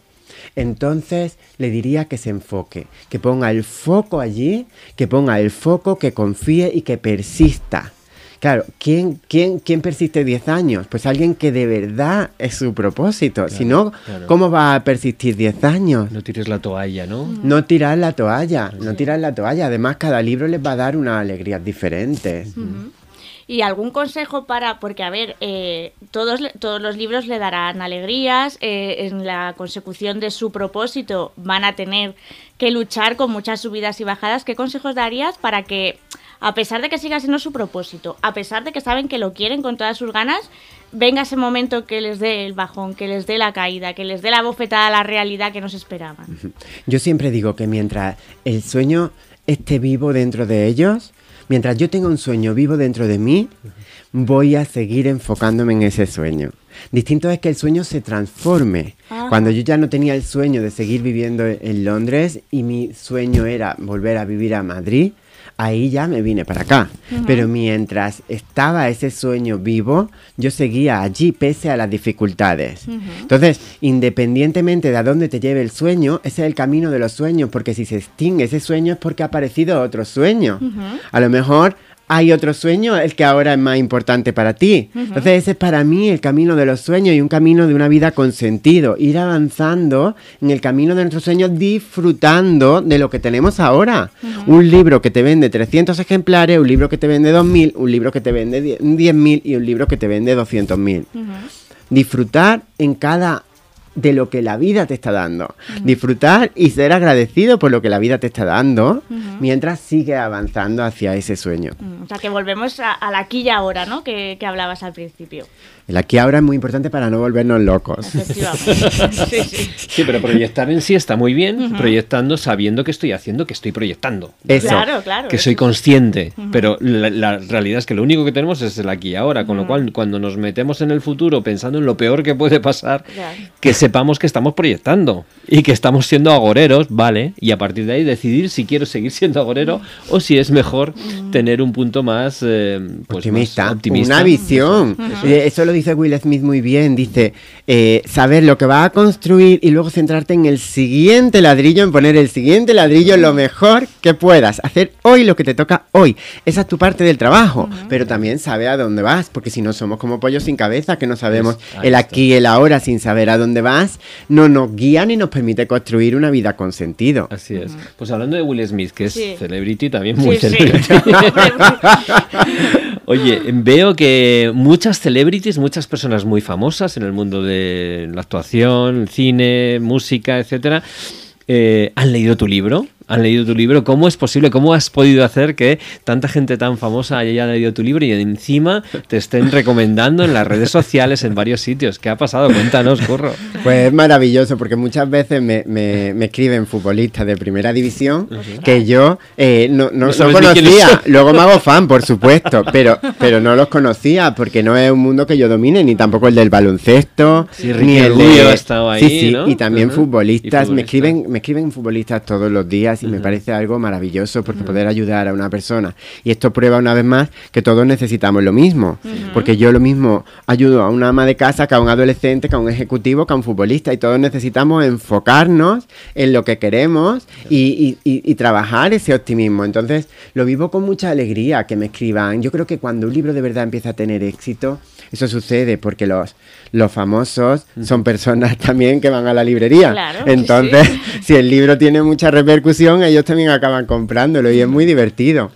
entonces le diría que se enfoque, que ponga el foco allí, que ponga el foco, que confíe y que persista. Claro, ¿quién, quién, quién persiste 10 años? Pues alguien que de verdad es su propósito. si no, claro. ¿cómo va a persistir 10 años? No tires la toalla, ¿no? No tirar la toalla, no tirar la toalla. Además, cada libro les va a dar unas alegrías diferentes. ¿Y algún consejo para, porque a ver, eh, todos, todos los libros le darán alegrías, eh, en la consecución de su propósito van a tener que luchar con muchas subidas y bajadas. ¿Qué consejos darías para que, a pesar de que siga siendo su propósito, a pesar de que saben que lo quieren con todas sus ganas, venga ese momento que les dé el bajón, que les dé la caída, que les dé la bofetada a la realidad que no se esperaban? Yo siempre digo que mientras el sueño esté vivo dentro de ellos, mientras yo tenga un sueño vivo dentro de mí, voy a seguir enfocándome en ese sueño. Distinto es que el sueño se transforme. Ajá. Cuando yo ya no tenía el sueño de seguir viviendo en Londres y mi sueño era volver a vivir a Madrid, ahí ya me vine para acá. Pero mientras estaba ese sueño vivo, yo seguía allí pese a las dificultades. Entonces, independientemente de a dónde te lleve el sueño, ese es el camino de los sueños, porque si se extingue ese sueño es porque ha aparecido otro sueño. A lo mejor hay otro sueño, el que ahora es más importante para ti. Entonces ese es para mí el camino de los sueños y un camino de una vida con sentido. Ir avanzando en el camino de nuestros sueños disfrutando de lo que tenemos ahora. Un libro que te vende 300 ejemplares, un libro que te vende 2.000, un libro que te vende 10 10.000 y un libro que te vende 200.000 disfrutar en cada de lo que la vida te está dando. Disfrutar y ser agradecido por lo que la vida te está dando mientras sigue avanzando hacia ese sueño. Mm, O sea, que volvemos a, al aquí y ahora, ¿no? Que, que hablabas al principio. El aquí ahora es muy importante para no volvernos locos. Sí, sí. Sí, pero proyectar en sí está muy bien, proyectando sabiendo que estoy haciendo, que estoy proyectando. Eso. Claro, claro. que soy consciente, pero la, la realidad es que lo único que tenemos es el aquí ahora, con lo cual cuando nos metemos en el futuro pensando en lo peor que puede pasar, Claro. que sepamos que estamos proyectando y que estamos siendo agoreros, ¿vale? Y a partir de ahí decidir si quiero seguir siendo agorero o si es mejor tener un punto más, eh, pues, optimista, más optimista. una visión. Eso lo dice Will Smith muy bien. Dice, eh, saber lo que vas a construir y luego centrarte en el siguiente ladrillo, en poner el siguiente ladrillo lo mejor que puedas. Hacer hoy lo que te toca hoy. Esa es tu parte del trabajo. Pero también sabe a dónde vas, porque si no somos como pollos sin cabeza, que no sabemos el aquí y el ahora sin saber a dónde vas, no nos guía ni nos permite construir una vida con sentido. Así es. Pues hablando de Will Smith, que es Sí. celebrity, también muy Sí, sí. Oye, veo que muchas celebrities, muchas personas muy famosas en el mundo de la actuación, cine, música, etcétera, eh, han leído tu libro han leído tu libro. ¿Cómo es posible? ¿Cómo has podido hacer que tanta gente tan famosa haya leído tu libro y encima te estén recomendando en las redes sociales, en varios sitios? ¿Qué ha pasado? Cuéntanos, Curro. Pues es maravilloso porque muchas veces me, me, escriben futbolistas de primera división que yo eh, no, no, conocía. Luego me hago fan, por supuesto, pero, pero no los conocía porque no es un mundo que yo domine, ni tampoco el del baloncesto, ni el de... ahí, sí, sí, y también futbolistas. Me, escriben, me escriben futbolistas todos los días y me parece algo maravilloso porque poder ayudar a una persona. Y esto prueba una vez más que todos necesitamos lo mismo, porque yo lo mismo ayudo a una ama de casa que a un adolescente, que a un ejecutivo, que a un futbolista y todos necesitamos enfocarnos en lo que queremos y, y trabajar ese optimismo. Entonces lo vivo con mucha alegría que me escriban. Yo creo que cuando un libro de verdad empieza a tener éxito, eso sucede porque los, los famosos son personas también que van a la librería. Entonces, si el libro tiene mucha repercusión, ellos también acaban comprándolo y es muy divertido.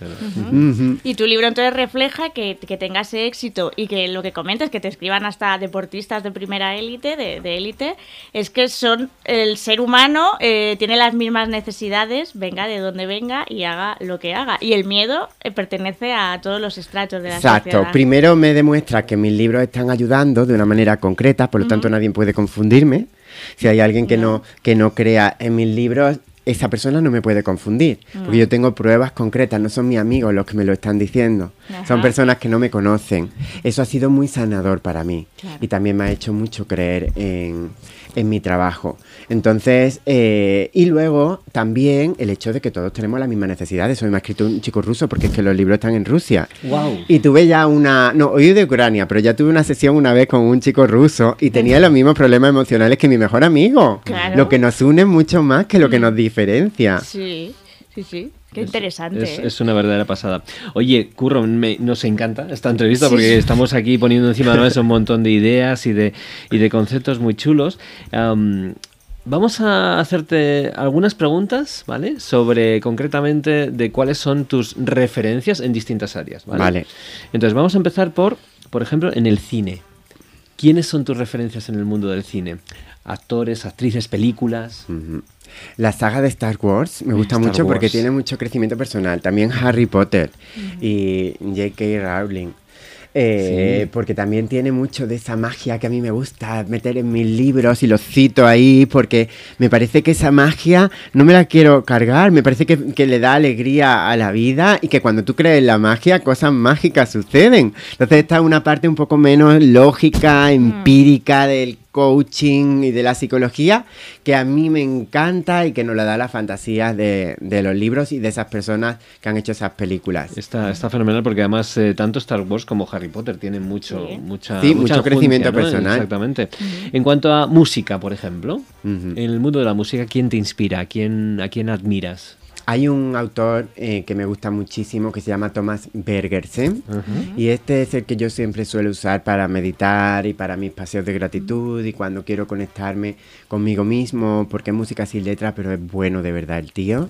Y tu libro entonces refleja que, que tengas éxito y que lo que comentas, que te escriban hasta deportistas de primera élite, de élite, es que son el ser humano eh, tiene las mismas necesidades, venga de donde venga y haga lo que haga. Y el miedo eh, pertenece a todos los estratos de la sociedad. Exacto. Primero me demuestra que mis libros están ayudando de una manera concreta, por lo tanto nadie puede confundirme. Si hay alguien que no, que no crea en mis libros, esa persona no me puede confundir, porque yo tengo pruebas concretas, no son mis amigos los que me lo están diciendo, son personas que no me conocen. Eso ha sido muy sanador para mí y también me ha hecho mucho creer en, en mi trabajo. Entonces, eh, y luego también el hecho de que todos tenemos las mismas necesidades. Hoy me ha escrito un chico ruso porque es que los libros están en Rusia. Wow. Y tuve ya una, no, hoy de Ucrania, pero ya tuve una sesión una vez con un chico ruso y tenía los mismos problemas emocionales que mi mejor amigo. Lo que nos une mucho más que lo que mm. nos diferencia. Sí, sí, sí. Qué interesante. ¿eh? Es, una verdadera pasada. Oye, Curro, nos encanta esta entrevista porque estamos aquí poniendo encima de la mesa un montón de ideas y de, y de conceptos muy chulos. vamos a hacerte algunas preguntas, ¿vale? Sobre concretamente de cuáles son tus referencias en distintas áreas, ¿vale? Vale. Entonces, vamos a empezar por, por ejemplo, en el cine. ¿Quiénes son tus referencias en el mundo del cine? Actores, actrices, películas. La saga de Star Wars me gusta mucho porque tiene mucho crecimiento personal. También Harry Potter y J.K. Rowling. Eh, porque también tiene mucho de esa magia que a mí me gusta meter en mis libros y los cito ahí, porque me parece que esa magia no me la quiero cargar, me parece que, que le da alegría a la vida y que cuando tú crees en la magia, cosas mágicas suceden. Entonces esta es una parte un poco menos lógica, empírica del coaching y de la psicología que a mí me encanta y que nos la da la fantasía de, los libros y de esas personas que han hecho esas películas. Está, está fenomenal porque además eh, tanto Star Wars como Harry Potter tienen mucho, mucha, mucho crecimiento personal. Exactamente. En cuanto a música, por ejemplo, en el mundo de la música, ¿quién te inspira? quién, a quién admiras? Hay un autor eh, que me gusta muchísimo que se llama Thomas Bergersen y este es el que yo siempre suelo usar para meditar y para mis paseos de gratitud y cuando quiero conectarme conmigo mismo porque es música sin letra pero es bueno de verdad el tío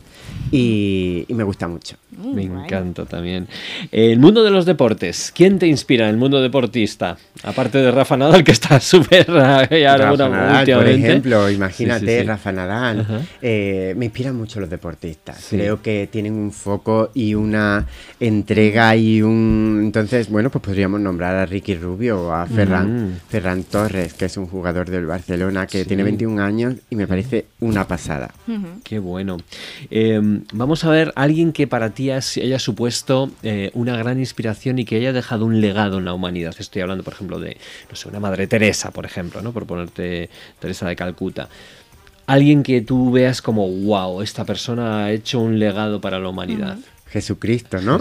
y, me gusta mucho. Mm, me encanta también. El mundo de los deportes, ¿quién te inspira en el mundo deportista? Aparte de Rafa Nadal que está súper... Rafa Nadal, por ejemplo, imagínate Rafa Nadal. Eh, me inspiran mucho los deportistas Creo que tienen un foco y una entrega y un... Entonces, bueno, pues podríamos nombrar a Ricky Rubio o a Ferran, mm. Ferran Torres, que es un jugador del Barcelona que tiene 21 años y me parece una pasada. Qué bueno. Em, vamos a ver alguien que para ti haya supuesto eh, una gran inspiración y que haya dejado un legado en la humanidad. Estoy hablando, por ejemplo, de, no sé, una Madre Teresa, por ejemplo, ¿no? Por ponerte Teresa de Calcuta alguien que tú veas como, wow, esta persona ha hecho un legado para la humanidad. Jesucristo, ¿no?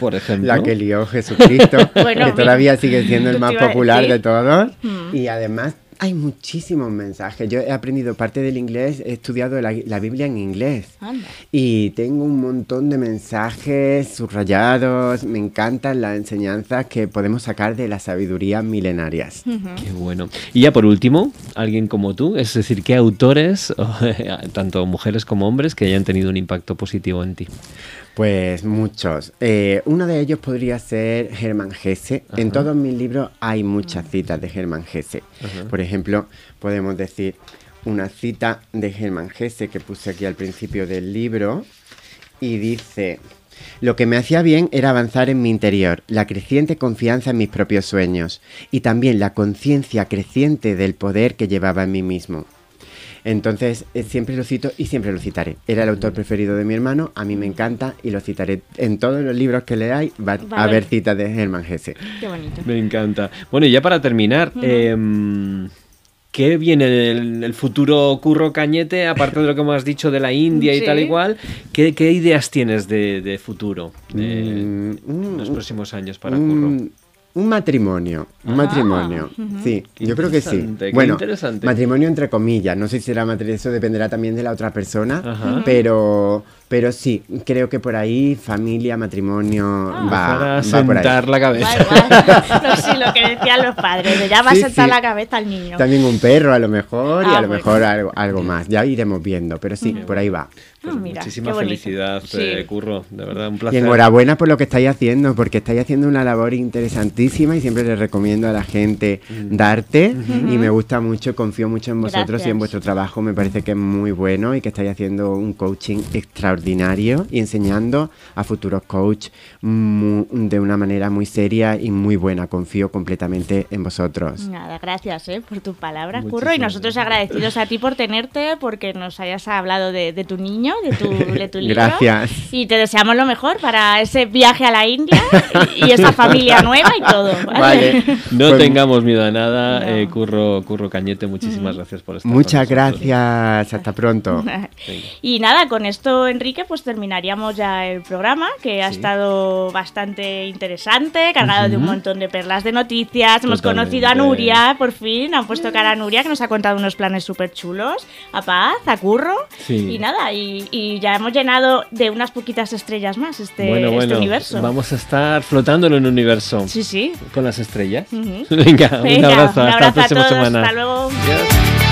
por ejemplo. La que lió Jesucristo, que todavía sigue siendo el más popular de todos. Y además hay muchísimos mensajes. Yo he aprendido parte del inglés, he estudiado la, Biblia en inglés. Y tengo un montón de mensajes subrayados. Me encantan las enseñanzas que podemos sacar de las sabidurías milenarias. Qué bueno. Y ya por último, alguien como tú, es decir, ¿qué autores, tanto mujeres como hombres, que hayan tenido un impacto positivo en ti? Pues muchos. Eh, uno de ellos podría ser Hermann Hesse. En todos mis libros hay muchas citas de Hermann Hesse. Por ejemplo, podemos decir una cita de Hermann Hesse que puse aquí al principio del libro y dice... Lo que me hacía bien era avanzar en mi interior, la creciente confianza en mis propios sueños y también la conciencia creciente del poder que llevaba en mí mismo. Entonces, eh, siempre lo cito y siempre lo citaré. Era el autor preferido de mi hermano, a mí me encanta y lo citaré. En todos los libros que leáis va a haber citas de Hermann Hesse. Qué bonito. Me encanta. Bueno, y ya para terminar, em, ¿qué viene del el futuro Curro Cañete, aparte de lo que hemos dicho de la India y tal y cual? ¿Qué, qué ideas tienes de, de futuro de Mm, mm, los próximos años para Curro? Un matrimonio, un matrimonio. Sí, Qué yo creo que sí. Bueno, interesante. matrimonio entre comillas. No sé si será matrimonio, eso dependerá también de la otra persona. Ajá. Pero, pero sí, creo que por ahí familia, matrimonio va, Para va por ahí. sentar la cabeza. No, sí, lo que decían los padres, de ya va Sí, a sentar sí. la cabeza al niño. También un perro a lo mejor y Ah, a lo bueno. mejor algo, algo más. Ya iremos viendo, pero sí, por ahí va. Pues Ah, mira, muchísima felicidad, Sí. eh, Curro. De verdad, un Y placer. enhorabuena por lo que estáis haciendo, porque estáis haciendo una labor interesantísima y siempre les recomiendo a la gente darte. Y me gusta mucho, confío mucho en vosotros y en vuestro trabajo. Me parece que es muy bueno y que estáis haciendo un coaching extraordinario y enseñando a futuros coach mu- de una manera muy seria y muy buena. Confío completamente en vosotros. Nada, gracias eh, por tus palabras, Muchísimas Curro. Y nosotros agradecidos a ti por tenerte, porque nos hayas hablado de, de tu niño, de tu, de tu libro. Gracias. Y te deseamos lo mejor para ese viaje a la India y, y esa familia nueva y todo. ¿vale? Vale. No Pues tengamos miedo a nada, No. eh, Curro, Curro Cañete. Muchísimas gracias por estar Muchas gracias. Hasta pronto. Y nada, con esto, Enrique, pues terminaríamos ya el programa, que ha Sí. estado bastante interesante, cargado de un montón de perlas de noticias. Hemos conocido a Nuria, por fin, han puesto cara a Nuria, que nos ha contado unos planes súper chulos, a Paz, a Curro. Sí. Y nada, y, y ya hemos llenado de unas poquitas estrellas más este, bueno, este bueno, universo. vamos a estar flotando en un universo Sí, sí. con las estrellas. Venga, un Venga, abrazo, un hasta la a próxima todos, semana. Hasta luego. Adiós.